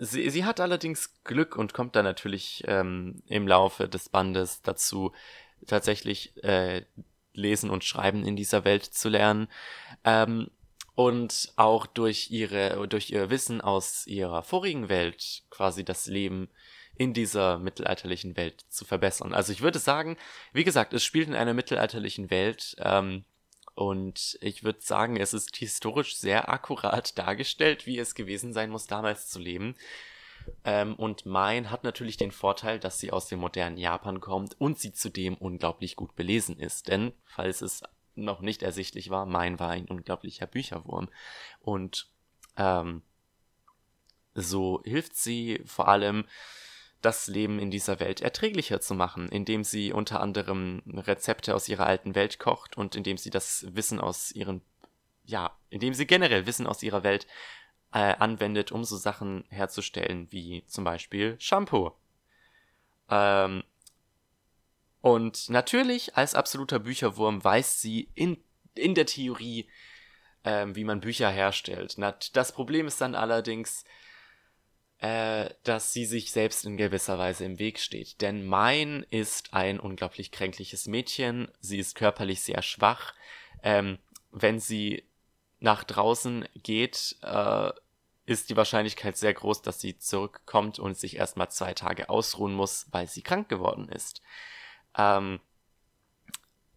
Sie, sie hat allerdings Glück und kommt dann natürlich ähm, im Laufe des Bandes dazu, tatsächlich äh, lesen und schreiben in dieser Welt zu lernen. Ähm, und auch durch ihre, durch ihr Wissen aus ihrer vorigen Welt quasi das Leben in dieser mittelalterlichen Welt zu verbessern. Also ich würde sagen, wie gesagt, es spielt in einer mittelalterlichen Welt. Ähm, und ich würde sagen, es ist historisch sehr akkurat dargestellt, wie es gewesen sein muss, damals zu leben. Ähm, und Mein hat natürlich den Vorteil, dass sie aus dem modernen Japan kommt und sie zudem unglaublich gut belesen ist. Denn, falls es noch nicht ersichtlich war, Mein war ein unglaublicher Bücherwurm. Und ähm, so hilft sie vor allem das Leben in dieser Welt erträglicher zu machen, indem sie unter anderem Rezepte aus ihrer alten Welt kocht und indem sie das Wissen aus ihren, ja, indem sie generell Wissen aus ihrer Welt äh, anwendet, um so Sachen herzustellen wie zum Beispiel Shampoo. Ähm, und natürlich als absoluter Bücherwurm weiß sie in, in der Theorie, ähm, wie man Bücher herstellt. Das Problem ist dann allerdings, äh, dass sie sich selbst in gewisser Weise im Weg steht. Denn Mein ist ein unglaublich kränkliches Mädchen. Sie ist körperlich sehr schwach. Ähm, wenn sie nach draußen geht, äh, ist die Wahrscheinlichkeit sehr groß, dass sie zurückkommt und sich erstmal zwei Tage ausruhen muss, weil sie krank geworden ist. Ähm,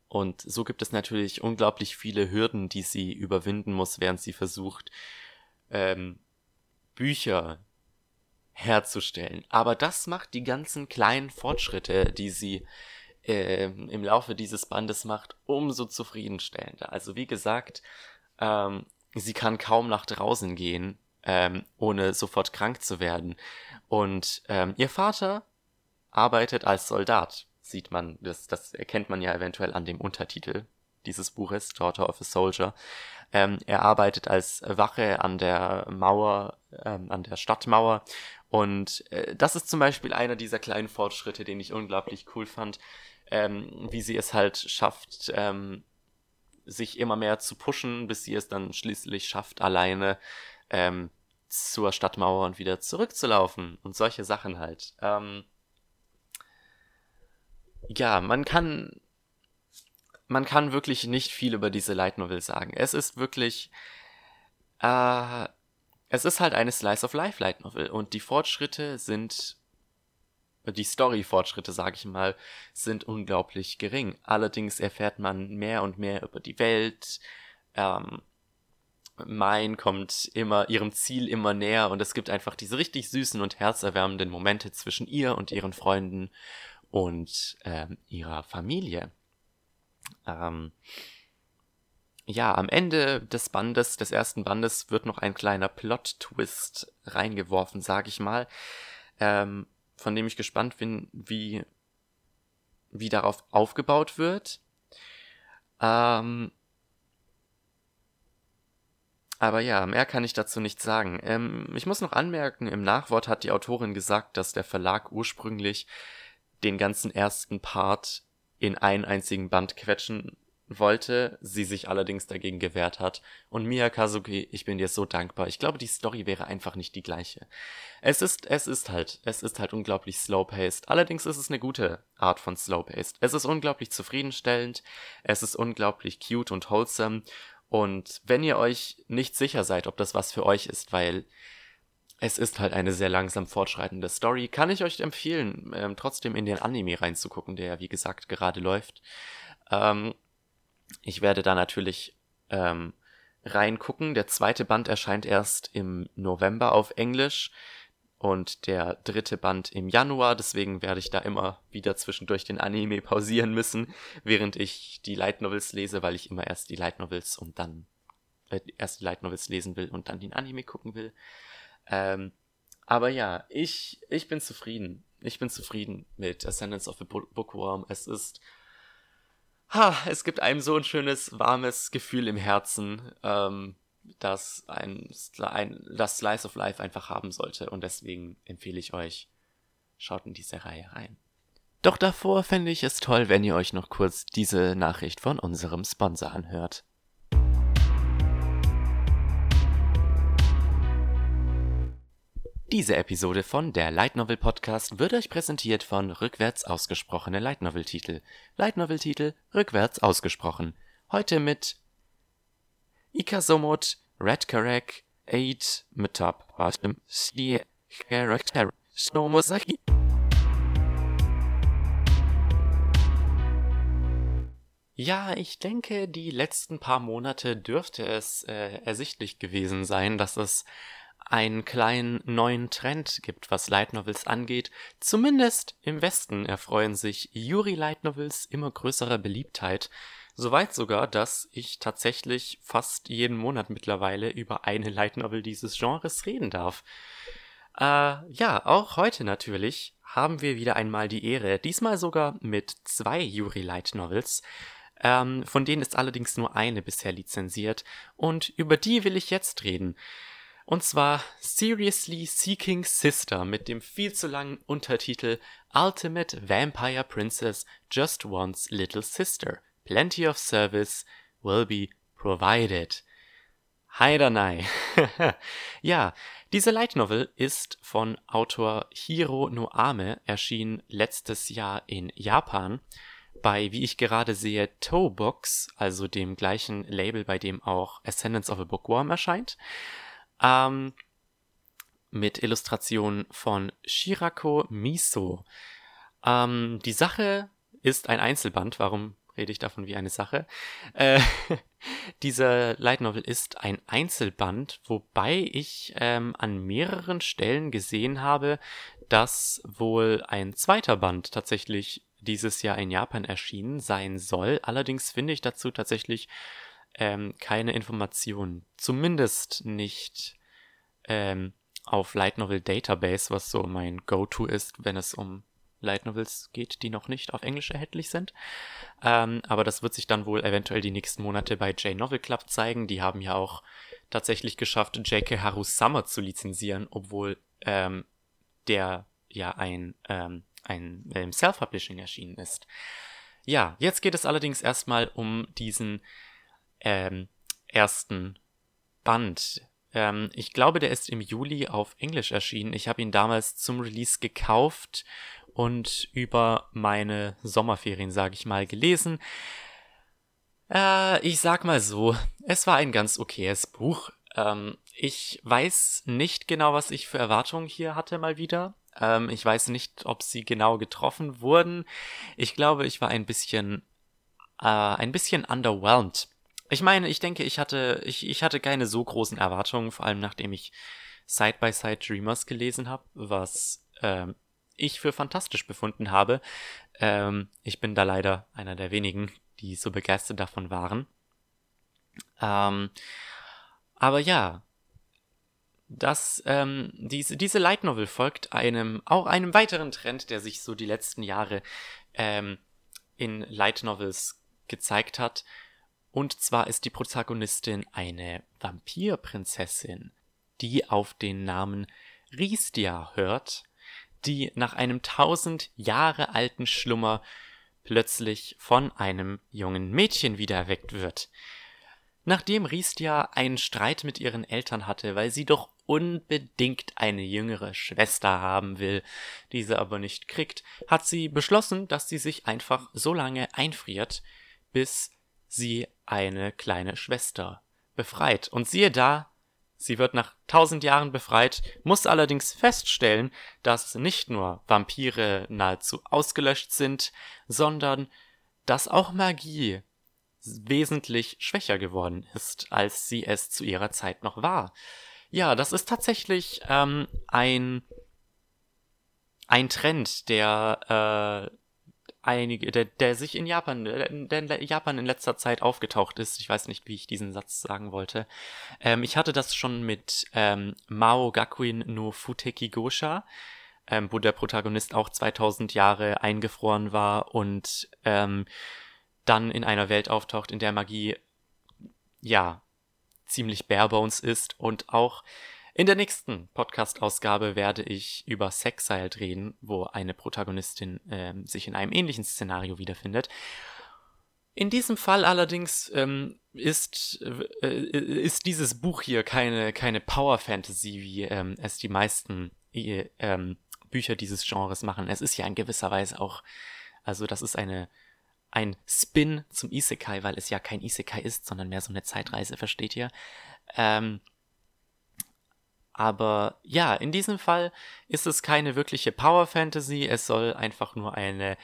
und so gibt es natürlich unglaublich viele Hürden, die sie überwinden muss, während sie versucht, ähm, Bücher herzustellen. Aber das macht die ganzen kleinen Fortschritte, die sie äh, im Laufe dieses Bandes macht, umso zufriedenstellender. Also wie gesagt, ähm, sie kann kaum nach draußen gehen, ähm, ohne sofort krank zu werden. Und ähm, ihr Vater arbeitet als Soldat. Sieht man, das, das erkennt man ja eventuell an dem Untertitel dieses Buches, Daughter of a Soldier. Ähm, er arbeitet als Wache an der Mauer, ähm, an der Stadtmauer und äh, das ist zum Beispiel einer dieser kleinen Fortschritte, den ich unglaublich cool fand, ähm, wie sie es halt schafft, ähm, sich immer mehr zu pushen, bis sie es dann schließlich schafft, alleine ähm, zur Stadtmauer und wieder zurückzulaufen und solche Sachen halt. Ähm, ja, man kann man kann wirklich nicht viel über diese Light Novel sagen. Es ist wirklich äh, es ist halt eine Slice of Life Light Novel und die Fortschritte sind die Story-Fortschritte, sag ich mal, sind unglaublich gering. Allerdings erfährt man mehr und mehr über die Welt. Ähm, Mein kommt immer ihrem Ziel immer näher und es gibt einfach diese richtig süßen und herzerwärmenden Momente zwischen ihr und ihren Freunden. und ähm, ihrer Familie. Ähm, ja, am Ende des Bandes, des ersten Bandes, wird noch ein kleiner Plot-Twist reingeworfen, sag ich mal, ähm, von dem ich gespannt bin, wie, wie darauf aufgebaut wird. Ähm, aber ja, mehr kann ich dazu nicht sagen. Ähm, ich muss noch anmerken, im Nachwort hat die Autorin gesagt, dass der Verlag ursprünglich den ganzen ersten Part in einen einzigen Band quetschen wollte, sie sich allerdings dagegen gewehrt hat. Und Mia Kazuki, ich bin dir so dankbar. Ich glaube, die Story wäre einfach nicht die gleiche. Es ist, es ist halt, es ist halt unglaublich slow-paced. Allerdings ist es eine gute Art von slow-paced. Es ist unglaublich zufriedenstellend. Es ist unglaublich cute und wholesome. Und wenn ihr euch nicht sicher seid, ob das was für euch ist, weil es ist halt eine sehr langsam fortschreitende Story, kann ich euch empfehlen, ähm, trotzdem in den Anime reinzugucken, der wie gesagt gerade läuft. Ähm, ich werde da natürlich ähm, reingucken. Der zweite Band erscheint erst im November auf Englisch und der dritte Band im Januar. Deswegen werde ich da immer wieder zwischendurch den Anime pausieren müssen, während ich die Light Novels lese, weil ich immer erst die Light Novels und dann äh, erst die Light Novels lesen will und dann den Anime gucken will. Ähm, aber ja, ich, ich bin zufrieden. Ich bin zufrieden mit Ascendance of the Bookworm. Es ist. Ha, es gibt einem so ein schönes, warmes Gefühl im Herzen. Ähm, das ein, ein das Slice of Life einfach haben sollte. Und deswegen empfehle ich euch, schaut in diese Reihe rein. Doch davor fände ich es toll, wenn ihr euch noch kurz diese Nachricht von unserem Sponsor anhört. Diese Episode von der Light Novel Podcast wird euch präsentiert von rückwärts ausgesprochene Light Novel Titel. Light Novel Titel rückwärts ausgesprochen. Heute mit Ikazomot, Red Karek, Eight Metap, Bottom, Stie, Character, Snowmosaki. Ja, ich denke, die letzten paar Monate dürfte es äh, ersichtlich gewesen sein, dass es einen kleinen neuen Trend gibt, was Light Novels angeht. Zumindest im Westen erfreuen sich Yuri Light Novels immer größerer Beliebtheit. Soweit sogar, dass ich tatsächlich fast jeden Monat mittlerweile über eine Light Novel dieses Genres reden darf. Äh, ja, auch heute natürlich haben wir wieder einmal die Ehre, diesmal sogar mit zwei Yuri Light Novels. Ähm, von denen ist allerdings nur eine bisher lizenziert und über die will ich jetzt reden. Und zwar Seriously Seeking Sister mit dem viel zu langen Untertitel Ultimate Vampire Princess Just Wants Little Sister Plenty of service will be provided. Heidanai. ja, diese Light Novel ist von Autor Hiro Noame, erschien letztes Jahr in Japan bei, wie ich gerade sehe, Toe Books, also dem gleichen Label, bei dem auch Ascendance of a Bookworm erscheint. Ähm, mit Illustrationen von Shirako Miso. Ähm, die Sache ist ein Einzelband, warum rede ich davon wie eine Sache. Äh, dieser Light Novel ist ein Einzelband, wobei ich ähm, an mehreren Stellen gesehen habe, dass wohl ein zweiter Band tatsächlich dieses Jahr in Japan erschienen sein soll. Allerdings finde ich dazu tatsächlich ähm, keine Informationen. Zumindest nicht ähm, auf Light Novel Database, was so mein Go-To ist, wenn es um Light Novels geht, die noch nicht auf Englisch erhältlich sind. Ähm, aber das wird sich dann wohl eventuell die nächsten Monate bei J-Novel Club zeigen. Die haben ja auch tatsächlich geschafft, J.K. Haru Summer zu lizenzieren, obwohl ähm, der ja ein, ähm, ein ähm, Self-Publishing erschienen ist. Ja, jetzt geht es allerdings erstmal um diesen ähm, ersten Band. Ähm, ich glaube, der ist im Juli auf Englisch erschienen. Ich habe ihn damals zum Release gekauft und über meine Sommerferien, sage ich mal, gelesen. Äh, ich sag mal so, es war ein ganz okayes Buch. Ähm, ich weiß nicht genau, was ich für Erwartungen hier hatte mal wieder. Ähm, ich weiß nicht, ob sie genau getroffen wurden. Ich glaube, ich war ein bisschen, äh, ein bisschen underwhelmed. Ich meine, ich denke, ich hatte, ich, ich hatte keine so großen Erwartungen, vor allem nachdem ich Side by Side Dreamers gelesen habe, was ähm, ich für fantastisch befunden habe. Ähm, ich bin da leider einer der wenigen, die so begeistert davon waren. Ähm, aber ja, das, ähm, diese, diese Light Novel folgt einem, auch einem weiteren Trend, der sich so die letzten Jahre ähm, in Light Novels gezeigt hat. Und zwar ist die Protagonistin eine Vampirprinzessin, die auf den Namen Ristia hört, die nach einem tausend Jahre alten Schlummer plötzlich von einem jungen Mädchen wieder erweckt wird. Nachdem Ristia einen Streit mit ihren Eltern hatte, weil sie doch unbedingt eine jüngere Schwester haben will, diese aber nicht kriegt, hat sie beschlossen, dass sie sich einfach so lange einfriert, bis sie eine kleine Schwester befreit. Und siehe da, sie wird nach tausend Jahren befreit, muss allerdings feststellen, dass nicht nur Vampire nahezu ausgelöscht sind, sondern dass auch Magie wesentlich schwächer geworden ist, als sie es zu ihrer Zeit noch war. Ja, das ist tatsächlich ähm, ein, ein Trend, der äh, einige, der, der sich in Japan, der in Japan in letzter Zeit aufgetaucht ist. Ich weiß nicht, wie ich diesen Satz sagen wollte. Ähm, ich hatte das schon mit ähm, Mao Gakuin no Futeki Gosha, ähm, wo der Protagonist auch 2000 Jahre eingefroren war und ähm, dann in einer Welt auftaucht, in der Magie, ja, ziemlich bare bones ist und auch in der nächsten Podcast-Ausgabe werde ich über Sexiled reden, wo eine Protagonistin äh, sich in einem ähnlichen Szenario wiederfindet. In diesem Fall allerdings ähm, ist, äh, ist dieses Buch hier keine, keine Power Fantasy, wie ähm, es die meisten äh, ähm, Bücher dieses Genres machen. Es ist ja in gewisser Weise auch, also das ist eine ein Spin zum Isekai, weil es ja kein Isekai ist, sondern mehr so eine Zeitreise, versteht ihr? Ähm, aber ja, in diesem Fall ist es keine wirkliche Power Fantasy, es soll einfach nur eine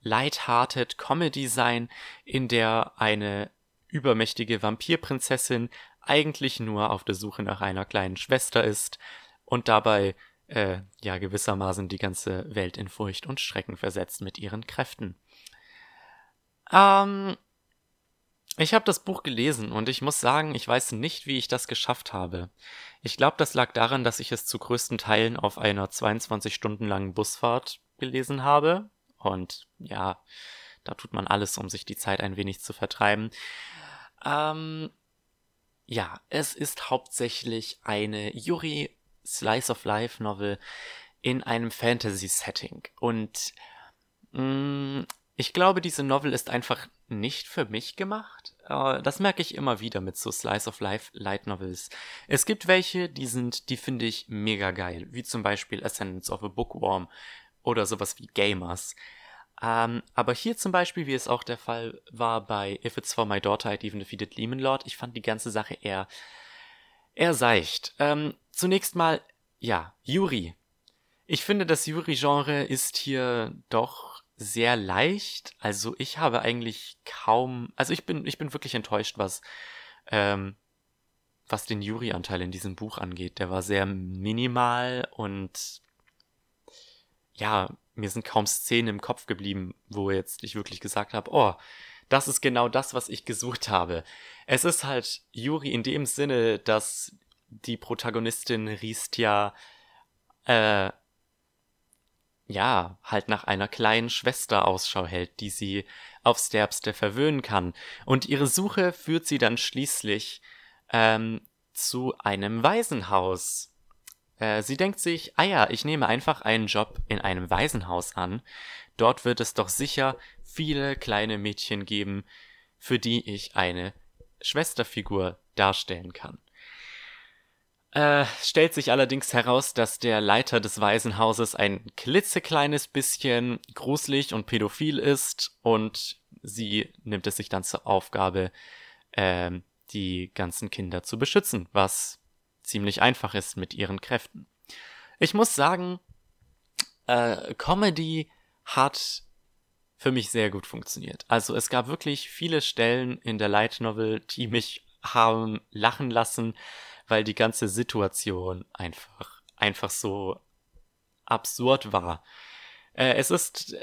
light-hearted Comedy sein, in der eine übermächtige Vampirprinzessin eigentlich nur auf der Suche nach einer kleinen Schwester ist und dabei äh, ja gewissermaßen die ganze Welt in Furcht und Schrecken versetzt mit ihren Kräften. Ähm, ich habe das Buch gelesen und ich muss sagen, ich weiß nicht, wie ich das geschafft habe. Ich glaube, das lag daran, dass ich es zu größten Teilen auf einer 22 Stunden langen Busfahrt gelesen habe. Und ja, da tut man alles, um sich die Zeit ein wenig zu vertreiben. Ähm, ja, es ist hauptsächlich eine Yuri Slice of Life Novel in einem Fantasy-Setting. Und mh, mm, ich glaube, diese Novel ist einfach nicht für mich gemacht. Uh, das merke ich immer wieder mit so Slice of Life Light Novels. Es gibt welche, die sind, die finde ich mega geil, wie zum Beispiel Ascendance of a Bookworm oder sowas wie Gamers. Ähm, aber hier zum Beispiel, wie es auch der Fall war bei If It's For My Daughter I'd Even Defeated Lehman Lord, ich fand die ganze Sache eher, eher seicht. Ähm, zunächst mal, ja, Yuri. Ich finde, das Yuri-Genre ist hier doch sehr leicht. Also ich habe eigentlich kaum, also ich bin, ich bin wirklich enttäuscht, was, ähm, was den Jury-Anteil in diesem Buch angeht. Der war sehr minimal und ja, mir sind kaum Szenen im Kopf geblieben, wo jetzt ich wirklich gesagt habe, oh, das ist genau das, was ich gesucht habe. Es ist halt Yuri in dem Sinne, dass die Protagonistin Ristia äh, ja, halt nach einer kleinen Schwester Ausschau hält, die sie aufs Derbste verwöhnen kann. Und ihre Suche führt sie dann schließlich ähm, zu einem Waisenhaus. Äh, sie denkt sich, ah ja, ich nehme einfach einen Job in einem Waisenhaus an. Dort wird es doch sicher viele kleine Mädchen geben, für die ich eine Schwesterfigur darstellen kann. Äh, stellt sich allerdings heraus, dass der Leiter des Waisenhauses ein klitzekleines bisschen gruselig und pädophil ist und sie nimmt es sich dann zur Aufgabe, äh, die ganzen Kinder zu beschützen, was ziemlich einfach ist mit ihren Kräften. Ich muss sagen, äh, Comedy hat für mich sehr gut funktioniert. Also es gab wirklich viele Stellen in der Light Novel, die mich haben lachen lassen weil die ganze Situation einfach, einfach so absurd war. Äh, es ist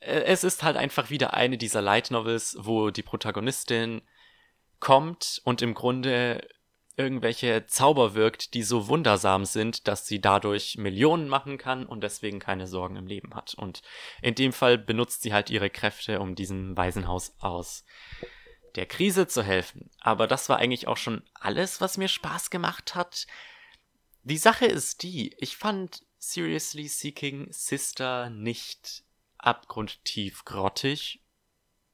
äh, es ist halt einfach wieder eine dieser Light Novels, wo die Protagonistin kommt und im Grunde irgendwelche Zauber wirkt, die so wundersam sind, dass sie dadurch Millionen machen kann und deswegen keine Sorgen im Leben hat. Und in dem Fall benutzt sie halt ihre Kräfte, um diesem Waisenhaus aus der Krise zu helfen. Aber das war eigentlich auch schon alles, was mir Spaß gemacht hat. Die Sache ist die, ich fand Seriously Seeking Sister nicht abgrundtief grottig.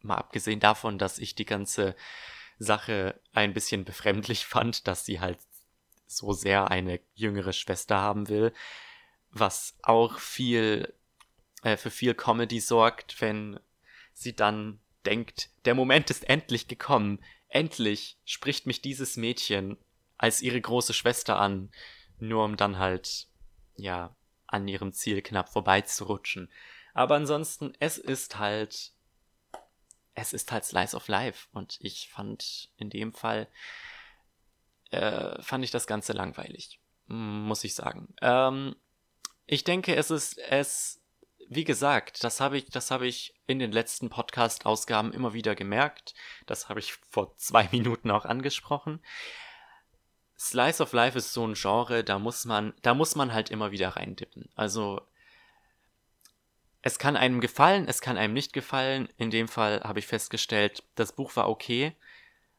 Mal abgesehen davon, dass ich die ganze Sache ein bisschen befremdlich fand, dass sie halt so sehr eine jüngere Schwester haben will, was auch viel äh, für viel Comedy sorgt, wenn sie dann denkt, der Moment ist endlich gekommen, endlich spricht mich dieses Mädchen als ihre große Schwester an, nur um dann halt, ja, an ihrem Ziel knapp vorbeizurutschen. Aber ansonsten, es ist halt es ist halt Slice of Life und ich fand in dem Fall äh, fand ich das Ganze langweilig, muss ich sagen. Ähm, ich denke, es ist es, wie gesagt, das habe ich, das habe ich in den letzten Podcast-Ausgaben immer wieder gemerkt. Das habe ich vor zwei Minuten auch angesprochen. Slice of Life ist so ein Genre, da muss man, da muss man halt immer wieder reindippen. Also es kann einem gefallen, es kann einem nicht gefallen. In dem Fall habe ich festgestellt, das Buch war okay,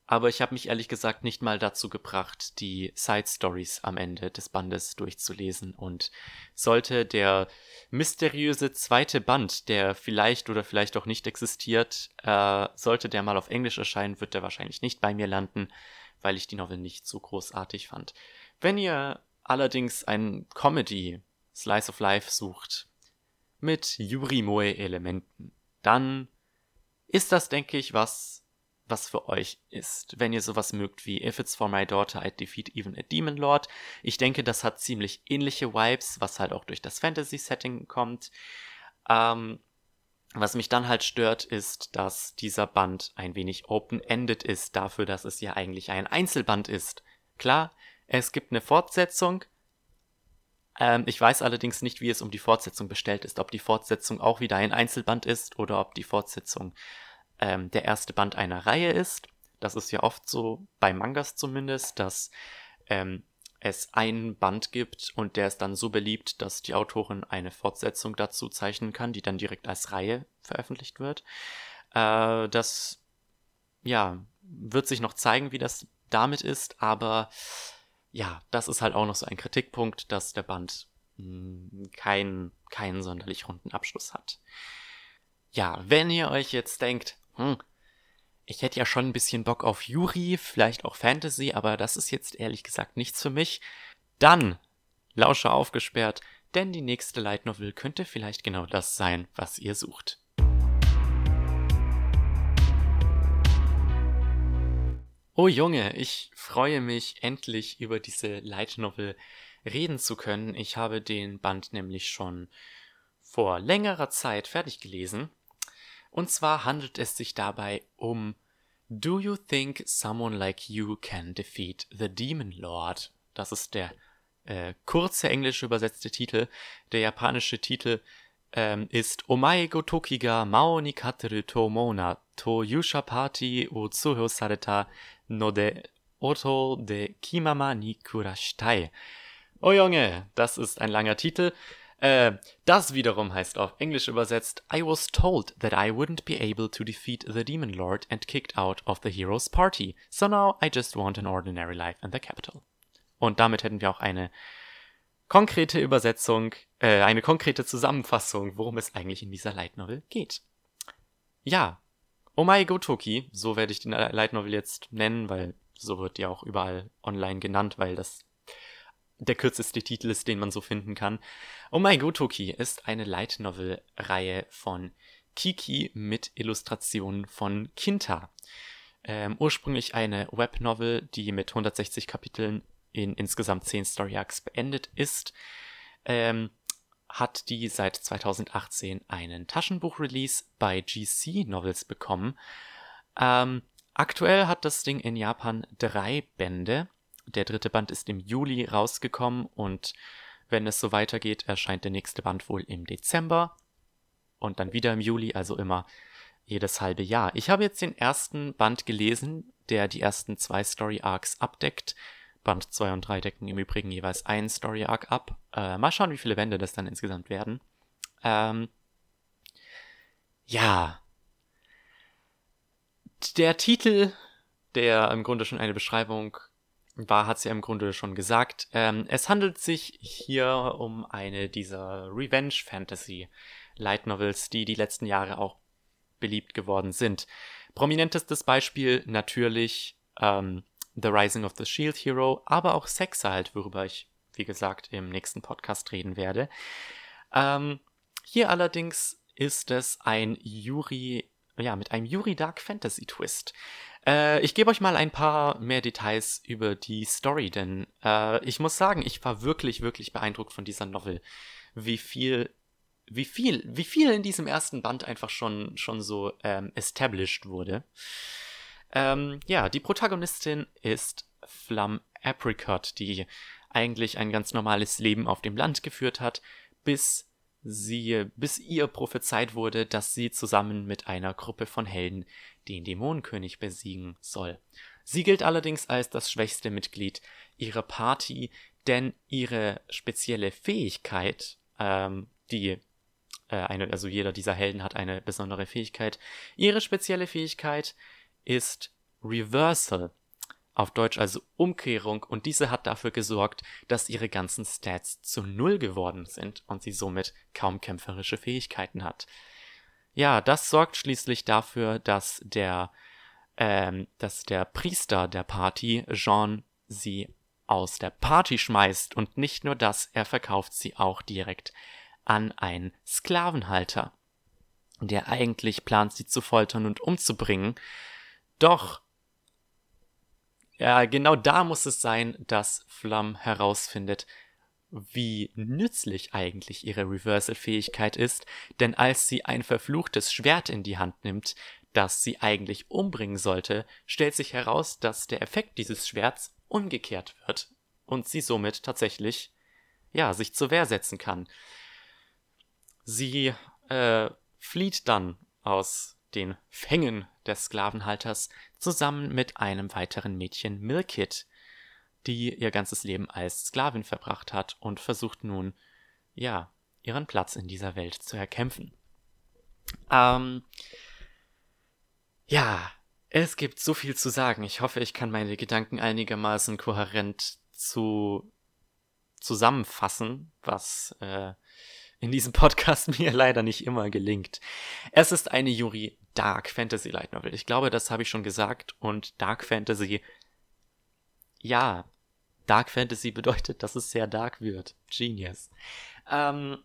aber ich habe mich ehrlich gesagt nicht mal dazu gebracht, die Side Stories am Ende des Bandes durchzulesen. Und sollte der mysteriöse zweite Band, der vielleicht oder vielleicht auch nicht existiert, äh, sollte der mal auf Englisch erscheinen, wird der wahrscheinlich nicht bei mir landen, weil ich die Novel nicht so großartig fand. Wenn ihr allerdings ein Comedy Slice of Life sucht, mit Yurimoe-Elementen, dann ist das, denke ich, was, was für euch ist. Wenn ihr sowas mögt wie If It's For My Daughter, I'd Defeat Even a Demon Lord. Ich denke, das hat ziemlich ähnliche Vibes, was halt auch durch das Fantasy-Setting kommt. Ähm, was mich dann halt stört, ist, dass dieser Band ein wenig open-ended ist, dafür, dass es ja eigentlich ein Einzelband ist. Klar, es gibt eine Fortsetzung, ähm, ich weiß allerdings nicht, wie es um die Fortsetzung bestellt ist, ob die Fortsetzung auch wieder ein Einzelband ist oder ob die Fortsetzung ähm, der erste Band einer Reihe ist. Das ist ja oft so, bei Mangas zumindest, dass ähm, es einen Band gibt und der ist dann so beliebt, dass die Autorin eine Fortsetzung dazu zeichnen kann, die dann direkt als Reihe veröffentlicht wird. Äh, das, ja, wird sich noch zeigen, wie das damit ist, aber ja, das ist halt auch noch so ein Kritikpunkt, dass der Band hm, keinen, keinen sonderlich runden Abschluss hat. Ja, wenn ihr euch jetzt denkt, hm, ich hätte ja schon ein bisschen Bock auf Yuri, vielleicht auch Fantasy, aber das ist jetzt ehrlich gesagt nichts für mich, dann Lauscher aufgesperrt, denn die nächste Light Novel könnte vielleicht genau das sein, was ihr sucht. Oh Junge, ich freue mich endlich über diese Light Novel reden zu können. Ich habe den Band nämlich schon vor längerer Zeit fertig gelesen. Und zwar handelt es sich dabei um Do You Think Someone Like You Can Defeat the Demon Lord? Das ist der äh, kurze englische übersetzte Titel. Der japanische Titel ähm, ist Omae go toki mao ni kateru to mona to yusha party o tsuhyo sareta no de oto de kimama ni kurashitai. Oh Junge, das ist ein langer Titel. Äh, das wiederum heißt auf Englisch übersetzt I was told that I wouldn't be able to defeat the Demon Lord and kicked out of the Heroes Party, so now I just want an ordinary life in the capital. Und damit hätten wir auch eine konkrete Übersetzung, äh, eine konkrete Zusammenfassung, worum es eigentlich in dieser Light Novel geht. Ja, Omae Gotoki, so werde ich die Light Novel jetzt nennen, weil so wird die auch überall online genannt, weil das der kürzeste Titel ist, den man so finden kann. Omae Gotoki ist eine Light Novel Reihe von Kiki mit Illustrationen von Kinta. Ähm, ursprünglich eine Webnovel, die mit 160 Kapiteln in insgesamt 10 Story Arcs beendet ist. Ähm, hat die seit 2018 einen Taschenbuch-Release bei GC Novels bekommen. Ähm, aktuell hat das Ding in Japan drei Bände. Der dritte Band ist im Juli rausgekommen und Wenn es so weitergeht, erscheint der nächste Band wohl im Dezember und dann wieder im Juli, also immer jedes halbe Jahr. Ich habe jetzt den ersten Band gelesen, der die ersten zwei Story Arcs abdeckt. Band 2 und 3 decken im Übrigen jeweils einen Story Arc ab. Äh, mal schauen, wie viele Wände das dann insgesamt werden. Ähm, ja. Der Titel, der im Grunde schon eine Beschreibung war, hat sie ja im Grunde schon gesagt. Ähm, es handelt sich hier um eine dieser Revenge Fantasy Light Novels, die die letzten Jahre auch beliebt geworden sind. Prominentestes Beispiel natürlich ähm, The Rising of the Shield Hero, aber auch Sex halt, worüber ich, wie gesagt, im nächsten Podcast reden werde. Ähm, hier allerdings ist es ein Yuri, ja, mit einem Yuri Dark Fantasy Twist. Äh, ich gebe euch mal ein paar mehr Details über die Story, denn äh, ich muss sagen, ich war wirklich, wirklich beeindruckt von dieser Novel. Wie viel wie viel, wie viel in diesem ersten Band einfach schon, schon so ähm, established wurde. Ähm, ja, die Protagonistin ist Flum Apricot, die eigentlich ein ganz normales Leben auf dem Land geführt hat, bis sie, bis ihr prophezeit wurde, dass sie zusammen mit einer Gruppe von Helden den Dämonenkönig besiegen soll. Sie gilt allerdings als das schwächste Mitglied ihrer Party, denn ihre spezielle Fähigkeit, ähm, die äh, eine, also jeder dieser Helden hat eine besondere Fähigkeit. Ihre spezielle Fähigkeit ist Reversal. Auf Deutsch also Umkehrung und diese hat dafür gesorgt, dass ihre ganzen Stats zu Null geworden sind und sie somit kaum kämpferische Fähigkeiten hat. Ja, das sorgt schließlich dafür, dass der, ähm, dass der Priester der Party, Jean, sie aus der Party schmeißt und nicht nur das, er verkauft sie auch direkt an einen Sklavenhalter, der eigentlich plant, sie zu foltern und umzubringen. Doch ja, genau da muss es sein, dass Flum herausfindet, wie nützlich eigentlich ihre Reversal-Fähigkeit ist, denn als sie ein verfluchtes Schwert in die Hand nimmt, das sie eigentlich umbringen sollte, stellt sich heraus, dass der Effekt dieses Schwerts umgekehrt wird und sie somit tatsächlich, ja, sich zur Wehr setzen kann. Sie äh, flieht dann aus den Fängen des Sklavenhalters zusammen mit einem weiteren Mädchen, Milkit, die ihr ganzes Leben als Sklavin verbracht hat und versucht nun, ja, ihren Platz in dieser Welt zu erkämpfen. Ähm, ja, es gibt so viel zu sagen. Ich hoffe, ich kann meine Gedanken einigermaßen kohärent zu zusammenfassen, was äh, in diesem Podcast mir leider nicht immer gelingt. Es ist eine Yuri Dark Fantasy Light Novel. Ich glaube, das habe ich schon gesagt. Und Dark Fantasy, ja, Dark Fantasy bedeutet, dass es sehr dark wird. Genius. Ähm,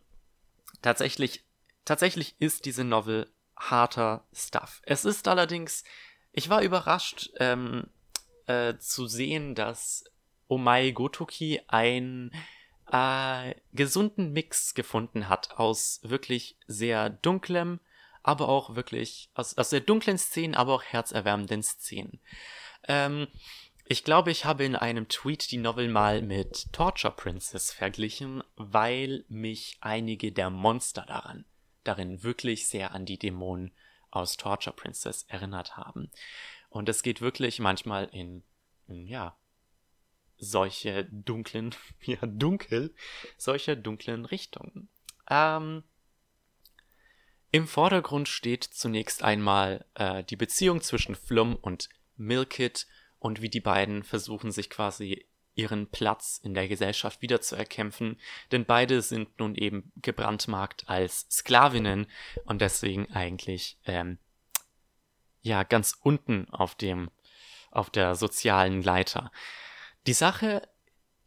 tatsächlich, tatsächlich ist diese Novel harter Stuff. Es ist allerdings, ich war überrascht ähm, äh, zu sehen, dass Omai Gotoki ein äh, gesunden Mix gefunden hat aus wirklich sehr dunklem, aber auch wirklich aus, aus sehr dunklen Szenen, aber auch herzerwärmenden Szenen. Ähm, ich glaube, ich habe in einem Tweet die Novel mal mit Torture Princess verglichen, weil mich einige der Monster daran, darin wirklich sehr an die Dämonen aus Torture Princess erinnert haben. Und es geht wirklich manchmal in, in ja, solche dunklen, ja, dunkel, solche dunklen Richtungen. Ähm, Im Vordergrund steht zunächst einmal äh, die Beziehung zwischen Flum und Milkit und wie die beiden versuchen, sich quasi ihren Platz in der Gesellschaft wieder zu erkämpfen, denn beide sind nun eben gebrandmarkt als Sklavinnen und deswegen eigentlich ähm, ja ganz unten auf dem auf der sozialen Leiter. Die Sache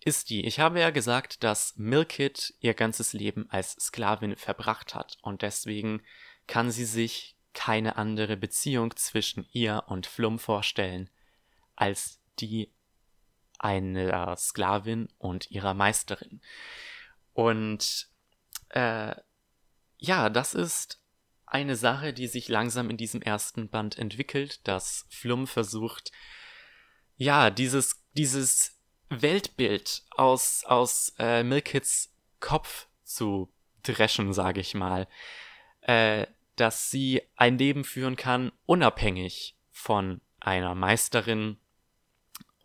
ist die, ich habe ja gesagt, dass Milkit ihr ganzes Leben als Sklavin verbracht hat und deswegen kann sie sich keine andere Beziehung zwischen ihr und Flum vorstellen als die einer Sklavin und ihrer Meisterin. Und äh, ja, das ist eine Sache, die sich langsam in diesem ersten Band entwickelt, dass Flum versucht, ja, dieses, dieses Weltbild aus, aus äh, Milkits Kopf zu dreschen, sage ich mal. Äh, dass sie ein Leben führen kann, unabhängig von einer Meisterin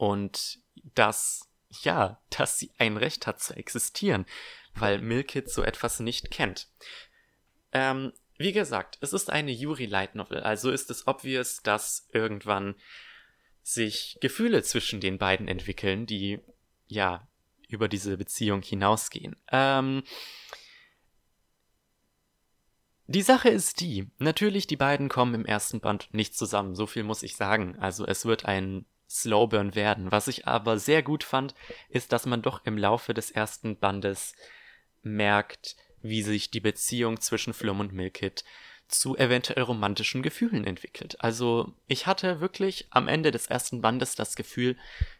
und dass, ja, dass sie ein Recht hat zu existieren, weil Milkit so etwas nicht kennt. Ähm, wie gesagt, es ist eine Yuri Light Novel, also ist es obvious, dass irgendwann sich Gefühle zwischen den beiden entwickeln, die ja über diese Beziehung hinausgehen. Ähm, die Sache ist die, natürlich die beiden kommen im ersten Band nicht zusammen, so viel muss ich sagen. Also es wird ein Slowburn werden. Was ich aber sehr gut fand, ist, dass man doch im Laufe des ersten Bandes merkt, wie sich die Beziehung zwischen Flum und Milkit zu eventuell romantischen Gefühlen entwickelt. Also ich hatte wirklich am Ende des ersten Bandes das Gefühl,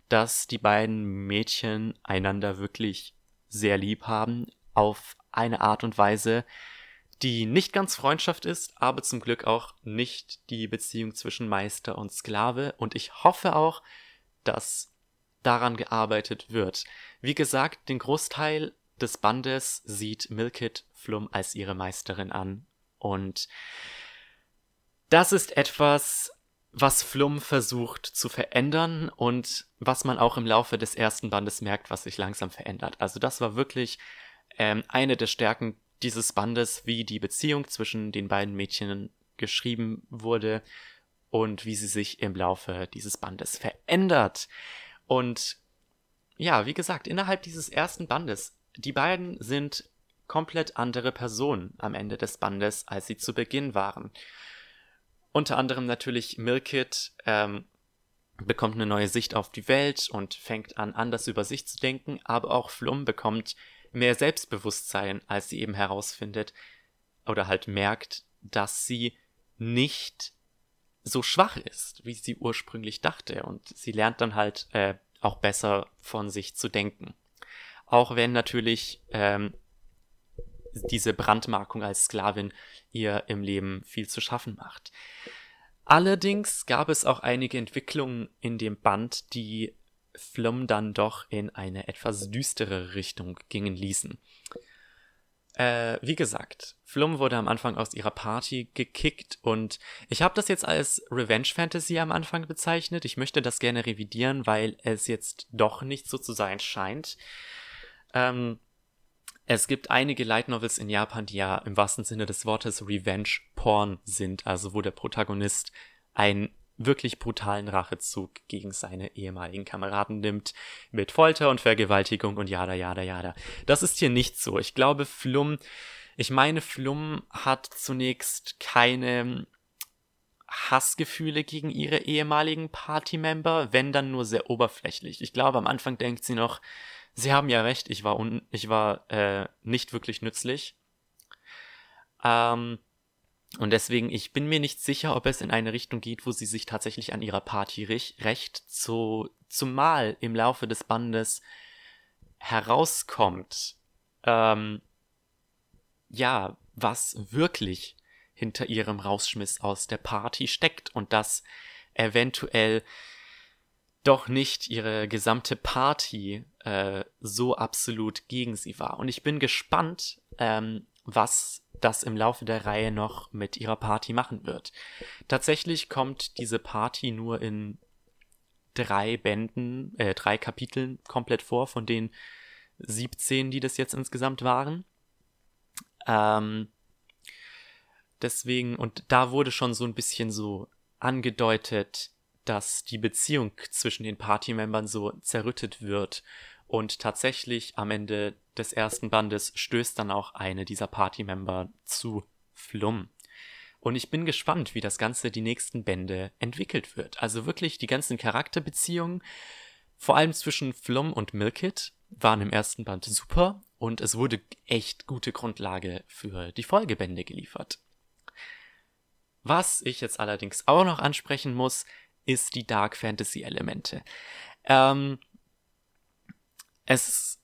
dass die beiden Mädchen einander wirklich sehr lieb haben, auf eine Art und Weise, die nicht ganz Freundschaft ist, aber zum Glück auch nicht die Beziehung zwischen Meister und Sklave. Und ich hoffe auch, dass daran gearbeitet wird. Wie gesagt, den Großteil des Bandes sieht Milkit Flum als ihre Meisterin an. Und das ist etwas, was Flum versucht zu verändern und was man auch im Laufe des ersten Bandes merkt, was sich langsam verändert. Also das war wirklich ähm, eine der Stärken dieses Bandes, wie die Beziehung zwischen den beiden Mädchen geschrieben wurde und wie sie sich im Laufe dieses Bandes verändert. Und ja, wie gesagt, innerhalb dieses ersten Bandes, die beiden sind komplett andere Personen am Ende des Bandes, als sie zu Beginn waren. Unter anderem natürlich Milkit ähm, bekommt eine neue Sicht auf die Welt und fängt an, anders über sich zu denken, aber auch Flum bekommt mehr Selbstbewusstsein, als sie eben herausfindet oder halt merkt, dass sie nicht so schwach ist, wie sie ursprünglich dachte. Und sie lernt dann halt äh, auch besser von sich zu denken. Auch wenn natürlich ähm, diese Brandmarkung als Sklavin ihr im Leben viel zu schaffen macht. Allerdings gab es auch einige Entwicklungen in dem Band, die Flum dann doch in eine etwas düstere Richtung gingen ließen. Äh, wie gesagt, Flum wurde am Anfang aus ihrer Party gekickt und ich habe das jetzt als Revenge Fantasy am Anfang bezeichnet. Ich möchte das gerne revidieren, weil es jetzt doch nicht so zu sein scheint. Ähm, es gibt einige Light Novels in Japan, die ja im wahrsten Sinne des Wortes Revenge Porn sind, also wo der Protagonist ein wirklich brutalen Rachezug gegen seine ehemaligen Kameraden nimmt, mit Folter und Vergewaltigung und jada, jada, jada. Das ist hier nicht so. Ich glaube, Flum, ich meine, Flum hat zunächst keine Hassgefühle gegen ihre ehemaligen Partymember, wenn dann nur sehr oberflächlich. Ich glaube, am Anfang denkt sie noch, sie haben ja recht, ich war, un ich war äh, nicht wirklich nützlich. Ähm, und deswegen, ich bin mir nicht sicher, ob es in eine Richtung geht, wo sie sich tatsächlich an ihrer Party recht, zu, zumal im Laufe des Bandes herauskommt, ähm, ja, was wirklich hinter ihrem Rausschmiss aus der Party steckt und dass eventuell doch nicht ihre gesamte Party äh, so absolut gegen sie war. Und ich bin gespannt, ähm, was das im Laufe der Reihe noch mit ihrer Party machen wird. Tatsächlich kommt diese Party nur in drei Bänden, äh, drei Kapiteln komplett vor, von den 17, die das jetzt insgesamt waren. Ähm, deswegen, und da wurde schon so ein bisschen so angedeutet, dass die Beziehung zwischen den Party-Membern so zerrüttet wird und tatsächlich am Ende des ersten Bandes stößt dann auch eine dieser Party-Member zu Flum. Und ich bin gespannt, wie das Ganze die nächsten Bände entwickelt wird. Also wirklich die ganzen Charakterbeziehungen, vor allem zwischen Flum und Milkit, waren im ersten Band super und es wurde echt gute Grundlage für die Folgebände geliefert. Was ich jetzt allerdings auch noch ansprechen muss, ist die Dark Fantasy Elemente. Ähm, es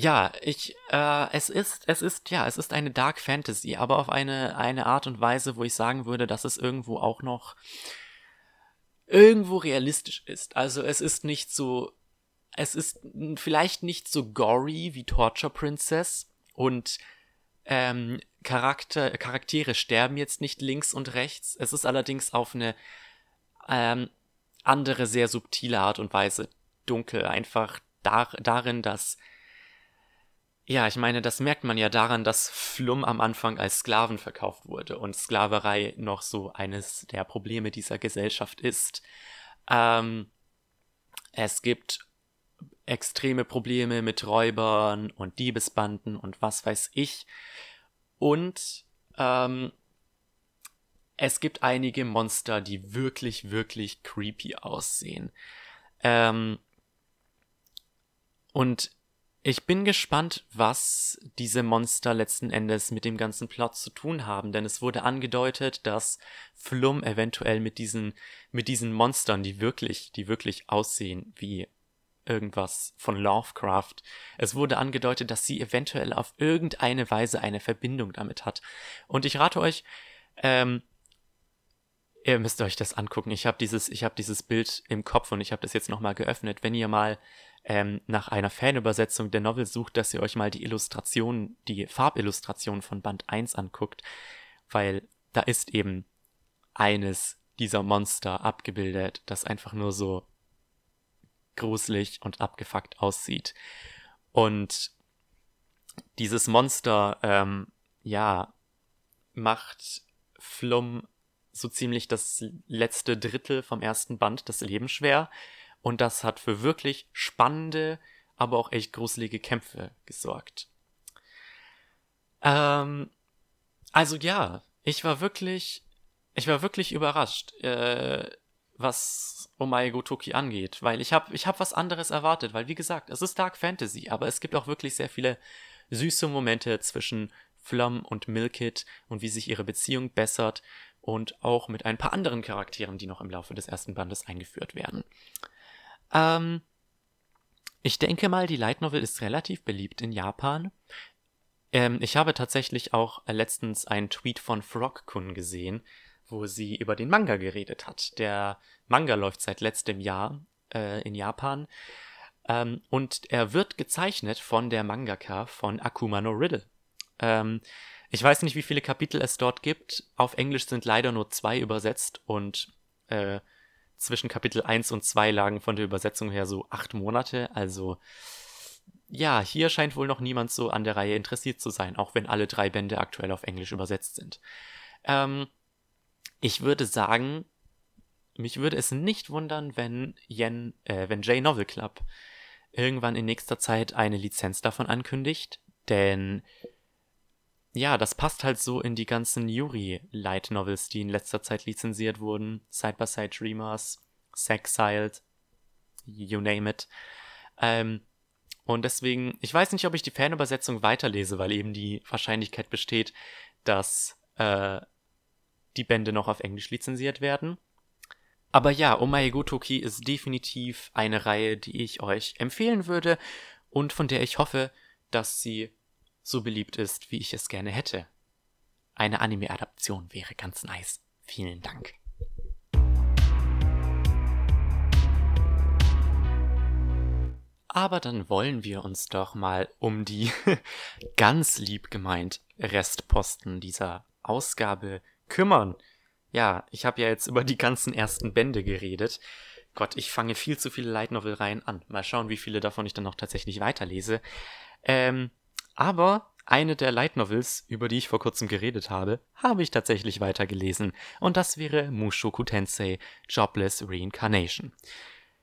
ja, ich, äh, es ist, es ist, ja, es ist eine Dark Fantasy, aber auf eine, eine Art und Weise, wo ich sagen würde, dass es irgendwo auch noch irgendwo realistisch ist. Also es ist nicht so es ist vielleicht nicht so gory wie Torture Princess und ähm, Charakter, Charaktere sterben jetzt nicht links und rechts. Es ist allerdings auf eine ähm, andere, sehr subtile Art und Weise dunkel. Einfach dar darin, dass ja, ich meine, das merkt man ja daran, dass Flum am Anfang als Sklaven verkauft wurde und Sklaverei noch so eines der Probleme dieser Gesellschaft ist. Ähm, es gibt extreme Probleme mit Räubern und Diebesbanden und was weiß ich. Und ähm, es gibt einige Monster, die wirklich, wirklich creepy aussehen. Ähm, und ich bin gespannt, was diese Monster letzten Endes mit dem ganzen Plot zu tun haben, denn es wurde angedeutet, dass Flum eventuell mit diesen, mit diesen Monstern, die wirklich, die wirklich aussehen wie irgendwas von Lovecraft. Es wurde angedeutet, dass sie eventuell auf irgendeine Weise eine Verbindung damit hat. Und ich rate euch, ähm, ihr müsst euch das angucken. Ich habe dieses, ich habe dieses Bild im Kopf und ich habe das jetzt nochmal geöffnet. Wenn ihr mal ähm, nach einer Fanübersetzung der Novel sucht, dass ihr euch mal die Illustration, die Farbillustration von Band 1 anguckt, weil da ist eben eines dieser Monster abgebildet, das einfach nur so gruselig und abgefuckt aussieht. Und dieses Monster, ähm, ja, macht Flum so ziemlich das letzte Drittel vom ersten Band das Leben schwer. Und das hat für wirklich spannende, aber auch echt gruselige Kämpfe gesorgt. Ähm, also ja, ich war wirklich, ich war wirklich überrascht. Äh, was Omae Gotoki angeht, weil ich habe ich hab was anderes erwartet, weil wie gesagt, es ist Dark Fantasy, aber es gibt auch wirklich sehr viele süße Momente zwischen Flum und Milkit und wie sich ihre Beziehung bessert und auch mit ein paar anderen Charakteren, die noch im Laufe des ersten Bandes eingeführt werden. Ähm, ich denke mal, die Light Novel ist relativ beliebt in Japan. Ähm, ich habe tatsächlich auch letztens einen Tweet von Frog-kun gesehen, wo sie über den Manga geredet hat. Der Manga läuft seit letztem Jahr äh, in Japan. Ähm, und er wird gezeichnet von der Mangaka von Akuma no Riddle. Ähm, ich weiß nicht, wie viele Kapitel es dort gibt. Auf Englisch sind leider nur zwei übersetzt und äh, zwischen Kapitel 1 und 2 lagen von der Übersetzung her so acht Monate. Also ja, hier scheint wohl noch niemand so an der Reihe interessiert zu sein, auch wenn alle drei Bände aktuell auf Englisch übersetzt sind. Ähm, ich würde sagen, mich würde es nicht wundern, wenn Yen, äh, wenn J Novel Club irgendwann in nächster Zeit eine Lizenz davon ankündigt, denn ja, das passt halt so in die ganzen Yuri Light Novels, die in letzter Zeit lizenziert wurden, Side by Side Dreamers, Sexiled, you name it. Ähm, und deswegen, ich weiß nicht, ob ich die Fanübersetzung weiterlese, weil eben die Wahrscheinlichkeit besteht, dass äh, die Bände noch auf Englisch lizenziert werden. Aber ja, Omae Gotoki ist definitiv eine Reihe, die ich euch empfehlen würde und von der ich hoffe, dass sie so beliebt ist, wie ich es gerne hätte. Eine Anime-Adaption wäre ganz nice. Vielen Dank. Aber dann wollen wir uns doch mal um die ganz lieb gemeint Restposten dieser Ausgabe kümmern. Ja, ich habe ja jetzt über die ganzen ersten Bände geredet. Gott, ich fange viel zu viele Light Novel Reihen an. Mal schauen, wie viele davon ich dann noch tatsächlich weiterlese. Ähm, aber eine der Light Novels, über die ich vor kurzem geredet habe, habe ich tatsächlich weitergelesen. Und das wäre Mushoku Tensei Jobless Reincarnation.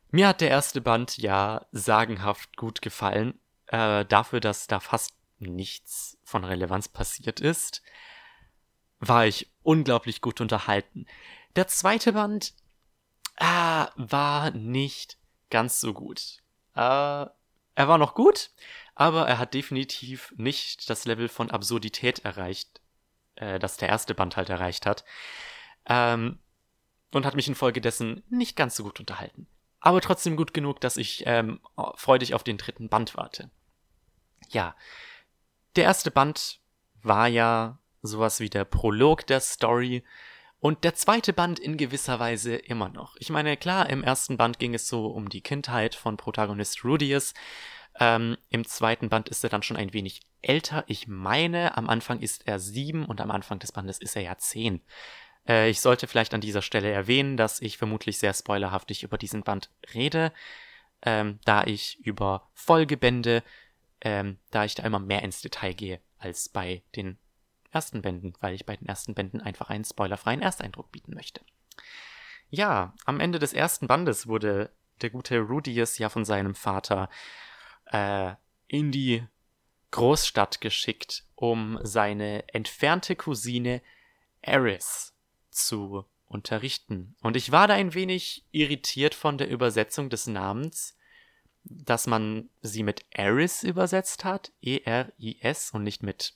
Mir hat der erste Band ja sagenhaft gut gefallen. Äh, dafür, dass da fast nichts von Relevanz passiert ist war ich unglaublich gut unterhalten. Der zweite Band ah, war nicht ganz so gut. Äh, er war noch gut, aber er hat definitiv nicht das Level von Absurdität erreicht, äh, das der erste Band halt erreicht hat. Ähm, und hat mich infolgedessen nicht ganz so gut unterhalten. Aber trotzdem gut genug, dass ich ähm, freudig auf den dritten Band warte. Ja, der erste Band war ja sowas wie der Prolog der Story Und der zweite Band in gewisser Weise immer noch. Ich meine, klar, im ersten Band ging es so um die Kindheit von Protagonist Rudius. Ähm, Im zweiten Band ist er dann schon ein wenig älter. Ich meine, am Anfang ist er sieben und am Anfang des Bandes ist er ja zehn. Äh, ich sollte vielleicht an dieser Stelle erwähnen, dass ich vermutlich sehr spoilerhaftig über diesen Band rede, ähm, da ich über Folgebände, ähm, da ich da immer mehr ins Detail gehe als bei den ersten Bänden, weil ich bei den ersten Bänden einfach einen spoilerfreien Ersteindruck bieten möchte. Ja, am Ende des ersten Bandes wurde der gute Rudius ja von seinem Vater äh, in die Großstadt geschickt, um seine entfernte Cousine Eris zu unterrichten. Und ich war da ein wenig irritiert von der Übersetzung des Namens, dass man sie mit Eris übersetzt hat, E-R-I-S und nicht mit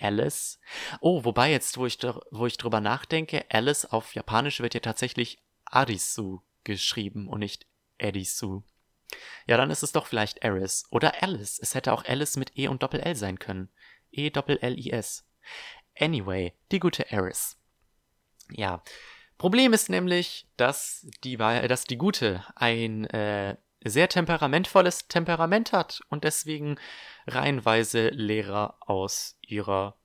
Alice. Oh, wobei jetzt, wo ich, wo ich drüber nachdenke, Alice auf Japanisch wird ja tatsächlich Arisu geschrieben und nicht Edisu. Ja, dann ist es doch vielleicht Eris oder Alice. Es hätte auch Alice mit E und Doppel-L sein können. E-Doppel-L-I-S. Anyway, die gute Eris. Ja. Problem ist nämlich, dass die, dass die Gute ein äh, sehr temperamentvolles Temperament hat und deswegen reihenweise Lehrer aus ihrer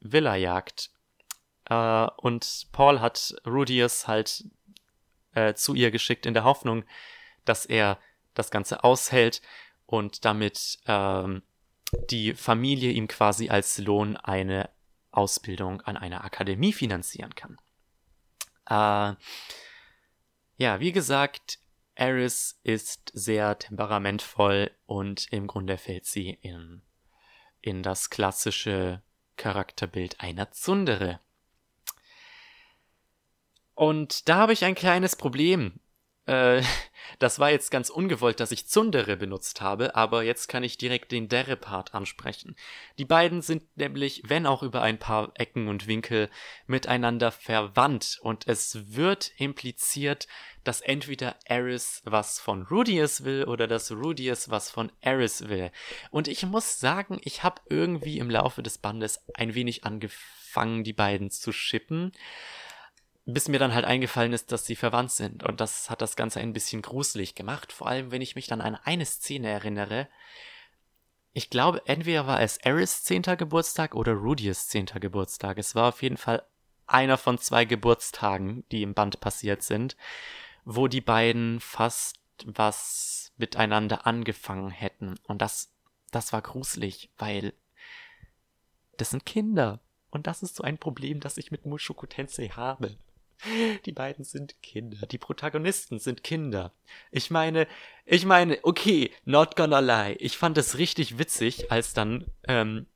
Villa jagt. Äh, und Paul hat Rudius halt äh, zu ihr geschickt in der Hoffnung, dass er das Ganze aushält und damit ähm, die Familie ihm quasi als Lohn eine Ausbildung an einer Akademie finanzieren kann. Äh, ja, wie gesagt, Eris ist sehr temperamentvoll und im Grunde fällt sie in, in das klassische Charakterbild einer Zundere. Und da habe ich ein kleines Problem. Äh, das war jetzt ganz ungewollt, dass ich Zundere benutzt habe, aber jetzt kann ich direkt den Derre-Part ansprechen. Die beiden sind nämlich, wenn auch über ein paar Ecken und Winkel, miteinander verwandt und es wird impliziert, dass entweder Eris was von Rudius will oder dass Rudius was von Eris will. Und ich muss sagen, ich habe irgendwie im Laufe des Bandes ein wenig angefangen, die beiden zu schippen bis mir dann halt eingefallen ist, dass sie verwandt sind. Und das hat das Ganze ein bisschen gruselig gemacht. Vor allem, wenn ich mich dann an eine Szene erinnere. Ich glaube, entweder war es Eris 10. Geburtstag oder Rudius 10. Geburtstag. Es war auf jeden Fall einer von zwei Geburtstagen, die im Band passiert sind, wo die beiden fast was miteinander angefangen hätten. Und das, das war gruselig, weil das sind Kinder. Und das ist so ein Problem, das ich mit Mushoku Tensei habe. Die beiden sind Kinder. Die Protagonisten sind Kinder. Ich meine, ich meine, okay, not gonna lie. Ich fand es richtig witzig, als dann, ähm,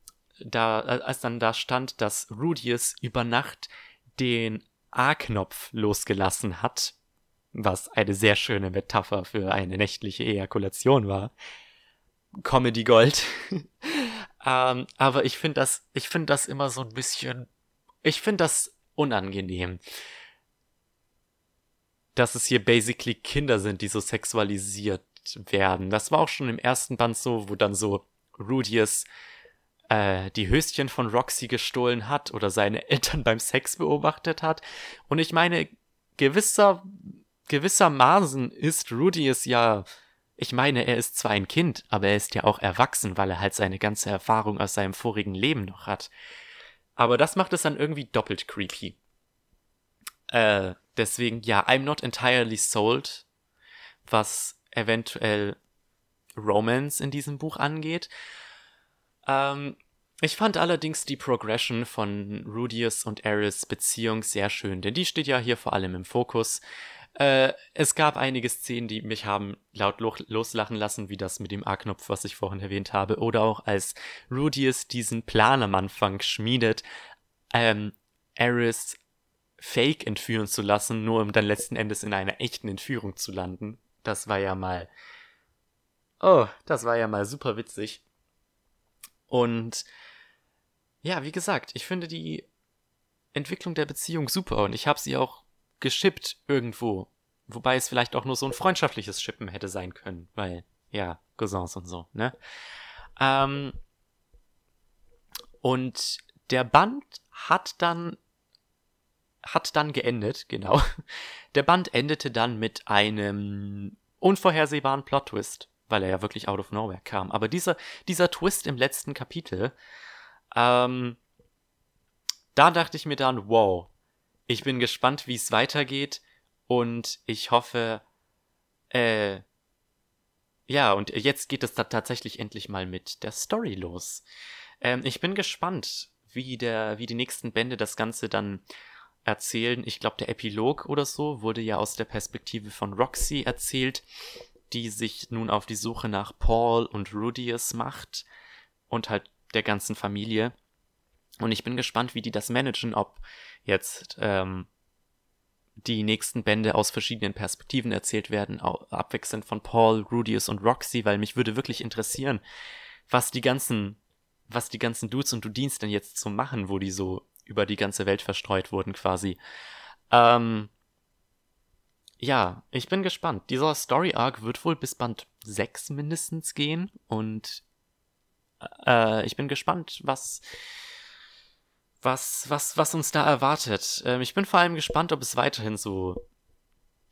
da, als dann da stand, dass Rudius über Nacht den A-Knopf losgelassen hat. Was eine sehr schöne Metapher für eine nächtliche Ejakulation war. Comedy Gold. ähm, aber ich finde das, ich finde das immer so ein bisschen, ich finde das unangenehm dass es hier basically Kinder sind, die so sexualisiert werden. Das war auch schon im ersten Band so, wo dann so Rudius äh, die Höschen von Roxy gestohlen hat oder seine Eltern beim Sex beobachtet hat. Und ich meine, gewisser, gewissermaßen ist Rudius ja, ich meine, er ist zwar ein Kind, aber er ist ja auch erwachsen, weil er halt seine ganze Erfahrung aus seinem vorigen Leben noch hat. Aber das macht es dann irgendwie doppelt creepy. Äh, deswegen, ja, I'm not entirely sold, was eventuell Romance in diesem Buch angeht. Ähm, ich fand allerdings die Progression von Rudius und Eris Beziehung sehr schön, denn die steht ja hier vor allem im Fokus. Äh, es gab einige Szenen, die mich haben laut loslachen lassen, wie das mit dem A-Knopf, was ich vorhin erwähnt habe, oder auch als Rudius diesen Plan am Anfang schmiedet, ähm, Eris fake entführen zu lassen, nur um dann letzten Endes in einer echten Entführung zu landen. Das war ja mal. Oh, das war ja mal super witzig. Und ja, wie gesagt, ich finde die Entwicklung der Beziehung super und ich habe sie auch geschippt irgendwo. Wobei es vielleicht auch nur so ein freundschaftliches Schippen hätte sein können, weil, ja, Cousins und so, ne? Ähm, und der Band hat dann hat dann geendet, genau. Der Band endete dann mit einem unvorhersehbaren Plot-Twist, weil er ja wirklich out of nowhere kam. Aber dieser, dieser Twist im letzten Kapitel, ähm, da dachte ich mir dann, wow, ich bin gespannt, wie es weitergeht und ich hoffe, äh, ja, und jetzt geht es da tatsächlich endlich mal mit der Story los. Ähm, ich bin gespannt, wie der, wie die nächsten Bände das Ganze dann erzählen. Ich glaube, der Epilog oder so wurde ja aus der Perspektive von Roxy erzählt, die sich nun auf die Suche nach Paul und Rudius macht und halt der ganzen Familie. Und ich bin gespannt, wie die das managen, ob jetzt ähm, die nächsten Bände aus verschiedenen Perspektiven erzählt werden, abwechselnd von Paul, Rudius und Roxy, weil mich würde wirklich interessieren, was die ganzen, was die ganzen Dudes und Dudins denn jetzt so machen, wo die so über die ganze Welt verstreut wurden quasi. Ähm, ja, ich bin gespannt. Dieser Story Arc wird wohl bis Band 6 mindestens gehen und äh, ich bin gespannt, was was was was uns da erwartet. Ähm, ich bin vor allem gespannt, ob es weiterhin so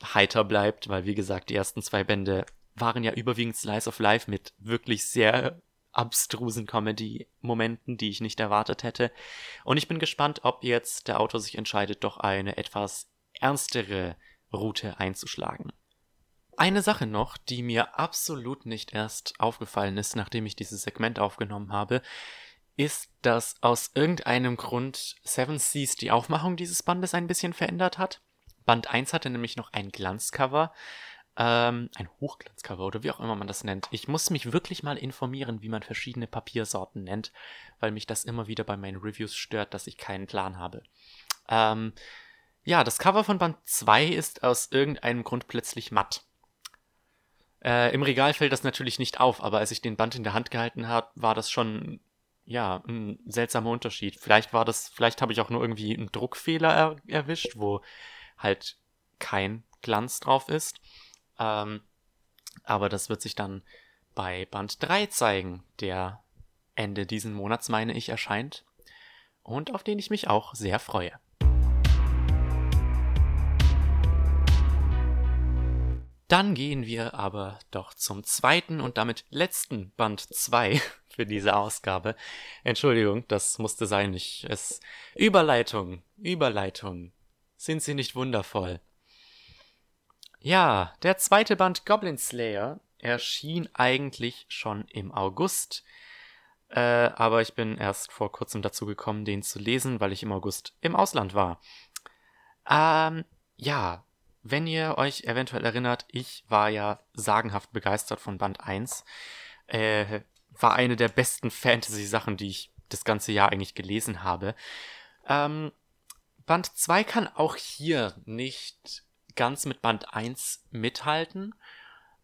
heiter bleibt, weil wie gesagt, die ersten zwei Bände waren ja überwiegend Slice of Life mit wirklich sehr abstrusen Comedy-Momenten, die ich nicht erwartet hätte. Und ich bin gespannt, ob jetzt der Autor sich entscheidet, doch eine etwas ernstere Route einzuschlagen. Eine Sache noch, die mir absolut nicht erst aufgefallen ist, nachdem ich dieses Segment aufgenommen habe, ist, dass aus irgendeinem Grund Seven Seas die Aufmachung dieses Bandes ein bisschen verändert hat. Band 1 hatte nämlich noch ein Glanzcover, ähm, ein Hochglanzcover oder wie auch immer man das nennt. Ich muss mich wirklich mal informieren, wie man verschiedene Papiersorten nennt, weil mich das immer wieder bei meinen Reviews stört, dass ich keinen Plan habe. Ähm, ja, das Cover von Band 2 ist aus irgendeinem Grund plötzlich matt. Äh, Im Regal fällt das natürlich nicht auf, aber als ich den Band in der Hand gehalten habe, war das schon ja ein seltsamer Unterschied. Vielleicht war das, vielleicht habe ich auch nur irgendwie einen Druckfehler er erwischt, wo halt kein Glanz drauf ist. Ähm, aber das wird sich dann bei Band 3 zeigen, der Ende diesen Monats, meine ich, erscheint. Und auf den ich mich auch sehr freue. Dann gehen wir aber doch zum zweiten und damit letzten Band 2 für diese Ausgabe. Entschuldigung, das musste sein. Ich, es, Überleitung, Überleitung. Sind sie nicht wundervoll? Ja, der zweite Band Goblin Slayer erschien eigentlich schon im August. Äh, aber ich bin erst vor kurzem dazu gekommen, den zu lesen, weil ich im August im Ausland war. Ähm, ja, wenn ihr euch eventuell erinnert, ich war ja sagenhaft begeistert von Band 1. Äh, war eine der besten Fantasy-Sachen, die ich das ganze Jahr eigentlich gelesen habe. Ähm, Band 2 kann auch hier nicht ganz mit Band 1 mithalten.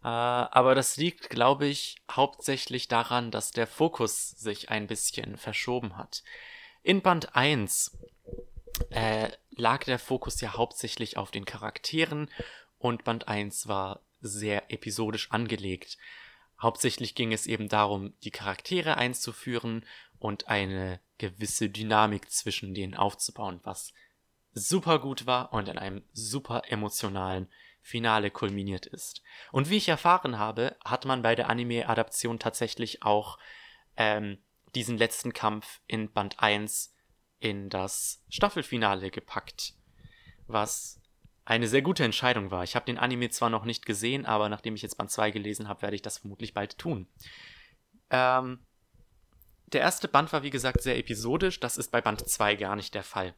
Äh, aber das liegt, glaube ich, hauptsächlich daran, dass der Fokus sich ein bisschen verschoben hat. In Band 1 äh, lag der Fokus ja hauptsächlich auf den Charakteren und Band 1 war sehr episodisch angelegt. Hauptsächlich ging es eben darum, die Charaktere einzuführen und eine gewisse Dynamik zwischen denen aufzubauen, was super gut war und in einem super emotionalen Finale kulminiert ist. Und wie ich erfahren habe, hat man bei der Anime-Adaption tatsächlich auch ähm, diesen letzten Kampf in Band 1 in das Staffelfinale gepackt, was eine sehr gute Entscheidung war. Ich habe den Anime zwar noch nicht gesehen, aber nachdem ich jetzt Band 2 gelesen habe, werde ich das vermutlich bald tun. Ähm, der erste Band war wie gesagt sehr episodisch, das ist bei Band 2 gar nicht der Fall.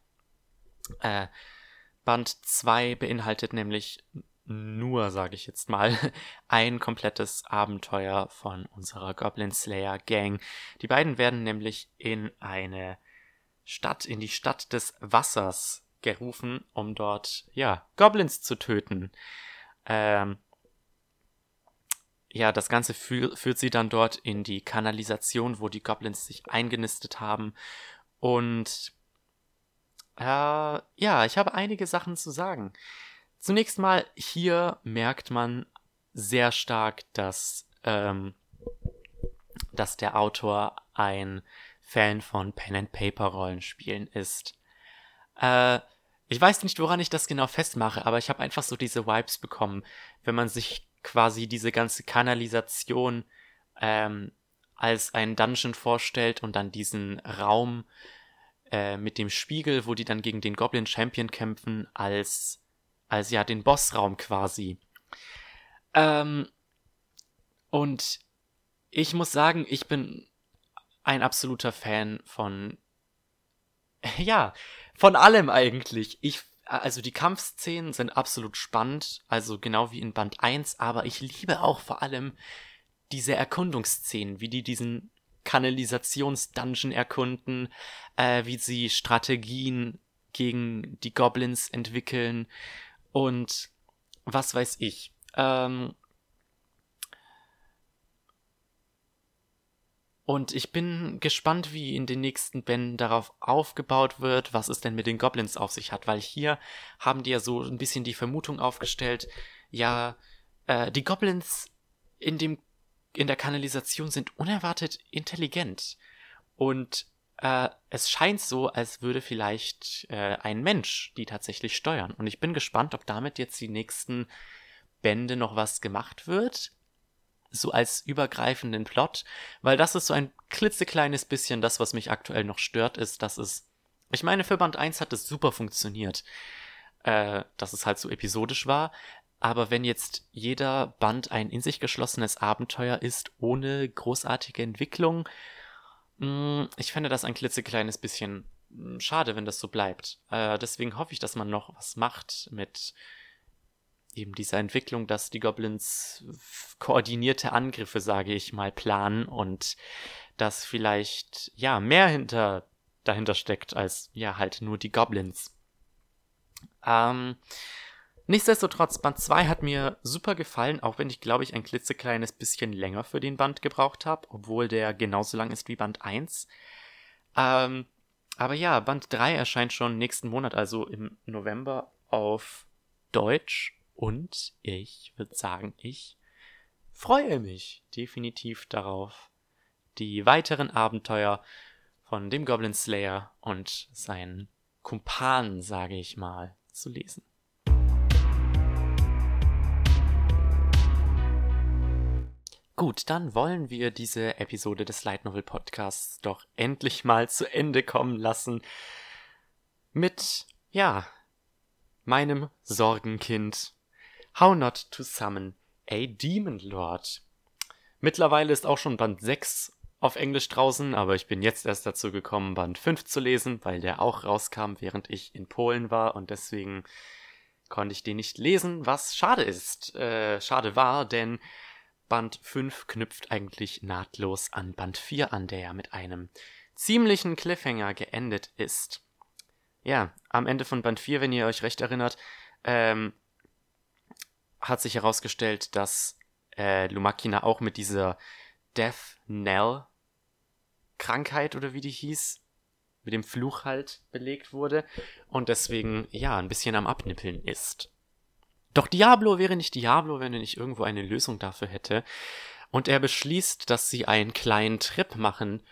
Äh, Band 2 beinhaltet nämlich nur, sage ich jetzt mal, ein komplettes Abenteuer von unserer Goblin Slayer Gang. Die beiden werden nämlich in eine Stadt, in die Stadt des Wassers gerufen, um dort, ja, Goblins zu töten. Ähm, ja, das Ganze führ führt sie dann dort in die Kanalisation, wo die Goblins sich eingenistet haben. Und äh, ja, ich habe einige Sachen zu sagen. Zunächst mal, hier merkt man sehr stark, dass, ähm, dass der Autor ein Fan von Pen and Paper Rollenspielen ist. Äh, ich weiß nicht, woran ich das genau festmache, aber ich habe einfach so diese Vibes bekommen, wenn man sich quasi diese ganze Kanalisation ähm, als einen Dungeon vorstellt und dann diesen Raum äh, mit dem Spiegel, wo die dann gegen den Goblin Champion kämpfen, als, als ja den Bossraum quasi. Ähm, und ich muss sagen, ich bin ein absoluter Fan von, ja, von allem eigentlich. Ich, also die Kampfszenen sind absolut spannend, also genau wie in Band 1, aber ich liebe auch vor allem diese Erkundungsszenen, wie die diesen Kanalisationsdungeon erkunden, äh, wie sie Strategien gegen die Goblins entwickeln und was weiß ich. Ähm, Und ich bin gespannt, wie in den nächsten Bänden darauf aufgebaut wird, was es denn mit den Goblins auf sich hat, weil hier haben die ja so ein bisschen die Vermutung aufgestellt, ja, äh, die Goblins in dem in der Kanalisation sind unerwartet intelligent. Und äh, es scheint so, als würde vielleicht äh, ein Mensch die tatsächlich steuern. Und ich bin gespannt, ob damit jetzt die nächsten Bände noch was gemacht wird so als übergreifenden Plot, weil das ist so ein klitzekleines bisschen das, was mich aktuell noch stört, ist, dass es, ich meine, für Band 1 hat es super funktioniert, äh, dass es halt so episodisch war, aber wenn jetzt jeder Band ein in sich geschlossenes Abenteuer ist, ohne großartige Entwicklung, mm, ich fände das ein klitzekleines bisschen mm, schade, wenn das so bleibt. Äh, deswegen hoffe ich, dass man noch was macht mit eben dieser Entwicklung, dass die Goblins koordinierte Angriffe, sage ich mal, planen und dass vielleicht ja mehr hinter dahinter steckt als ja halt nur die Goblins. Ähm, nichtsdestotrotz, Band 2 hat mir super gefallen, auch wenn ich glaube ich ein klitzekleines bisschen länger für den Band gebraucht habe, obwohl der genauso lang ist wie Band 1. Ähm, aber ja, Band 3 erscheint schon nächsten Monat, also im November auf Deutsch und ich würde sagen, ich freue mich definitiv darauf, die weiteren Abenteuer von dem Goblin Slayer und seinen Kumpanen, sage ich mal, zu lesen. Gut, dann wollen wir diese Episode des Light Novel Podcasts doch endlich mal zu Ende kommen lassen. Mit, ja, meinem Sorgenkind How Not to Summon a Demon Lord. Mittlerweile ist auch schon Band 6 auf Englisch draußen, aber ich bin jetzt erst dazu gekommen, Band 5 zu lesen, weil der auch rauskam, während ich in Polen war und deswegen konnte ich den nicht lesen, was schade ist. Äh, schade war, denn Band 5 knüpft eigentlich nahtlos an Band 4 an, der ja mit einem ziemlichen Cliffhanger geendet ist. Ja, am Ende von Band 4, wenn ihr euch recht erinnert, ähm, hat sich herausgestellt, dass äh, Lumakina auch mit dieser Death Knell Krankheit oder wie die hieß, mit dem Fluch halt belegt wurde und deswegen ja ein bisschen am Abnippeln ist. Doch Diablo wäre nicht Diablo, wenn er nicht irgendwo eine Lösung dafür hätte. Und er beschließt, dass sie einen kleinen Trip machen.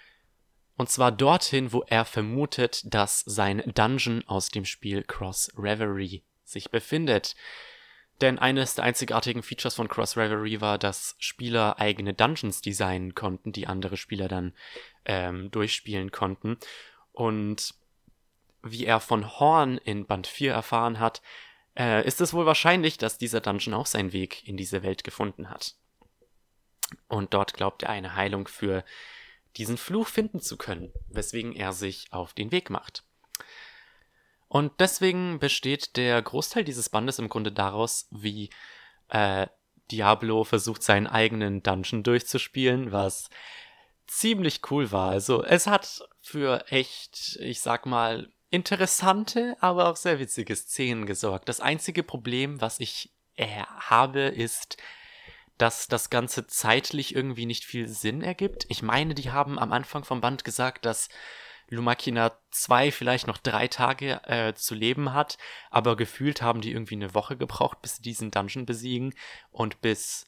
Und zwar dorthin, wo er vermutet, dass sein Dungeon aus dem Spiel Cross Reverie sich befindet. Denn eines der einzigartigen Features von Cross Reverie war, dass Spieler eigene Dungeons designen konnten, die andere Spieler dann ähm, durchspielen konnten. Und wie er von Horn in Band 4 erfahren hat, äh, ist es wohl wahrscheinlich, dass dieser Dungeon auch seinen Weg in diese Welt gefunden hat. Und dort glaubt er eine Heilung für diesen Fluch finden zu können, weswegen er sich auf den Weg macht. Und deswegen besteht der Großteil dieses Bandes im Grunde daraus, wie äh, Diablo versucht, seinen eigenen Dungeon durchzuspielen, was ziemlich cool war. Also es hat für echt, ich sag mal, interessante, aber auch sehr witzige Szenen gesorgt. Das einzige Problem, was ich äh, habe, ist, dass das Ganze zeitlich irgendwie nicht viel Sinn ergibt. Ich meine, die haben am Anfang vom Band gesagt, dass Lumakina zwei, vielleicht noch drei Tage äh, zu leben hat, aber gefühlt haben die irgendwie eine Woche gebraucht, bis sie diesen Dungeon besiegen und bis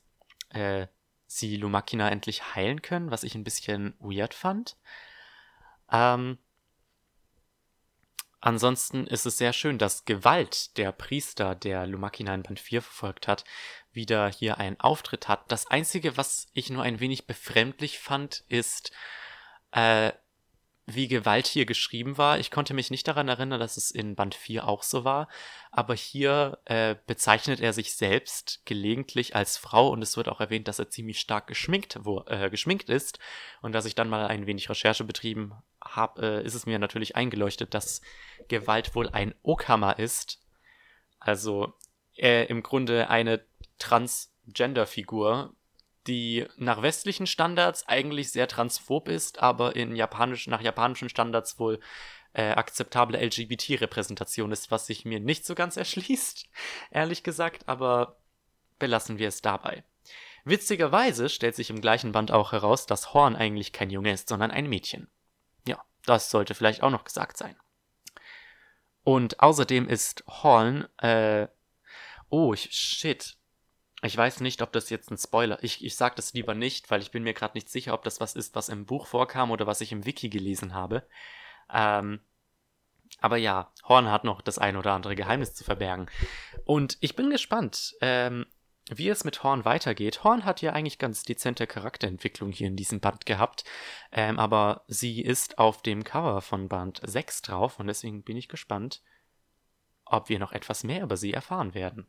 äh, sie Lumakina endlich heilen können, was ich ein bisschen weird fand. Ähm, ansonsten ist es sehr schön, dass Gewalt, der Priester, der Lumakina in Band 4 verfolgt hat, wieder hier einen Auftritt hat. Das Einzige, was ich nur ein wenig befremdlich fand, ist, äh, wie Gewalt hier geschrieben war. Ich konnte mich nicht daran erinnern, dass es in Band 4 auch so war, aber hier äh, bezeichnet er sich selbst gelegentlich als Frau und es wird auch erwähnt, dass er ziemlich stark geschminkt, wo, äh, geschminkt ist. Und dass ich dann mal ein wenig Recherche betrieben habe, äh, ist es mir natürlich eingeleuchtet, dass Gewalt wohl ein Okama ist. Also äh, im Grunde eine Transgender-Figur, die nach westlichen Standards eigentlich sehr transphob ist, aber in japanisch, nach japanischen Standards wohl äh, akzeptable LGBT-Repräsentation ist, was sich mir nicht so ganz erschließt, ehrlich gesagt, aber belassen wir es dabei. Witzigerweise stellt sich im gleichen Band auch heraus, dass Horn eigentlich kein Junge ist, sondern ein Mädchen. Das sollte vielleicht auch noch gesagt sein. Und außerdem ist Horn, äh, oh, shit, ich weiß nicht, ob das jetzt ein Spoiler. Ich, ich sag das lieber nicht, weil ich bin mir gerade nicht sicher, ob das was ist, was im Buch vorkam oder was ich im Wiki gelesen habe. Ähm, aber ja, Horn hat noch das ein oder andere Geheimnis zu verbergen. Und ich bin gespannt, ähm, wie es mit Horn weitergeht. Horn hat ja eigentlich ganz dezente Charakterentwicklung hier in diesem Band gehabt, ähm, aber sie ist auf dem Cover von Band 6 drauf und deswegen bin ich gespannt, ob wir noch etwas mehr über sie erfahren werden.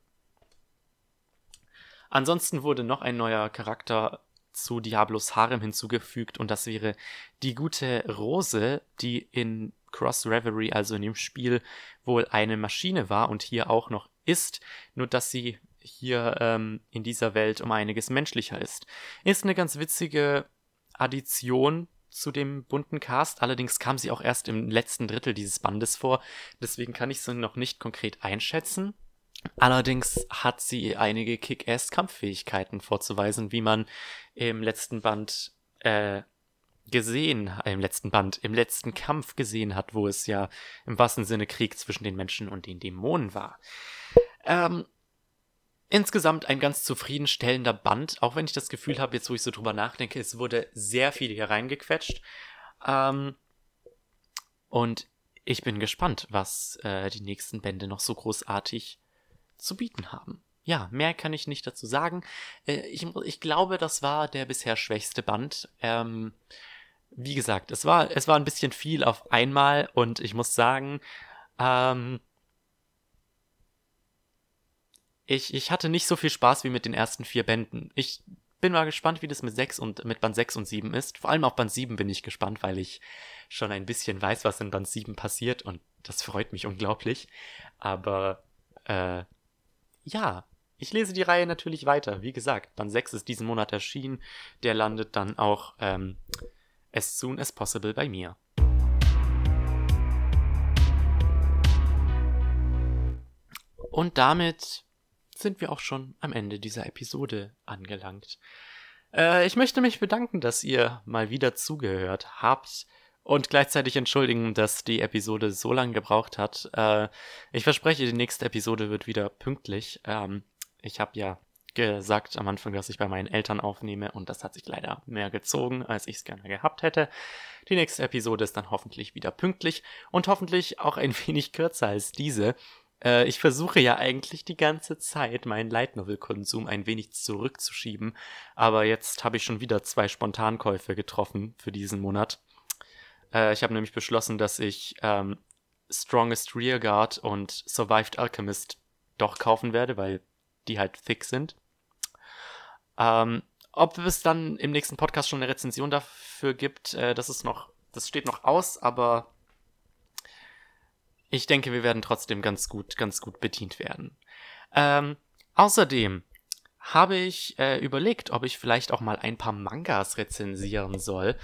Ansonsten wurde noch ein neuer Charakter zu Diablos Harem hinzugefügt und das wäre die gute Rose, die in Cross Reverie, also in dem Spiel, wohl eine Maschine war und hier auch noch ist, nur dass sie hier ähm, in dieser Welt um einiges menschlicher ist. Ist eine ganz witzige Addition zu dem bunten Cast, allerdings kam sie auch erst im letzten Drittel dieses Bandes vor, deswegen kann ich sie noch nicht konkret einschätzen. Allerdings hat sie einige Kick-Ass-Kampffähigkeiten vorzuweisen, wie man im letzten Band äh, gesehen, im letzten Band, im letzten Kampf gesehen hat, wo es ja im wahrsten Sinne Krieg zwischen den Menschen und den Dämonen war. Ähm, insgesamt ein ganz zufriedenstellender Band, auch wenn ich das Gefühl habe, jetzt wo ich so drüber nachdenke, es wurde sehr viel hier reingequetscht. Ähm, und ich bin gespannt, was äh, die nächsten Bände noch so großartig zu bieten haben. Ja, mehr kann ich nicht dazu sagen. Äh, ich, ich glaube, das war der bisher schwächste Band. Ähm, wie gesagt, es war, es war ein bisschen viel auf einmal und ich muss sagen, ähm, ich, ich hatte nicht so viel Spaß wie mit den ersten vier Bänden. Ich bin mal gespannt, wie das mit 6 und mit Band 6 und 7 ist. Vor allem auf Band 7 bin ich gespannt, weil ich schon ein bisschen weiß, was in Band 7 passiert und das freut mich unglaublich. Aber äh, ja, ich lese die Reihe natürlich weiter. Wie gesagt, Band 6 ist diesen Monat erschienen. Der landet dann auch ähm, as soon as possible bei mir. Und damit sind wir auch schon am Ende dieser Episode angelangt. Äh, ich möchte mich bedanken, dass ihr mal wieder zugehört habt und gleichzeitig entschuldigen, dass die Episode so lange gebraucht hat. Äh, ich verspreche, die nächste Episode wird wieder pünktlich. Ähm, ich habe ja gesagt am Anfang, dass ich bei meinen Eltern aufnehme und das hat sich leider mehr gezogen, als ich es gerne gehabt hätte. Die nächste Episode ist dann hoffentlich wieder pünktlich und hoffentlich auch ein wenig kürzer als diese. Äh, ich versuche ja eigentlich die ganze Zeit meinen Light Novel Konsum ein wenig zurückzuschieben, aber jetzt habe ich schon wieder zwei Spontankäufe getroffen für diesen Monat. Äh, ich habe nämlich beschlossen, dass ich ähm, Strongest Rearguard und Survived Alchemist doch kaufen werde, weil die halt thick sind. Ähm, ob es dann im nächsten Podcast schon eine Rezension dafür gibt, äh, das ist noch, das steht noch aus, aber ich denke, wir werden trotzdem ganz gut, ganz gut bedient werden. Ähm, außerdem habe ich äh, überlegt, ob ich vielleicht auch mal ein paar Mangas rezensieren soll.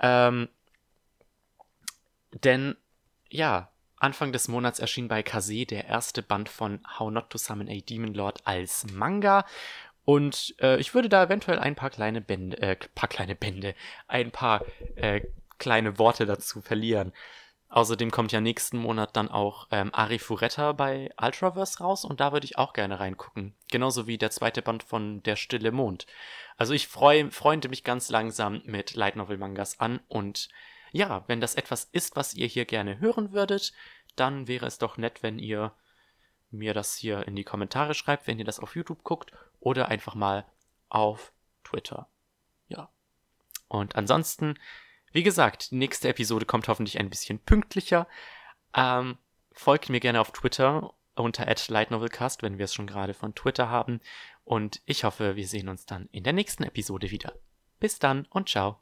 Ähm, denn, ja, Anfang des Monats erschien bei Kase der erste Band von How Not to Summon a Demon Lord als Manga. Und äh, ich würde da eventuell ein paar kleine Bände, äh, paar kleine Bände, ein paar äh, kleine Worte dazu verlieren. Außerdem kommt ja nächsten Monat dann auch ähm, Ari Furetta bei Ultraverse raus und da würde ich auch gerne reingucken. Genauso wie der zweite Band von Der Stille Mond. Also ich freu, freunde mich ganz langsam mit Light Novel Mangas an und ja, wenn das etwas ist, was ihr hier gerne hören würdet, dann wäre es doch nett, wenn ihr mir das hier in die Kommentare schreibt, wenn ihr das auf YouTube guckt oder einfach mal auf Twitter. Ja. Und ansonsten, wie gesagt, die nächste Episode kommt hoffentlich ein bisschen pünktlicher. Ähm, folgt mir gerne auf Twitter unter @lightnovelcast, wenn wir es schon gerade von Twitter haben. Und ich hoffe, wir sehen uns dann in der nächsten Episode wieder. Bis dann und ciao.